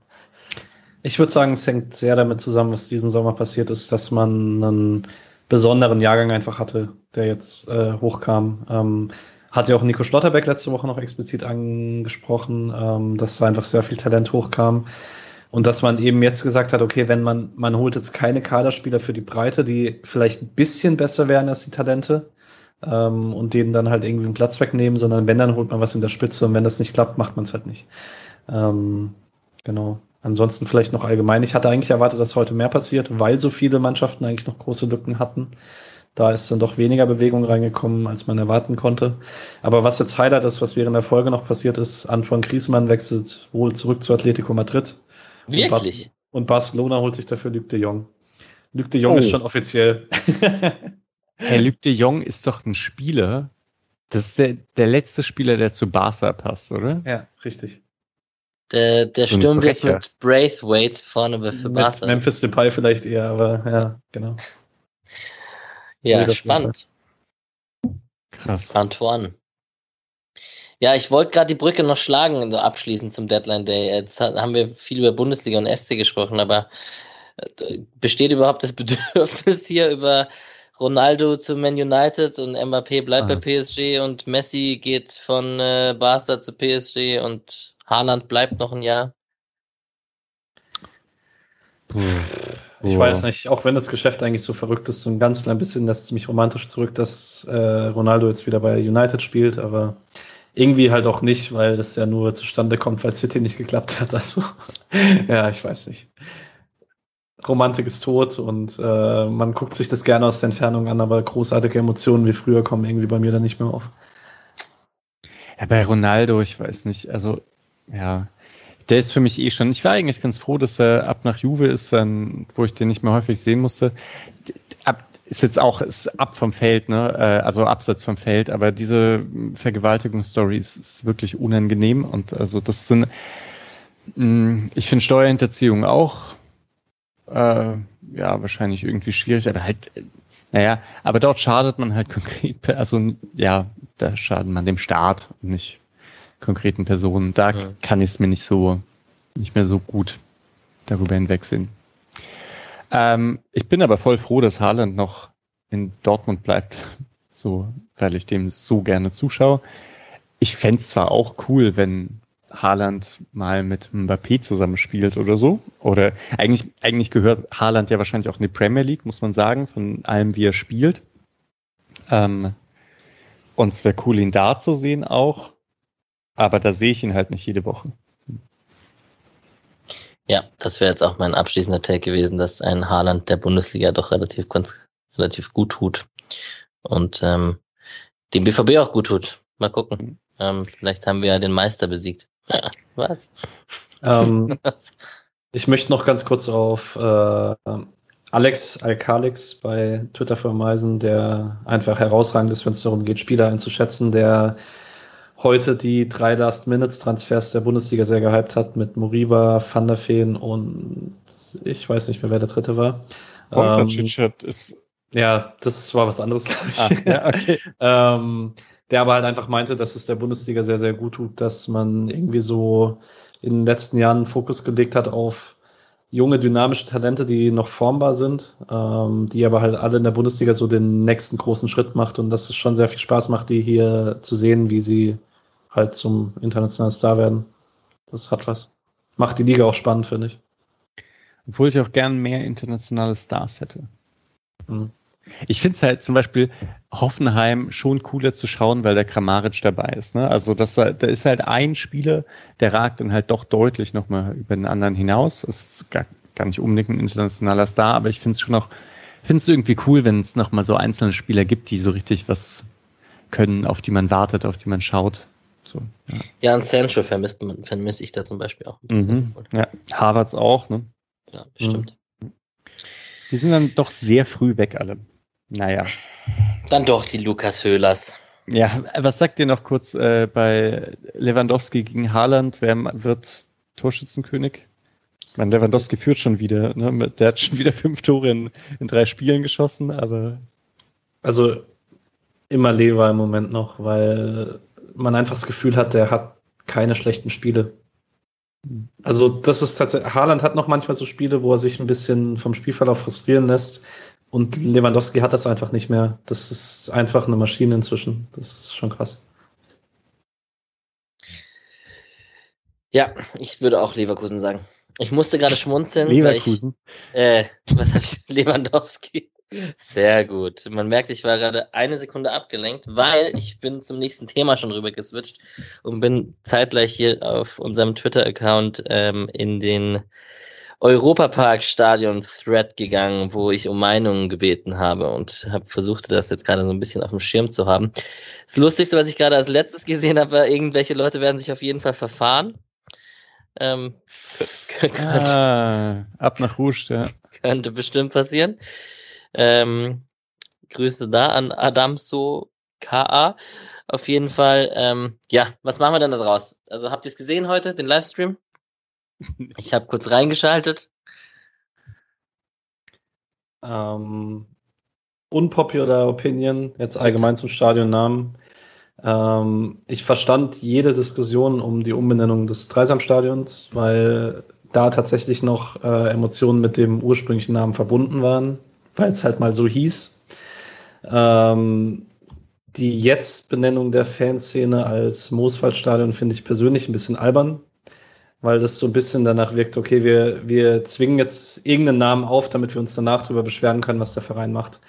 Ich würde sagen, es hängt sehr damit zusammen, was diesen Sommer passiert ist, dass man einen besonderen Jahrgang einfach hatte, der jetzt äh, hochkam. Ähm, hat ja auch Nico Schlotterbeck letzte Woche noch explizit angesprochen, ähm, dass da einfach sehr viel Talent hochkam. Und dass man eben jetzt gesagt hat, okay, wenn man, man holt jetzt keine Kaderspieler für die Breite, die vielleicht ein bisschen besser wären als die Talente, ähm, und denen dann halt irgendwie einen Platz wegnehmen, sondern wenn, dann holt man was in der Spitze und wenn das nicht klappt, macht man es halt nicht. Ähm, genau. Ansonsten vielleicht noch allgemein. Ich hatte eigentlich erwartet, dass heute mehr passiert, weil so viele Mannschaften eigentlich noch große Lücken hatten. Da ist dann doch weniger Bewegung reingekommen, als man erwarten konnte. Aber was jetzt Highlight ist, was während der Folge noch passiert ist, Antoine Griezmann wechselt wohl zurück zu Atletico Madrid. Wirklich? Und, Barcelona holt sich dafür Luc de Jong. Luc de Jong oh. ist schon offiziell. Herr Luc de Jong ist doch ein Spieler. Das ist der, der letzte Spieler, der zu Barca passt, oder? Ja, richtig. Der, der so stürmt jetzt mit Braithwaite vorne für Barca. Memphis Depay vielleicht eher, aber ja, genau. Ja, das spannend. Krass. Antoine. Ja, ich wollte gerade die Brücke noch schlagen, so abschließend zum Deadline Day. Jetzt ha- haben wir viel über Bundesliga und SC gesprochen, aber äh, besteht überhaupt das Bedürfnis hier über Ronaldo zu Man United und Mbappé bleibt Ah. bei PSG und Messi geht von äh, Barca zu PSG und Haaland bleibt noch ein Jahr? Puh. Ich Boah. weiß nicht, auch wenn das Geschäft eigentlich so verrückt ist, so ein ganz klein bisschen lässt es mich romantisch zurück, dass äh, Ronaldo jetzt wieder bei United spielt, aber irgendwie halt auch nicht, weil das ja nur zustande kommt, weil City nicht geklappt hat. Also, ja, ich weiß nicht. Romantik ist tot und äh, man guckt sich das gerne aus der Entfernung an, aber großartige Emotionen wie früher kommen irgendwie bei mir dann nicht mehr auf. Ja, bei Ronaldo, ich weiß nicht, also ja, der ist für mich eh schon. Ich war eigentlich ganz froh, dass er ab nach Juve ist, dann, wo ich den nicht mehr häufig sehen musste. Ab, ist jetzt auch ist ab vom Feld, ne? äh, Also abseits vom Feld, aber diese Vergewaltigungsstory ist, ist wirklich unangenehm und also das sind, mh, ich finde Steuerhinterziehung auch äh, ja wahrscheinlich irgendwie schwierig, aber halt naja, aber dort schadet man halt konkret, also ja, da schadet man dem Staat und nicht konkreten Personen. Da Ja. kann ich es mir nicht so, nicht mehr so gut darüber hinwegsehen. Ähm, ich bin aber voll froh, dass Haaland noch in Dortmund bleibt, so, weil ich dem so gerne zuschaue. Ich fänd's zwar auch cool, wenn Haaland mal mit Mbappé zusammenspielt oder so. Oder eigentlich, eigentlich gehört Haaland ja wahrscheinlich auch in die Premier League, muss man sagen, von allem, wie er spielt. Ähm, und es wäre cool, ihn da zu sehen auch. Aber da sehe ich ihn halt nicht jede Woche. Ja, das wäre jetzt auch mein abschließender Take gewesen, dass ein Haaland der Bundesliga doch relativ, ganz, relativ gut tut. Und ähm, dem BVB auch gut tut. Mal gucken. Ähm, vielleicht haben wir ja den Meister besiegt. Was? Ähm, ich möchte noch ganz kurz auf äh, Alex Alkalix bei Twitter verweisen, der einfach herausragend ist, wenn es darum geht, Spieler einzuschätzen, der heute die drei Last-Minutes-Transfers der Bundesliga sehr gehypt hat mit Moriba, Van der Feen und ich weiß nicht mehr, wer der dritte war. Ähm, ist. ja, das war was anderes, glaube ich. Ah, ja, okay. ähm, der aber halt einfach meinte, dass es der Bundesliga sehr, sehr gut tut, dass man irgendwie so in den letzten Jahren einen Fokus gelegt hat auf junge, dynamische Talente, die noch formbar sind, ähm, die aber halt alle in der Bundesliga so den nächsten großen Schritt macht und dass es schon sehr viel Spaß macht, die hier zu sehen, wie sie halt zum internationalen Star werden. Das hat was. Macht die Liga auch spannend, finde ich. Obwohl ich auch gern mehr internationale Stars hätte. Mhm. Ich finde es halt zum Beispiel Hoffenheim schon cooler zu schauen, weil der Kramaric dabei ist. Ne? Also das, da ist halt ein Spieler, der ragt dann halt doch deutlich nochmal über den anderen hinaus. Das ist gar, gar nicht unbedingt ein internationaler Star, aber ich finde es schon auch, finde es irgendwie cool, wenn es nochmal so einzelne Spieler gibt, die so richtig was können, auf die man wartet, auf die man schaut. So, ja. Ja, und Sancho vermisst man, vermisse ich da zum Beispiel auch ein bisschen. Mhm. ja. Harvards auch, ne? Ja, bestimmt. Die sind dann doch sehr früh weg alle. Naja. Dann doch die Lukas Höhlers. Ja, was sagt ihr noch kurz äh, bei Lewandowski gegen Haaland? Wer wird Torschützenkönig? Ich meine, Lewandowski führt schon wieder, ne? Der hat schon wieder fünf Tore in, in drei Spielen geschossen, aber Also immer Lever im Moment noch, weil man einfach das Gefühl hat, der hat keine schlechten Spiele. Also das ist tatsächlich, Haaland hat noch manchmal so Spiele, wo er sich ein bisschen vom Spielverlauf frustrieren lässt und Lewandowski hat das einfach nicht mehr. Das ist einfach eine Maschine inzwischen. Das ist schon krass. Ja, ich würde auch Leverkusen sagen. Ich musste gerade schmunzeln. Leverkusen. Weil ich, äh, was habe ich? Lewandowski. Sehr gut. Man merkt, ich war gerade eine Sekunde abgelenkt, weil ich bin zum nächsten Thema schon rüber geswitcht und bin zeitgleich hier auf unserem Twitter-Account ähm, in den Europapark-Stadion-Thread gegangen, wo ich um Meinungen gebeten habe und habe versucht, das jetzt gerade so ein bisschen auf dem Schirm zu haben. Das Lustigste, was ich gerade als letztes gesehen habe, war, irgendwelche Leute werden sich auf jeden Fall verfahren. Ähm, Ah, ab nach Rouge, ja. könnte bestimmt passieren. Ähm, Grüße da an Adamso KA. Auf jeden Fall, ähm, ja, was machen wir denn da draus? Also habt ihr es gesehen heute, den Livestream? Ich habe kurz reingeschaltet. Ähm, unpopular Opinion, jetzt allgemein zum Stadionnamen. Ähm, ich verstand jede Diskussion um die Umbenennung des Dreisamstadions, weil da tatsächlich noch äh, Emotionen mit dem ursprünglichen Namen verbunden waren, weil es halt mal so hieß. Ähm, die jetzt Benennung der Fanszene als Mooswaldstadion finde ich persönlich ein bisschen albern, weil das so ein bisschen danach wirkt, okay, wir, wir zwingen jetzt irgendeinen Namen auf, damit wir uns danach darüber beschweren können, was der Verein macht.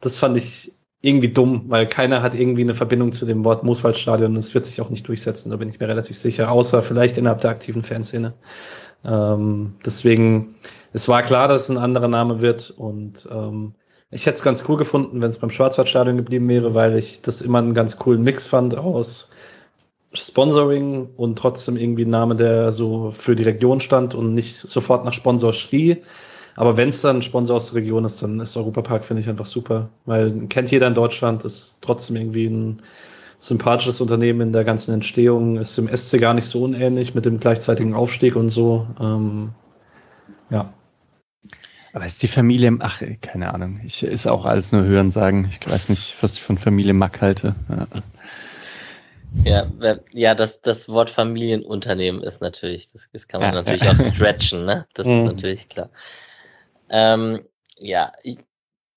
Das fand ich irgendwie dumm, weil keiner hat irgendwie eine Verbindung zu dem Wort Mooswaldstadion und es wird sich auch nicht durchsetzen, da bin ich mir relativ sicher, außer vielleicht innerhalb der aktiven Fanszene. Ähm, deswegen, es war klar, dass es ein anderer Name wird und ähm, ich hätte es ganz cool gefunden, wenn es beim Schwarzwaldstadion geblieben wäre, weil ich das immer einen ganz coolen Mix fand aus Sponsoring und trotzdem irgendwie ein Name, der so für die Region stand und nicht sofort nach Sponsor schrie. Aber wenn es dann Sponsor aus der Region ist, dann ist Europapark, finde ich, einfach super. Weil kennt jeder in Deutschland, ist trotzdem irgendwie ein sympathisches Unternehmen in der ganzen Entstehung, ist im SC gar nicht so unähnlich mit dem gleichzeitigen Aufstieg und so. Ähm, ja. Aber ist die Familie, ach, keine Ahnung, ich ist auch alles nur Hören sagen. Ich weiß nicht, was ich von Familie Mack halte. Ja. Ja, ja, das, das Wort Familienunternehmen ist natürlich, das, das kann man ja, natürlich ja. auch stretchen, ne? Das ist mhm. natürlich klar. Ähm, ja, ich,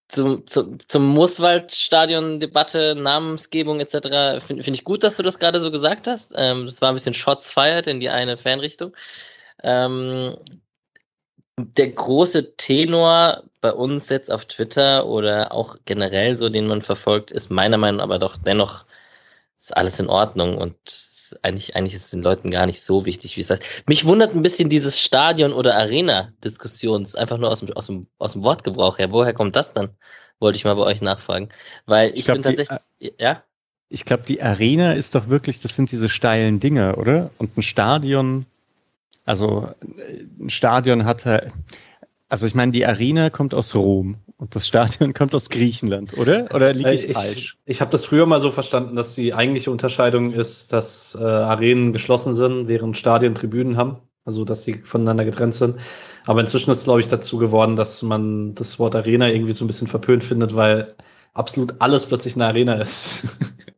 zum, zum, zum Mooswald-Stadion-Debatte, Namensgebung etc. finde find ich gut, dass du das gerade so gesagt hast. Ähm, das war ein bisschen Shots fired in die eine Fanrichtung. Ähm, der große Tenor bei uns jetzt auf Twitter oder auch generell so, den man verfolgt, ist meiner Meinung nach aber doch dennoch ist alles in Ordnung und eigentlich, eigentlich ist es den Leuten gar nicht so wichtig, wie es heißt. Mich wundert ein bisschen dieses Stadion- oder Arena-Diskussions, einfach nur aus dem, aus, dem, aus dem Wortgebrauch her. Woher kommt das dann? Wollte ich mal bei euch nachfragen. Weil ich, ich glaub, bin tatsächlich, die, ja? Ich glaube, die Arena ist doch wirklich, das sind diese steilen Dinge, oder? Und ein Stadion, also ein Stadion hat, also ich meine, die Arena kommt aus Rom und das Stadion kommt aus Griechenland, oder? Oder liege ich, ich falsch? Ich habe das früher mal so verstanden, dass die eigentliche Unterscheidung ist, dass äh, Arenen geschlossen sind, während Stadien Tribünen haben. Also, dass sie voneinander getrennt sind. Aber inzwischen ist es, glaube ich, dazu geworden, dass man das Wort Arena irgendwie so ein bisschen verpönt findet, weil absolut alles plötzlich eine Arena ist.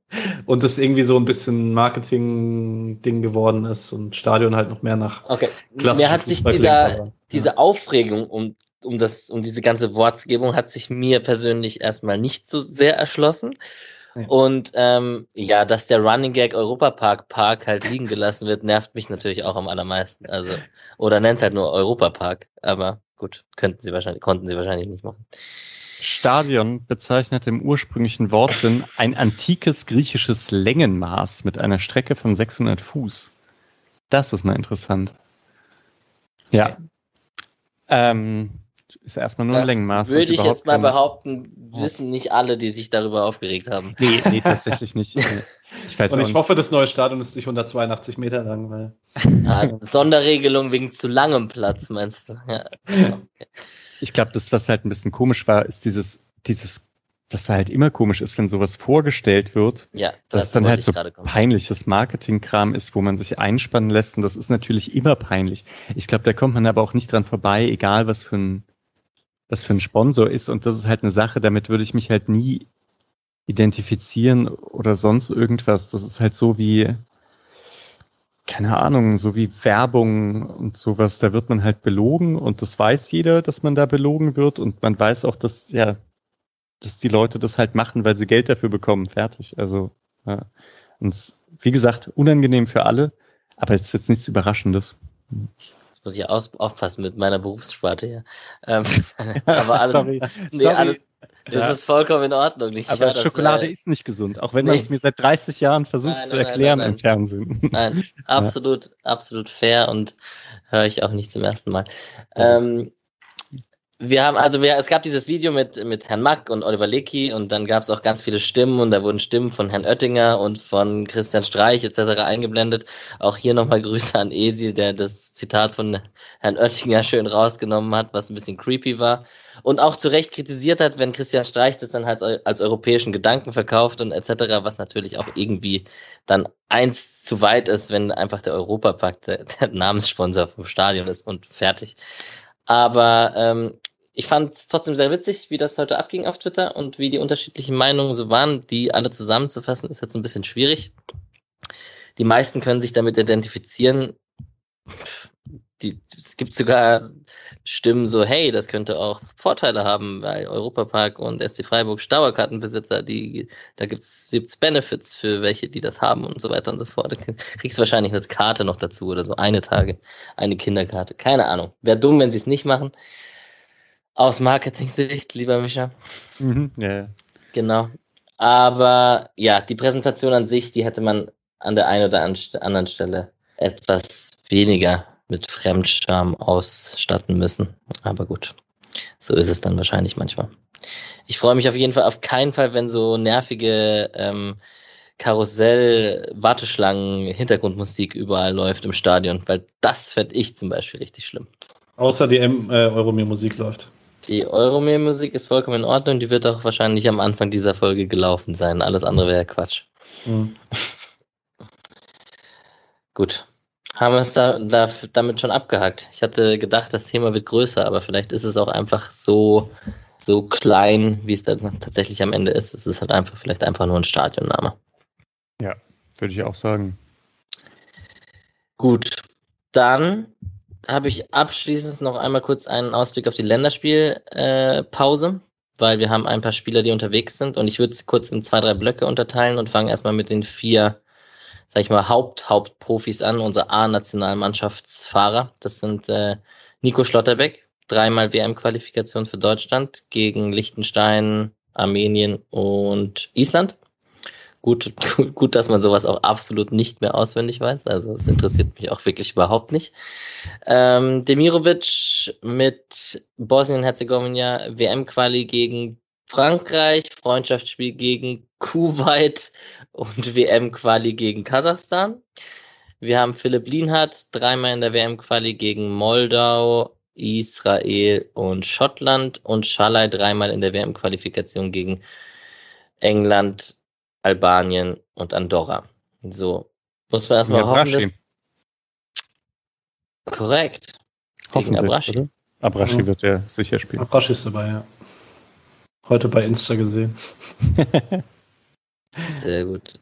und es irgendwie so ein bisschen Marketing-Ding geworden ist und Stadion halt noch mehr nach okay. Mir hat sich dieser, diese Aufregung um, um, das, um diese ganze Wortgebung hat sich mir persönlich erstmal nicht so sehr erschlossen. Ja. Und ähm, ja, dass der Running Gag Europapark Park halt liegen gelassen wird, nervt mich natürlich auch am allermeisten. Also, oder nennt es halt nur Europapark. Aber gut, könnten sie wahrscheinlich, konnten sie wahrscheinlich nicht machen. Stadion bezeichnet im ursprünglichen Wortsinn ein antikes griechisches Längenmaß mit einer Strecke von 600 Fuß. Das ist mal interessant. Ja. Ähm, ist erstmal nur das ein Längenmaß. Würde ich jetzt mal behaupten, wissen nicht alle, die sich darüber aufgeregt haben. Nee, nee tatsächlich nicht. Ich weiß Und ich nicht. hoffe, das neue Stadion ist nicht 182 Meter lang, weil. Ah, Sonderregelung wegen zu langem Platz, meinst du? Ja. Okay. Ich glaube, das, was halt ein bisschen komisch war, ist dieses, dieses, was halt immer komisch ist, wenn sowas vorgestellt wird, ja, das dass es dann halt so peinliches Marketingkram ist, wo man sich einspannen lässt. Und das ist natürlich immer peinlich. Ich glaube, da kommt man aber auch nicht dran vorbei, egal was für ein, was für ein Sponsor ist. Und das ist halt eine Sache, damit würde ich mich halt nie identifizieren oder sonst irgendwas. Das ist halt so wie, keine Ahnung, so wie Werbung und sowas, da wird man halt belogen und das weiß jeder, dass man da belogen wird und man weiß auch, dass, ja, dass die Leute das halt machen, weil sie Geld dafür bekommen. Fertig. Also, ja. Und wie gesagt, unangenehm für alle, aber es ist jetzt nichts Überraschendes. Jetzt muss ich aufpassen mit meiner Berufssparte hier. Ähm, aber alles, Sorry. Nee, Sorry. alles, das ja. ist vollkommen in Ordnung. Ich Aber Schokolade äh, ist nicht gesund, auch wenn nee. man es mir seit 30 Jahren versucht nein, zu nein, erklären nein, im Fernsehen. Nein, absolut, ja. absolut fair und höre ich auch nicht zum ersten Mal. Ähm, wir haben, also wir, es gab dieses Video mit, mit Herrn Mack und Oliver Lecky und dann gab es auch ganz viele Stimmen und da wurden Stimmen von Herrn Oettinger und von Christian Streich etc. eingeblendet. Auch hier nochmal Grüße an Esi, der das Zitat von Herrn Oettinger schön rausgenommen hat, was ein bisschen creepy war. Und auch zu Recht kritisiert hat, wenn Christian Streich das dann halt als europäischen Gedanken verkauft und etc., was natürlich auch irgendwie dann eins zu weit ist, wenn einfach der Europapakt der, der Namenssponsor vom Stadion ist und fertig. Aber ähm, ich fand es trotzdem sehr witzig, wie das heute abging auf Twitter und wie die unterschiedlichen Meinungen so waren. Die alle zusammenzufassen, ist jetzt ein bisschen schwierig. Die meisten können sich damit identifizieren. Die, es gibt sogar Stimmen so, hey, das könnte auch Vorteile haben, weil Europapark und SC Freiburg Dauerkartenbesitzer, die, da gibt's gibt's Benefits für welche, die das haben und so weiter und so fort. Da kriegst wahrscheinlich eine Karte noch dazu oder so, eine Tage, eine Kinderkarte. Keine Ahnung. Wäre dumm, wenn sie es nicht machen. Aus Marketing-Sicht, lieber Micha. Mhm, ja. Genau. Aber ja, die Präsentation an sich, die hätte man an der einen oder anderen Stelle etwas weniger mit Fremdscham ausstatten müssen. Aber gut, so ist es dann wahrscheinlich manchmal. Ich freue mich auf jeden Fall auf keinen Fall, wenn so nervige ähm, Karussell-Warteschlangen-Hintergrundmusik überall läuft im Stadion, weil das fände ich zum Beispiel richtig schlimm. Außer die äh, Euromir-Musik läuft. Die Euromir-Musik ist vollkommen in Ordnung, die wird auch wahrscheinlich am Anfang dieser Folge gelaufen sein. Alles andere wäre Quatsch. Mhm. Gut. Haben wir es da, da, damit schon abgehakt? Ich hatte gedacht, das Thema wird größer, aber vielleicht ist es auch einfach so, so klein, wie es dann tatsächlich am Ende ist. Es ist halt einfach vielleicht einfach nur ein Stadionname. Ja, würde ich auch sagen. Gut, dann habe ich abschließend noch einmal kurz einen Ausblick auf die Länderspielpause, äh, weil wir haben ein paar Spieler, die unterwegs sind und ich würde es kurz in zwei, drei Blöcke unterteilen und fange erstmal mit den vier sag ich mal, Haupt, Hauptprofis an, unsere A-Nationalmannschaftsfahrer. Das sind äh, Nico Schlotterbeck, dreimal WM-Qualifikation für Deutschland gegen Liechtenstein, Armenien und Island. Gut, gut, dass man sowas auch absolut nicht mehr auswendig weiß. Also es interessiert mich auch wirklich überhaupt nicht. Ähm, Demirovic mit Bosnien-Herzegowina WM-Quali gegen Frankreich, Freundschaftsspiel gegen Kuwait und WM-Quali gegen Kasachstan. Wir haben Philipp Lienhardt dreimal in der WM-Quali gegen Moldau, Israel und Schottland und Schalay dreimal in der WM-Qualifikation gegen England, Albanien und Andorra. So, muss man erstmal hoffen, dass... Korrekt. Gegen Abrashi. Abrashi ja. wird ja sicher spielen. Abrashi ist dabei, ja. Heute bei Insta gesehen. Sehr gut.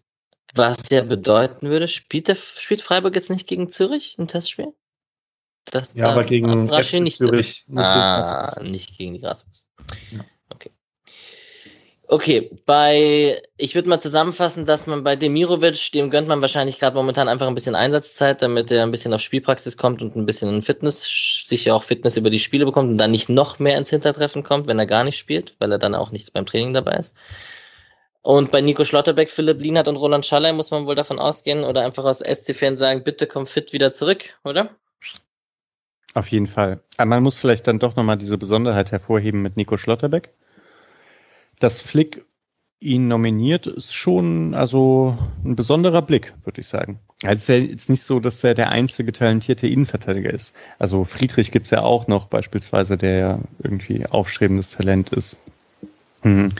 Was ja bedeuten würde, spielt, der, spielt Freiburg jetzt nicht gegen Zürich ein Testspiel? Das ja, aber gegen FC nicht Zürich. Nicht, ah, gegen nicht gegen die Grasshoppers. Ja. Okay. Bei, ich würde mal zusammenfassen, dass man bei Demirovic, dem gönnt man wahrscheinlich gerade momentan einfach ein bisschen Einsatzzeit, damit er ein bisschen auf Spielpraxis kommt und ein bisschen Fitness, sicher auch Fitness über die Spiele bekommt und dann nicht noch mehr ins Hintertreffen kommt, wenn er gar nicht spielt, weil er dann auch nicht beim Training dabei ist. Und bei Nico Schlotterbeck, Philipp Lienert und Roland Schaller muss man wohl davon ausgehen oder einfach aus SC-Fans sagen, bitte komm fit wieder zurück, oder? Auf jeden Fall. Aber man muss vielleicht dann doch nochmal diese Besonderheit hervorheben mit Nico Schlotterbeck. Dass Flick ihn nominiert, ist schon also ein besonderer Blick, würde ich sagen. Also es ist ja jetzt nicht so, dass er der einzige talentierte Innenverteidiger ist. Also Friedrich gibt's ja auch noch beispielsweise, der ja irgendwie aufstrebendes Talent ist. Mhm.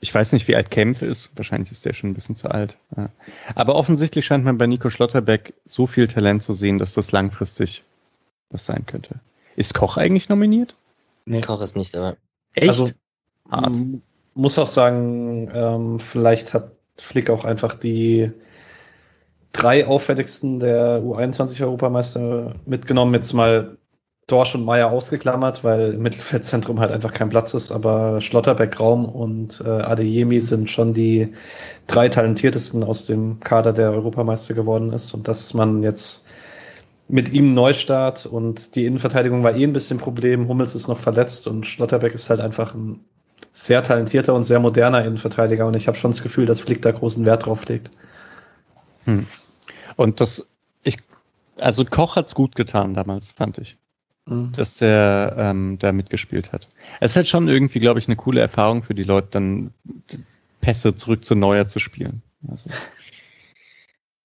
Ich weiß nicht, wie alt Kempf ist. Wahrscheinlich ist der schon ein bisschen zu alt. Ja. Aber offensichtlich scheint man bei Nico Schlotterbeck so viel Talent zu sehen, dass das langfristig was sein könnte. Ist Koch eigentlich nominiert? Nee. Koch ist nicht, aber. Echt? Also, Hart. Muss auch sagen, ähm, vielleicht hat Flick auch einfach die drei auffälligsten der U21-Europameister mitgenommen. Jetzt mal Dorsch und Meier ausgeklammert, weil im Mittelfeldzentrum halt einfach kein Platz ist, aber Schlotterbeck, Raum und äh, Adeyemi sind schon die drei talentiertesten aus dem Kader, der Europameister geworden ist. Und dass man jetzt mit ihm Neustart und die Innenverteidigung war eh ein bisschen Problem. Hummels ist noch verletzt und Schlotterbeck ist halt einfach ein sehr talentierter und sehr moderner Innenverteidiger und ich habe schon das Gefühl, dass Flick da großen Wert drauf legt. Hm. Und das, ich, also Koch hat's gut getan damals, fand ich mhm. dass der ähm, da mitgespielt hat. Es ist halt schon irgendwie, glaube ich, eine coole Erfahrung für die Leute, dann Pässe zurück zu Neuer zu spielen. Also.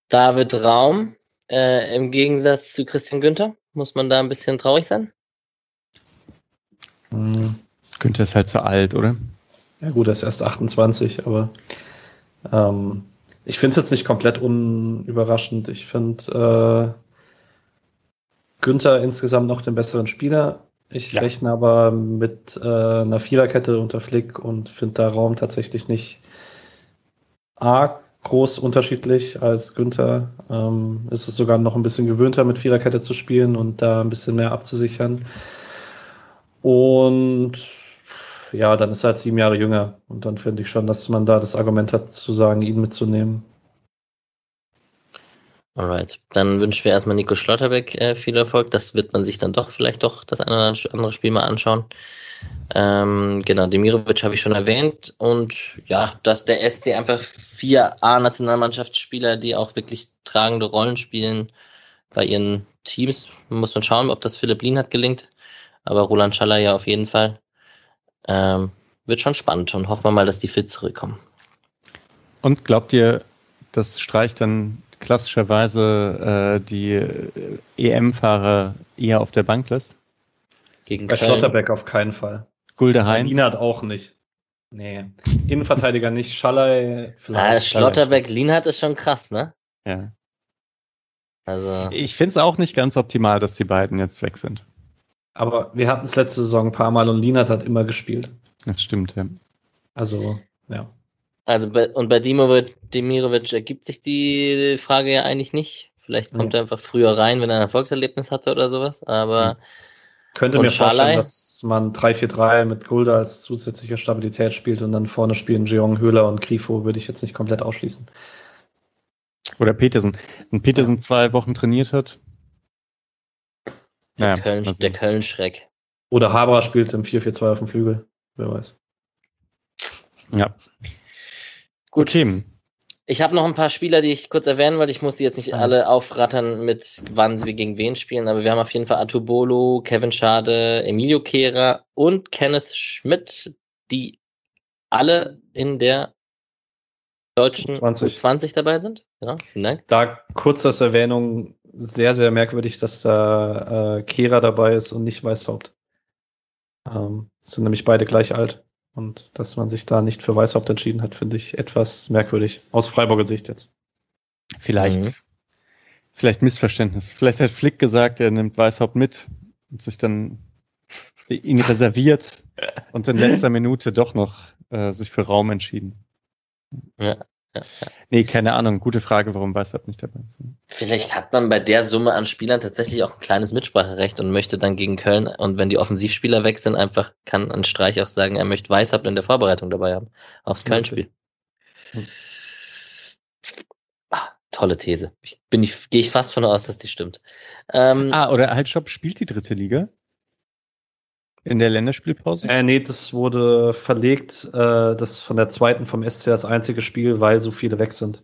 David Raum, äh, im Gegensatz zu Christian Günther, muss man da ein bisschen traurig sein? Mhm. Günther ist halt zu alt, oder? Ja gut, er ist erst 28, aber ähm, ich finde es jetzt nicht komplett unüberraschend. Ich finde, äh, Günther insgesamt noch den besseren Spieler. Ich Ja. rechne aber mit äh, einer Viererkette unter Flick und finde da Raum tatsächlich nicht arg groß unterschiedlich als Günther. Ähm, ist es sogar noch ein bisschen gewöhnter, mit Viererkette zu spielen und da ein bisschen mehr abzusichern. Und ja, dann ist er halt sieben Jahre jünger. Und dann finde ich schon, dass man da das Argument hat, zu sagen, ihn mitzunehmen. Alright, dann wünschen wir erstmal Nico Schlotterbeck äh, viel Erfolg. Das wird man sich dann doch vielleicht doch das eine oder andere Spiel mal anschauen. Ähm, genau, Demirovic habe ich schon erwähnt. Und ja, dass der SC einfach vier A-Nationalmannschaftsspieler, die auch wirklich tragende Rollen spielen bei ihren Teams. Muss man schauen, ob das Philipp Lienhardt gelingt. Aber Roland Schaller ja auf jeden Fall. Ähm, wird schon spannend und hoffen wir mal, dass die fit zurückkommen. Und glaubt ihr, das streicht dann klassischerweise äh, die EM-Fahrer eher auf der Bank lässt? Gegen Bei Köln. Schlotterbeck auf keinen Fall. Gulde Heinz? Lienhardt auch nicht. Nee. Innenverteidiger nicht. Schallei Ah, vielleicht. Schlotterbeck, Lienhardt ist schon krass, ne? Ja. Also. Ich finde es auch nicht ganz optimal, dass die beiden jetzt weg sind. Aber wir hatten es letzte Saison ein paar Mal und Lienhardt hat immer gespielt. Das stimmt, ja. Also, ja. Also bei, und bei Dimirovic, Demirovic ergibt sich die Frage ja eigentlich nicht. Vielleicht kommt Nee. er einfach früher rein, wenn er ein Erfolgserlebnis hatte oder sowas. Aber Könnte Und mir vorstellen, Schalai? dass man 3-4-3 mit Gulda als zusätzliche Stabilität spielt und dann vorne spielen Jeong, Höhler und Grifo, würde ich jetzt nicht komplett ausschließen. Oder Petersen. Wenn Petersen zwei Wochen trainiert hat. Der Naja, Köln, der. Köln-Schreck. Oder Habra spielt im 4-4-2 auf dem Flügel. Wer weiß. Ja. Gut. Okay. Ich habe noch ein paar Spieler, die ich kurz erwähnen wollte. Ich muss die jetzt nicht Ja. alle aufrattern, mit wann sie gegen wen spielen, aber wir haben auf jeden Fall Atubolo, Kevin Schade, Emilio Kehrer und Kenneth Schmidt, die alle in der deutschen U20. U20 dabei sind. Ja, vielen Dank. Da kurz als Erwähnung, sehr, sehr merkwürdig, dass da äh, Kehra dabei ist und nicht Weißhaupt. Ähm, sind nämlich beide gleich alt. Und dass man sich da nicht für Weißhaupt entschieden hat, finde ich etwas merkwürdig. Aus Freiburger Sicht jetzt. Vielleicht. Mhm. Vielleicht Missverständnis. Vielleicht hat Flick gesagt, er nimmt Weißhaupt mit und sich dann ihn reserviert und in letzter Minute doch noch äh, sich für Raum entschieden. Ja, ja, Nee, keine Ahnung. Gute Frage, warum Weißhaupt nicht dabei ist. Vielleicht hat man bei der Summe an Spielern tatsächlich auch ein kleines Mitspracherecht und möchte dann gegen Köln und wenn die Offensivspieler weg sind, einfach kann ein Streich auch sagen, er möchte Weißhaupt in der Vorbereitung dabei haben. Aufs Ja, Köln-Spiel. Hm. Ah, tolle These. Ich bin ich, gehe ich fast von aus, dass die stimmt. Ähm, Ah, oder Stopp spielt die dritte Liga? In der Länderspielpause? Äh, nee, das wurde verlegt, äh, das von der zweiten vom SC das einzige Spiel, weil so viele weg sind.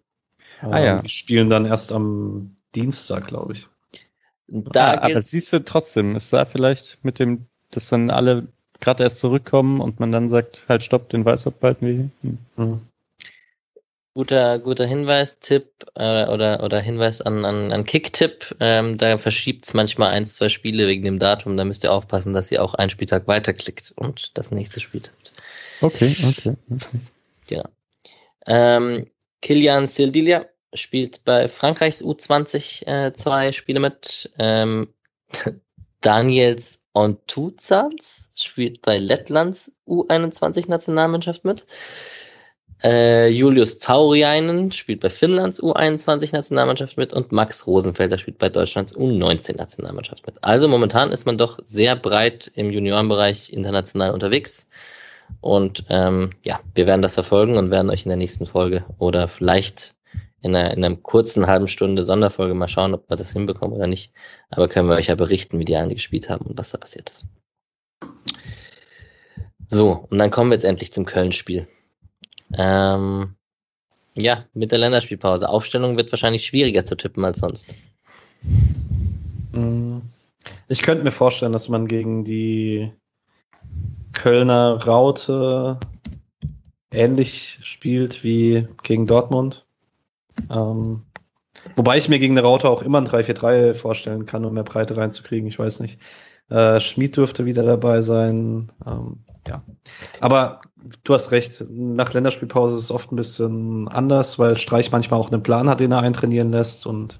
Ah, ja. Die spielen dann erst am Dienstag, glaube ich. da ah, aber siehst du trotzdem, ist da vielleicht mit dem, dass dann alle gerade erst zurückkommen und man dann sagt, halt stopp, den Weißhaupt behalten wir hier. Hm. Guter, guter Hinweis, Tipp äh, oder, oder Hinweis an, an, an Kick-Tipp. Ähm, da verschiebt es manchmal ein, zwei Spiele wegen dem Datum. Da müsst ihr aufpassen, dass ihr auch einen Spieltag weiterklickt und das nächste Spiel tippt. Okay, okay, okay. Ähm, Kilian Sildilia spielt bei Frankreichs U20 äh, zwei Spiele mit. Ähm, Daniels Ontuzans spielt bei Lettlands U21 Nationalmannschaft mit. Äh, Julius Tauriainen spielt bei Finnlands U21 Nationalmannschaft mit und Max Rosenfelder spielt bei Deutschlands U19 Nationalmannschaft mit. Also momentan ist man doch sehr breit im Juniorenbereich international unterwegs. Und ähm, ja, wir werden das verfolgen und werden euch in der nächsten Folge oder vielleicht in einer, in einer kurzen halben Stunde Sonderfolge mal schauen, ob wir das hinbekommen oder nicht. Aber können wir euch ja berichten, wie die alle gespielt haben und was da passiert ist. So, und dann kommen wir jetzt endlich zum Köln-Spiel. Ähm, ja, mit der Länderspielpause. Aufstellung wird wahrscheinlich schwieriger zu tippen als sonst. Mhm. Ich könnte mir vorstellen, dass man gegen die Kölner Raute ähnlich spielt wie gegen Dortmund. Ähm, wobei ich mir gegen eine Raute auch immer ein 3-4-3 vorstellen kann, um mehr Breite reinzukriegen. Ich weiß nicht. Äh, Schmid dürfte wieder dabei sein. Ähm, ja. Aber du hast recht. Nach Länderspielpause ist es oft ein bisschen anders, weil Streich manchmal auch einen Plan hat, den er eintrainieren lässt. Und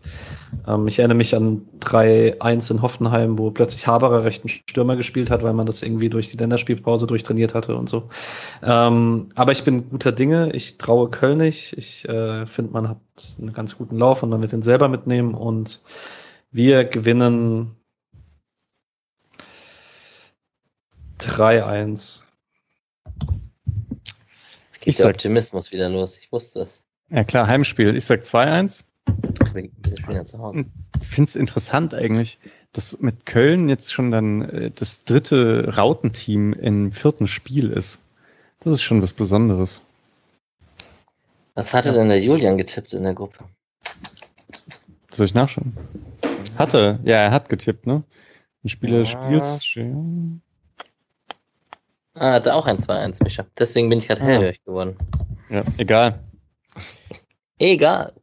ähm, ich erinnere mich an 3-1 in Hoffenheim, wo plötzlich Haberer rechten Stürmer gespielt hat, weil man das irgendwie durch die Länderspielpause durchtrainiert hatte und so. Ähm, aber ich bin guter Dinge. Ich traue Köln nicht. Ich äh, finde, man hat einen ganz guten Lauf und man wird den selber mitnehmen und wir gewinnen 3-1. Jetzt geht der Optimismus wieder los. Ich wusste es. Ja klar, Heimspiel. Ich sag 2-1. Wir, wir spielen ja zu Hause. Ich finde es interessant eigentlich, dass mit Köln jetzt schon dann äh, das dritte Rautenteam im vierten Spiel ist. Das ist schon was Besonderes. Was hatte denn der Julian getippt in der Gruppe? Soll ich nachschauen? Hatte, ja, er hat getippt, ne? Ein Spieler des Ja. Spiels. Ah, hatte auch ein 2-1, Micha. Deswegen bin ich gerade Ah. hellhörig geworden. Ja, egal. Egal.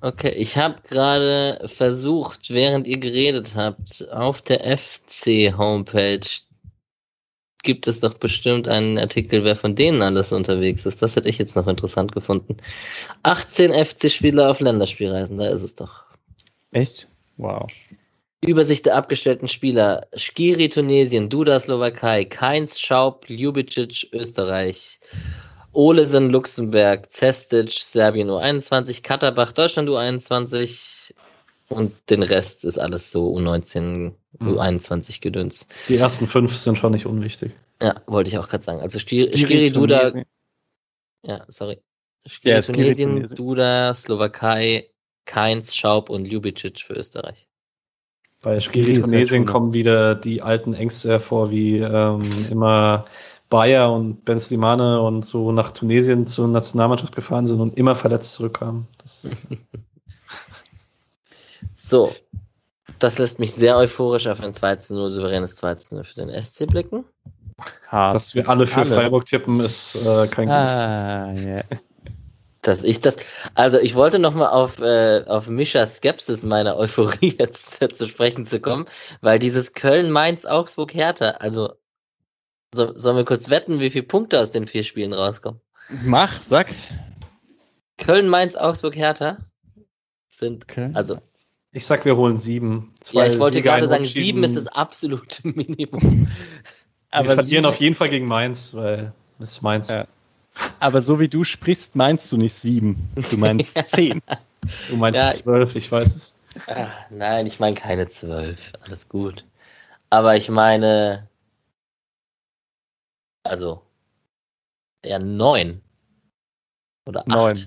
Okay, ich habe gerade versucht, während ihr geredet habt, auf der FC-Homepage gibt es doch bestimmt einen Artikel, wer von denen alles unterwegs ist. Das hätte ich jetzt noch interessant gefunden. 18 FC-Spieler auf Länderspielreisen, da ist es doch. Echt? Wow. Übersicht der abgestellten Spieler. Skiri Tunesien, Duda Slowakei, Keins Schaub, Ljubicic Österreich, Olesen Luxemburg, Cestic Serbien U21, Katterbach Deutschland U21 und den Rest ist alles so U19, Mhm. U21 Gedöns. Die ersten fünf sind schon nicht unwichtig. Ja, wollte ich auch gerade sagen. Also Skiri, Skiri, Skiri Duda, Tunesien. ja, sorry. Skiri Ja, Skiri Tunesien, Tunesien. Duda Slowakei, Keins Schaub und Ljubicic für Österreich. Bei Skiri halt Tunesien kommen wieder die alten Ängste hervor, wie ähm, immer Bayer und Ben Slimane und so nach Tunesien zur Nationalmannschaft gefahren sind und immer verletzt zurückkamen. Das, So, das lässt mich sehr euphorisch auf ein 2 zu 0 souveränes 2 zu 0 für den SC blicken. Hart. dass wir alle für Freiburg tippen, ist äh, kein gutes. Ah, ja. Dass ich das, also ich wollte nochmal auf, äh, auf Mischas Skepsis meiner Euphorie jetzt zu sprechen zu kommen, weil dieses Köln, Mainz, Augsburg, Hertha, also so, sollen wir kurz wetten, wie viele Punkte aus den vier Spielen rauskommen? Mach, sag. Köln, Mainz, Augsburg, Hertha sind, Okay. also, Ich sag, wir holen sieben. ja, ich wollte Siege, gerade sagen, sieben ist das absolute Minimum. Wir aber, verlieren sieben- auf jeden Fall gegen Mainz, weil das ist Mainz. Ja. Aber so wie du sprichst, meinst du nicht sieben. Du meinst zehn. Du meinst Ja. zwölf, ich weiß es. Ah, nein, ich meine keine zwölf. Alles gut. Aber ich meine, also, ja, neun. Oder acht. Neun.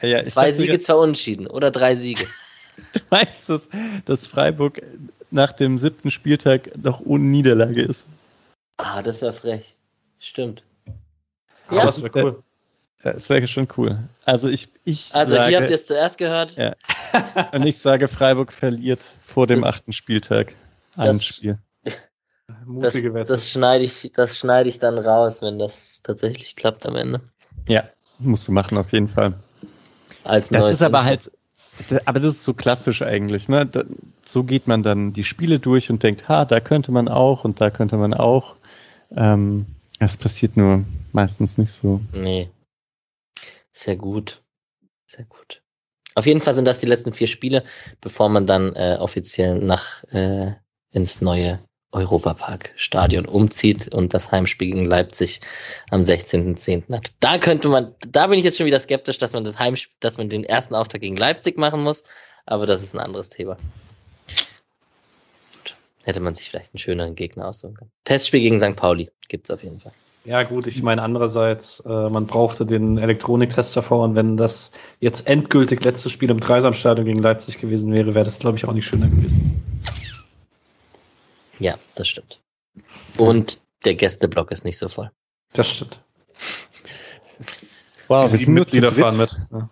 Ja, ich Zwei Siege, zwei Unentschieden. Oder drei Siege. Du weißt, dass, dass Freiburg nach dem siebten Spieltag noch ohne Niederlage ist. Ah, das wäre frech. Stimmt. Ja. das wäre cool. Ja, Das wäre schon cool. Also ich, ich Also sage, hier habt ihr es zuerst gehört. Ja. und ich sage, Freiburg verliert vor dem Das- achten Spieltag ein das- Spiel. Das, Mutige das schneide ich, das schneide ich dann raus, wenn das tatsächlich klappt am Ende. Ja, musst du machen auf jeden Fall. Als Das ist aber halt, aber das ist so klassisch eigentlich. Ne? Da, so geht man dann die Spiele durch und denkt, ha, da könnte man auch und da könnte man auch. Ähm, das passiert nur meistens nicht so. Nee. Sehr gut. Sehr gut. Auf jeden Fall sind das die letzten vier Spiele, bevor man dann äh, offiziell nach äh, ins neue Europapark-Stadion umzieht und das Heimspiel gegen Leipzig am 16.10. hat. Da könnte man, da bin ich jetzt schon wieder skeptisch, dass man das Heimspiel, dass man den ersten Auftakt gegen Leipzig machen muss, aber das ist ein anderes Thema. Hätte man sich vielleicht einen schöneren Gegner aussuchen können. Testspiel gegen St. Pauli gibt's auf jeden Fall. Ja, gut, ich meine, andererseits, äh, man brauchte den Elektroniktest davor und wenn das jetzt endgültig letzte Spiel im Dreisamstadion gegen Leipzig gewesen wäre, wäre das, glaube ich, auch nicht schöner gewesen. Ja, das stimmt. Und der Gästeblock ist nicht so voll. Das stimmt. Wow, wir sind, nur zu dritt. fahren mit. Ja.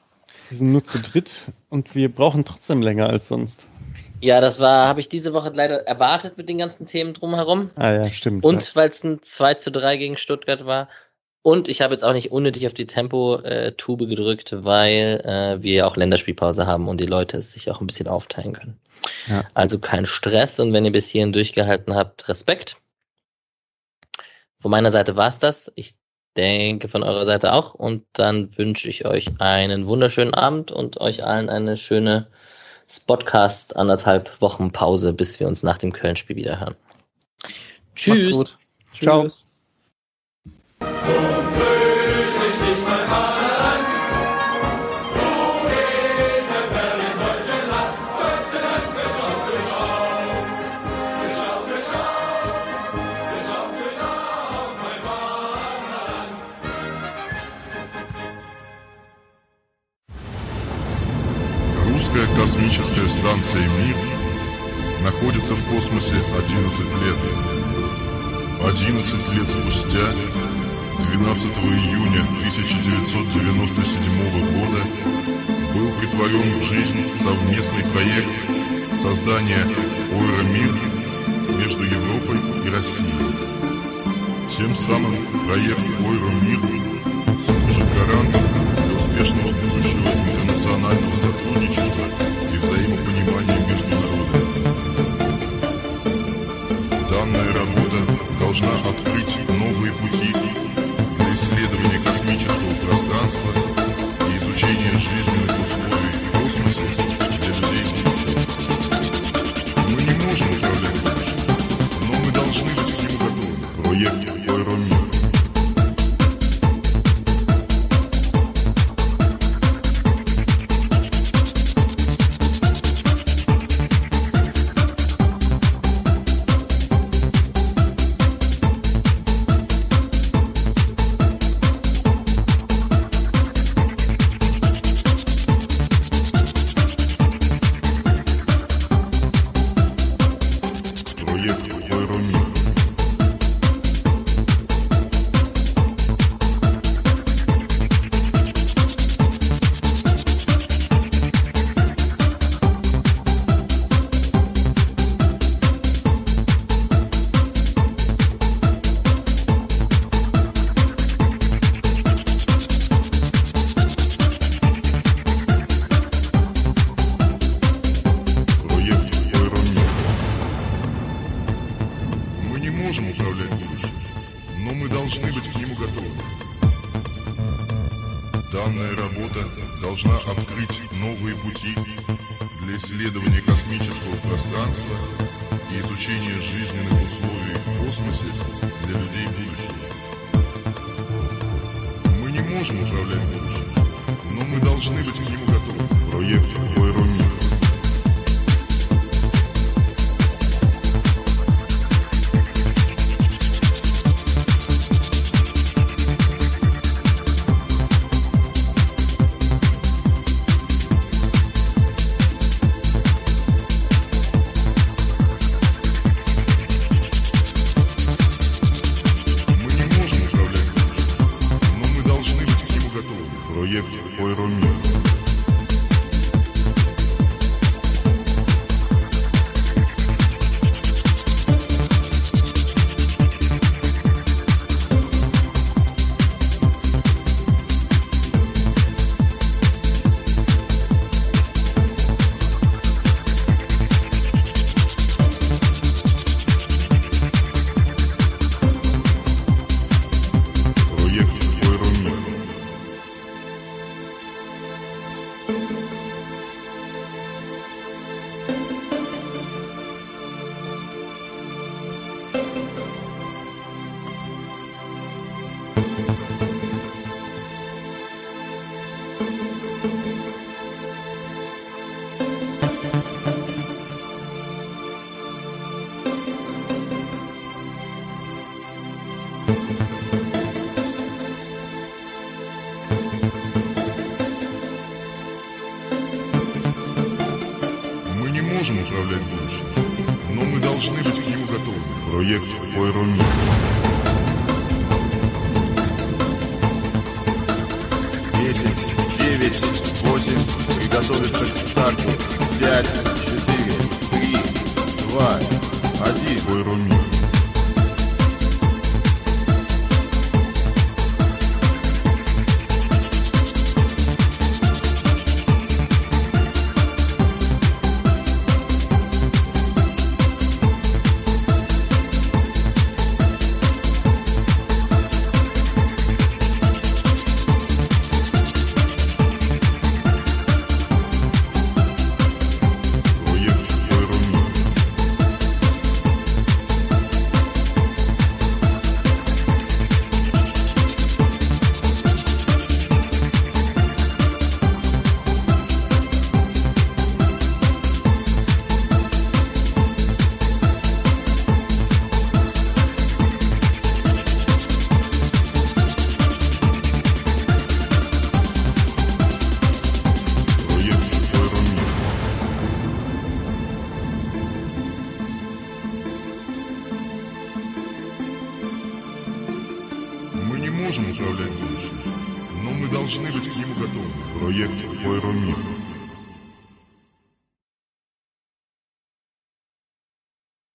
wir sind nur zu dritt und wir brauchen trotzdem länger als sonst. Ja, das war, habe ich diese Woche leider erwartet mit den ganzen Themen drumherum. Ah ja, stimmt. Und weil es ein 2 zu 3 gegen Stuttgart war. Und ich habe jetzt auch nicht unnötig auf die Tempo-Tube gedrückt, weil äh, wir ja auch Länderspielpause haben und die Leute es sich auch ein bisschen aufteilen können. Ja. Also kein Stress und wenn ihr bis hierhin durchgehalten habt, Respekt. Von meiner Seite war es das. Ich denke von eurer Seite auch. Und dann wünsche ich euch einen wunderschönen Abend und euch allen eine schöne Spotcast anderthalb Wochen Pause, bis wir uns nach dem Köln-Spiel wieder hören. Tschüss. Macht's gut. Tschüss. Ciao. Станция «Мир» находится в космосе 11 лет. 11 лет спустя, 12 июня 1997 года, был притворен в жизнь совместный проект создания «Ойра-Мир» между Европой и Россией. Тем самым проект «Ойра-Мир» служит гарантом успешного будущего интернационального сотрудничества и взаимопонимания между народами. Данная работа должна открыть новые пути для исследования космического пространства и изучения жизненных условий в космосе для людей будущего. Мы не можем управлять будущим, но мы должны быть к нему готовы. Проект